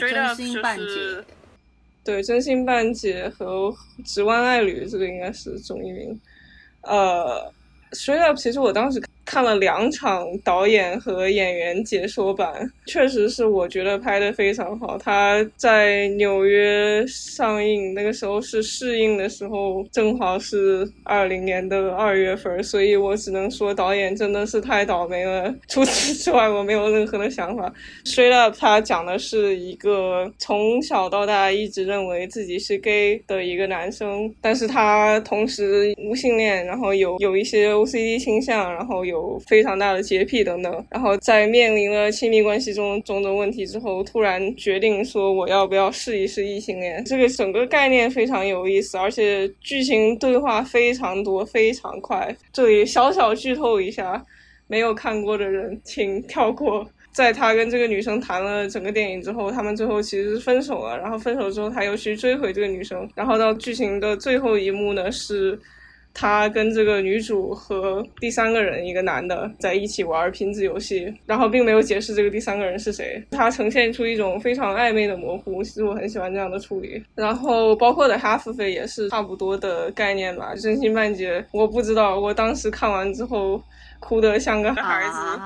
真 Up 心半解就是，对，《真心半解》和《直弯爱侣》这个应该是中一名。呃，《Straight Up》其实我当时看了两场导演和演员解说版，确实是我觉得拍的非常好。他在纽约上映，那个时候是试映的时候，正好是二零年的二月份，所以我只能说导演真的是太倒霉了。除此之外，我没有任何的想法。Straight Up，他讲的是一个从小到大一直认为自己是 gay 的一个男生，但是他同时无性恋，然后有有一些 OCD 倾向，然后有有非常大的洁癖等等。然后在面临了亲密关系中种种问题之后，突然决定说我要不要试一试异性恋。这个整个概念非常有意思，而且剧情对话非常多，非常快。这里小小剧透一下。没有看过的人，请跳过。在他跟这个女生谈了整个电影之后，他们最后其实是分手了。然后分手之后，他又去追回这个女生。然后到剧情的最后一幕呢，是他跟这个女主和第三个人，一个男的在一起玩拼字游戏，然后并没有解释这个第三个人是谁。他呈现出一种非常暧昧的模糊，其实我很喜欢这样的处理。然后包括的 Half of It 也是差不多的概念吧。真心半截，我不知道，我当时看完之后。哭得像个孩子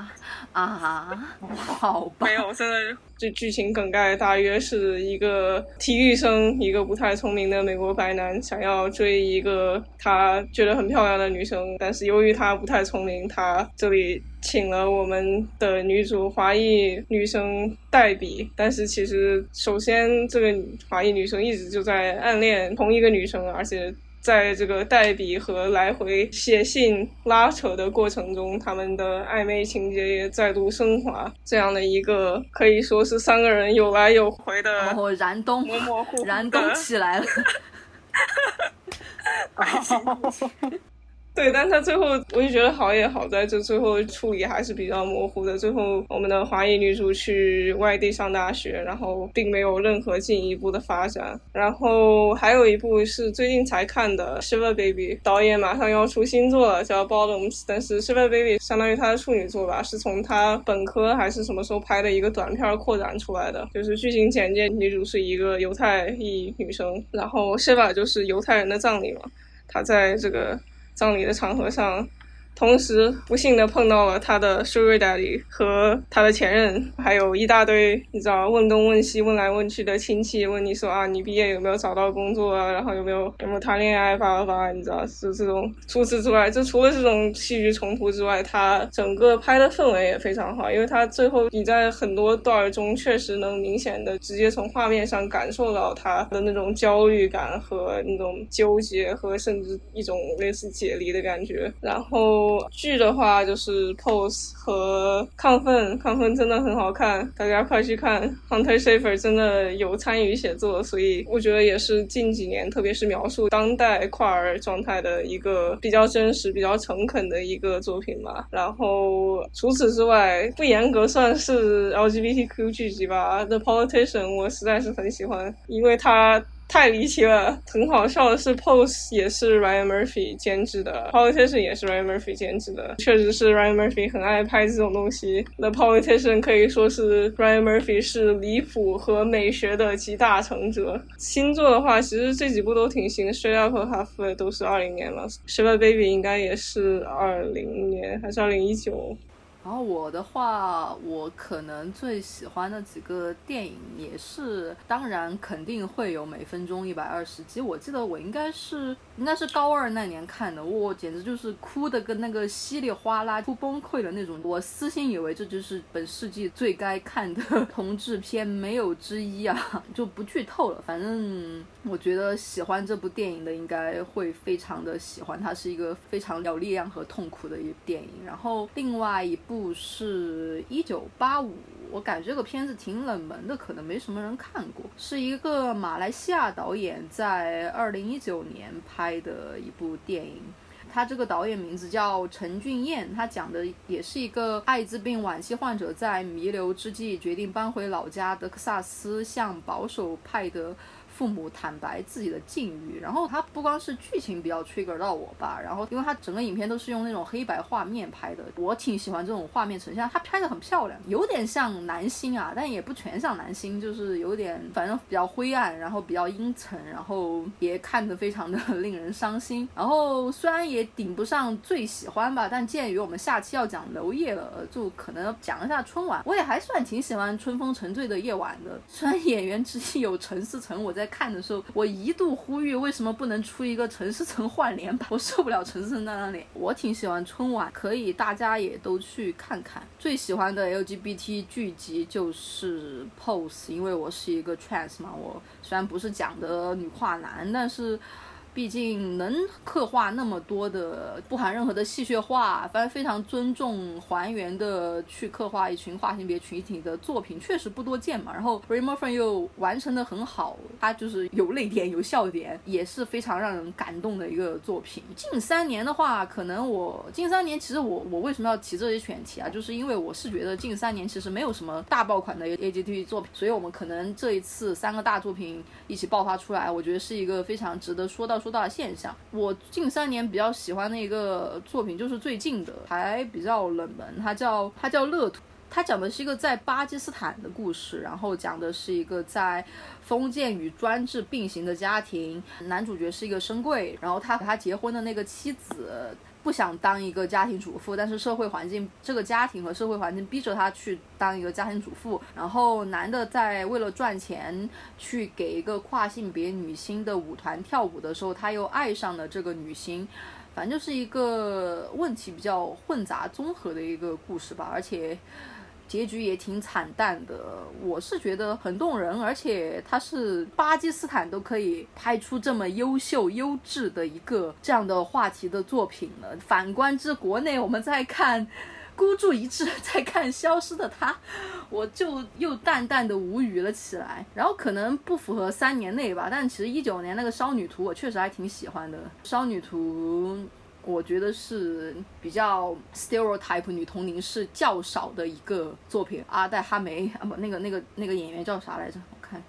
啊，好吧，没有，真的，这剧情梗概大约是一个体育生，一个不太聪明的美国白男，想要追一个他觉得很漂亮的女生，但是由于他不太聪明，他这里请了我们的女主华裔女生黛比，但是其实首先这个华裔女生一直就在暗恋同一个女生，而且。在这个代笔和来回写信拉扯的过程中，他们的暧昧情节也再度升华。这样的一个可以说是三个人有来有回的然后燃冬模模糊糊燃冬起来了。[LAUGHS] [LAUGHS] 对，但他最后我就觉得好也好在这最后处理还是比较模糊的。最后我们的华裔女主去外地上大学，然后并没有任何进一步的发展。然后还有一部是最近才看的《Shiver Baby》，导演马上要出新作了，叫《Bottoms》，但是《Shiver Baby》相当于他的处女作吧，是从他本科还是什么时候拍的一个短片扩展出来的。就是剧情简介，女主是一个犹太裔女生，然后 Shiva 就是犹太人的葬礼嘛，她在这个。葬礼的场合上，同时不幸的碰到了他的 sugar daddy 和他的前任，还有一大堆你知道问东问西、问来问去的亲戚，问你说啊，你毕业有没有找到工作啊？然后有没有有没有谈恋爱？叭叭叭，你知道是这种。除此之外，就除了这种戏剧冲突之外，他整个拍的氛围也非常好，因为他最后你在很多段中确实能明显的直接从画面上感受到他的那种焦虑感和那种纠结和甚至一种类似解离的感觉。然后。剧的话就是 Pose 和亢奋，亢奋真的很好看，大家快去看。Hunter Schafer 真的有参与写作，所以我觉得也是近几年，特别是描述当代跨儿状态的一个比较真实、比较诚恳的一个作品吧。然后除此之外，不严格算是 LGBTQ 剧集吧，《The Politician》我实在是很喜欢，因为它。太离奇了，很好笑的是，Pose 也是 Ryan Murphy 监制的，Politician 也是 Ryan Murphy 监制的，确实是 Ryan Murphy 很爱拍这种东西。The Politician 可以说是 Ryan Murphy 是离谱和美学的集大成者。新作的话，其实这几部都挺新，Straight Up 和 Half 都是二零年了，Shiva Baby 应该也是二零年还是二零一九。然后我的话，我可能最喜欢的几个电影也是，当然肯定会有每分钟一百二十集。我记得我应该是应该是高二那年看的，我简直就是哭的跟那个稀里哗啦、哭崩溃的那种。我私心以为这就是本世纪最该看的 [LAUGHS] 同志片，没有之一啊！就不剧透了，反正我觉得喜欢这部电影的应该会非常的喜欢，它是一个非常有力量和痛苦的一部电影。然后另外一部。是一九八五，我感觉这个片子挺冷门的，可能没什么人看过。是一个马来西亚导演在二零一九年拍的一部电影，他这个导演名字叫陈俊彦，他讲的也是一个艾滋病晚期患者在弥留之际决定搬回老家德克萨斯，向保守派的。父母坦白自己的境遇，然后他不光是剧情比较 trigger 到我吧，然后因为他整个影片都是用那种黑白画面拍的，我挺喜欢这种画面呈现，他拍的很漂亮，有点像男星啊，但也不全像男星，就是有点反正比较灰暗，然后比较阴沉，然后也看得非常的令人伤心。然后虽然也顶不上最喜欢吧，但鉴于我们下期要讲娄烨了，就可能讲一下春晚。我也还算挺喜欢《春风沉醉的夜晚》的，虽然演员之一有陈思诚，我在。[LAUGHS] 看的时候，我一度呼吁为什么不能出一个陈思诚换脸版？我受不了陈思诚那张脸。我挺喜欢春晚，可以大家也都去看看。最喜欢的 LGBT 剧集就是 Pose，因为我是一个 trans 嘛。我虽然不是讲的女跨男，但是。毕竟能刻画那么多的不含任何的戏谑话，反正非常尊重还原的去刻画一群跨性别群体的作品，确实不多见嘛。然后 r a y m o r f i n 又完成的很好，它就是有泪点有笑点，也是非常让人感动的一个作品。近三年的话，可能我近三年其实我我为什么要提这些选题啊？就是因为我是觉得近三年其实没有什么大爆款的 A G T 作品，所以我们可能这一次三个大作品一起爆发出来，我觉得是一个非常值得说到。说到现象，我近三年比较喜欢的一个作品就是最近的，还比较冷门，它叫它叫《乐土》，它讲的是一个在巴基斯坦的故事，然后讲的是一个在封建与专制并行的家庭，男主角是一个深贵，然后他和他结婚的那个妻子。不想当一个家庭主妇，但是社会环境，这个家庭和社会环境逼着他去当一个家庭主妇。然后男的在为了赚钱去给一个跨性别女星的舞团跳舞的时候，他又爱上了这个女星。反正就是一个问题比较混杂综合的一个故事吧，而且。结局也挺惨淡的，我是觉得很动人，而且它是巴基斯坦都可以拍出这么优秀、优质的一个这样的话题的作品了。反观之国内，我们在看《孤注一掷》，在看《消失的她》，我就又淡淡的无语了起来。然后可能不符合三年内吧，但其实一九年那个《少女图》，我确实还挺喜欢的，《少女图》。我觉得是比较 stereotype 女同龄是较少的一个作品。阿黛哈梅啊不，那个那个那个演员叫啥来着？我看，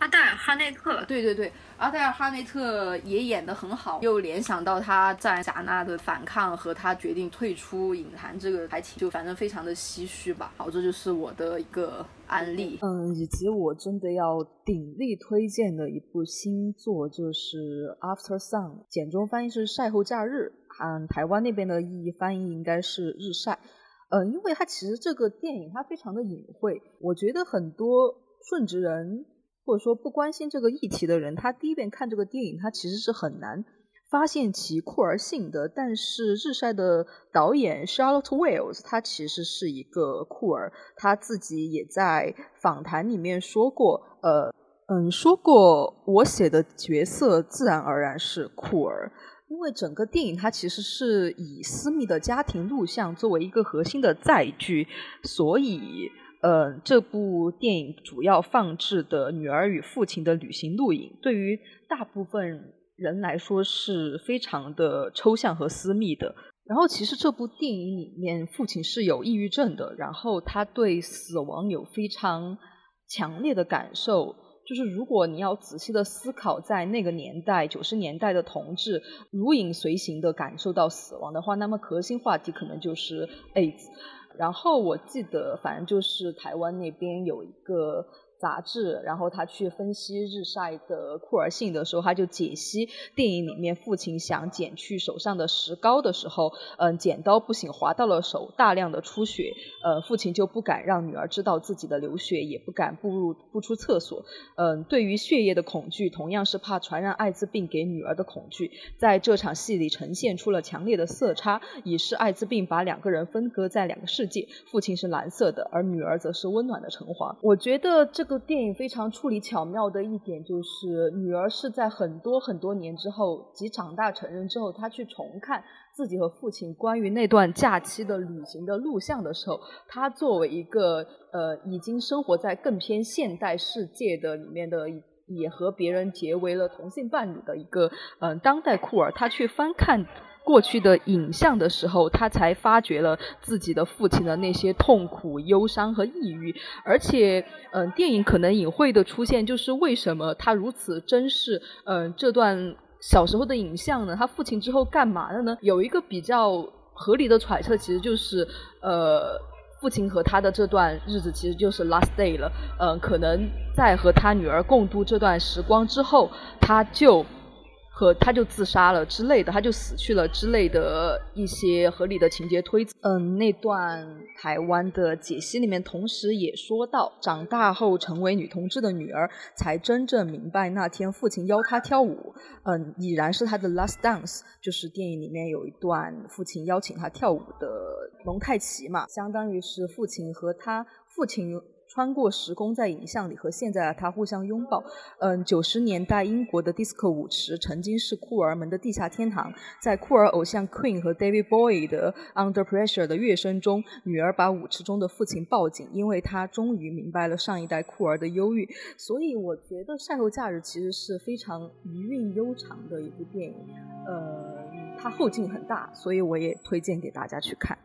阿黛尔哈内特。对对对，阿黛尔哈内特也演得很好，又联想到她在贾娜的反抗和她决定退出影坛，这个还挺就反正非常的唏嘘吧。好，这就是我的一个案例。嗯，以及我真的要鼎力推荐的一部新作就是 After Sun，简中翻译是晒后假日。嗯，台湾那边的意义翻译应该是日晒，嗯，因为它其实这个电影它非常的隐晦，我觉得很多顺直人或者说不关心这个议题的人，他第一遍看这个电影，他其实是很难发现其酷儿性的。但是日晒的导演 Charlotte Wells，他其实是一个酷儿，他自己也在访谈里面说过，呃，嗯，说过我写的角色自然而然是酷儿。因为整个电影它其实是以私密的家庭录像作为一个核心的载具，所以呃，这部电影主要放置的女儿与父亲的旅行录影，对于大部分人来说是非常的抽象和私密的。然后，其实这部电影里面，父亲是有抑郁症的，然后他对死亡有非常强烈的感受。就是如果你要仔细的思考，在那个年代，九十年代的同志如影随形的感受到死亡的话，那么核心话题可能就是 AIDS。然后我记得，反正就是台湾那边有一个。杂志，然后他去分析日晒的库尔性的时候，他就解析电影里面父亲想剪去手上的石膏的时候，嗯，剪刀不仅划到了手，大量的出血，呃，父亲就不敢让女儿知道自己的流血，也不敢步入不出厕所，嗯，对于血液的恐惧，同样是怕传染艾滋病给女儿的恐惧，在这场戏里呈现出了强烈的色差，以示艾滋病把两个人分割在两个世界，父亲是蓝色的，而女儿则是温暖的橙黄。我觉得这个。这个电影非常处理巧妙的一点就是，女儿是在很多很多年之后，即长大成人之后，她去重看自己和父亲关于那段假期的旅行的录像的时候，她作为一个呃已经生活在更偏现代世界的里面的，也和别人结为了同性伴侣的一个嗯当代酷儿，她去翻看。过去的影像的时候，他才发觉了自己的父亲的那些痛苦、忧伤和抑郁。而且，嗯，电影可能隐晦的出现，就是为什么他如此珍视嗯这段小时候的影像呢？他父亲之后干嘛了呢？有一个比较合理的揣测，其实就是呃，父亲和他的这段日子其实就是 last day 了。嗯，可能在和他女儿共度这段时光之后，他就。和他就自杀了之类的，他就死去了之类的一些合理的情节推。嗯，那段台湾的解析里面，同时也说到，长大后成为女同志的女儿，才真正明白那天父亲邀她跳舞，嗯，已然是她的 last dance。就是电影里面有一段父亲邀请她跳舞的蒙太奇嘛，相当于是父亲和他父亲。穿过时空，在影像里和现在的他互相拥抱。嗯，九十年代英国的 disco 舞池曾经是酷儿们的地下天堂。在酷儿偶像 Queen 和 David Bowie 的 Under Pressure 的乐声中，女儿把舞池中的父亲抱紧，因为她终于明白了上一代酷儿的忧郁。所以，我觉得《晒后假日》其实是非常余韵悠长的一部电影。呃，它后劲很大，所以我也推荐给大家去看。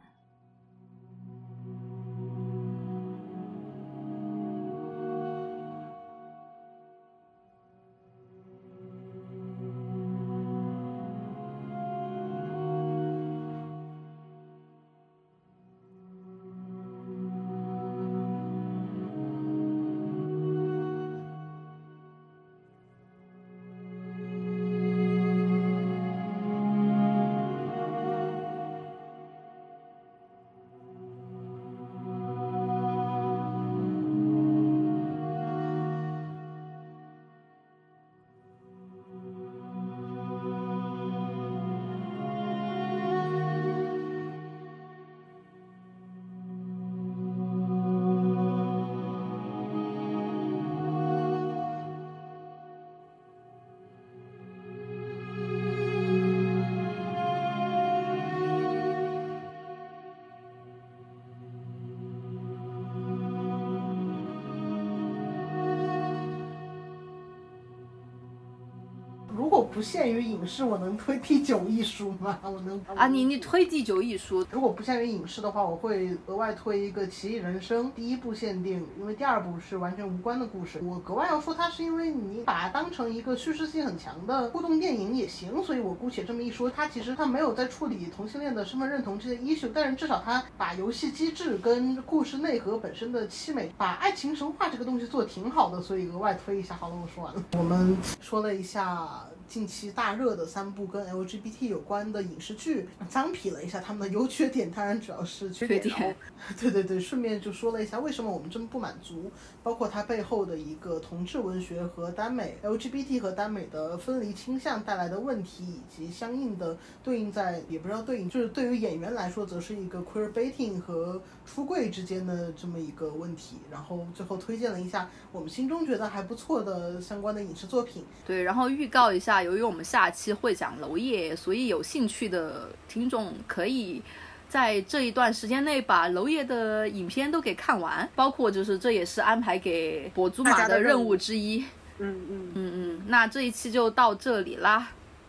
不限于影视，我能推第九艺术吗？[LAUGHS] 我能啊，你你推第九艺术。如果不限于影视的话，我会额外推一个《奇异人生》第一部限定，因为第二部是完全无关的故事。我格外要说它，是因为你把它当成一个叙事性很强的互动电影也行，所以我姑且这么一说。它其实它没有在处理同性恋的身份认同这些 issue，但是至少它把游戏机制跟故事内核本身的凄美，把爱情神话这个东西做的挺好的，所以额外推一下。好了，我说完了。我们说了一下。近期大热的三部跟 LGBT 有关的影视剧，脏批了一下他们的优缺点，当然主要是缺点。[LAUGHS] 对对对，顺便就说了一下为什么我们这么不满足，包括它背后的一个同志文学和耽美 LGBT 和耽美的分离倾向带来的问题，以及相应的对应在也不知道对应，就是对于演员来说，则是一个 queer baiting 和出柜之间的这么一个问题。然后最后推荐了一下我们心中觉得还不错的相关的影视作品。对，然后预告一下。下，由于我们下期会讲娄烨，所以有兴趣的听众可以。在这一段时间内把娄烨的影片都给看完，包括就是这也是安排给博祖玛的任务之一。嗯嗯嗯嗯，那这一期就到这里啦，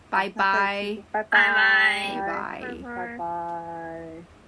拜拜，拜拜拜拜拜拜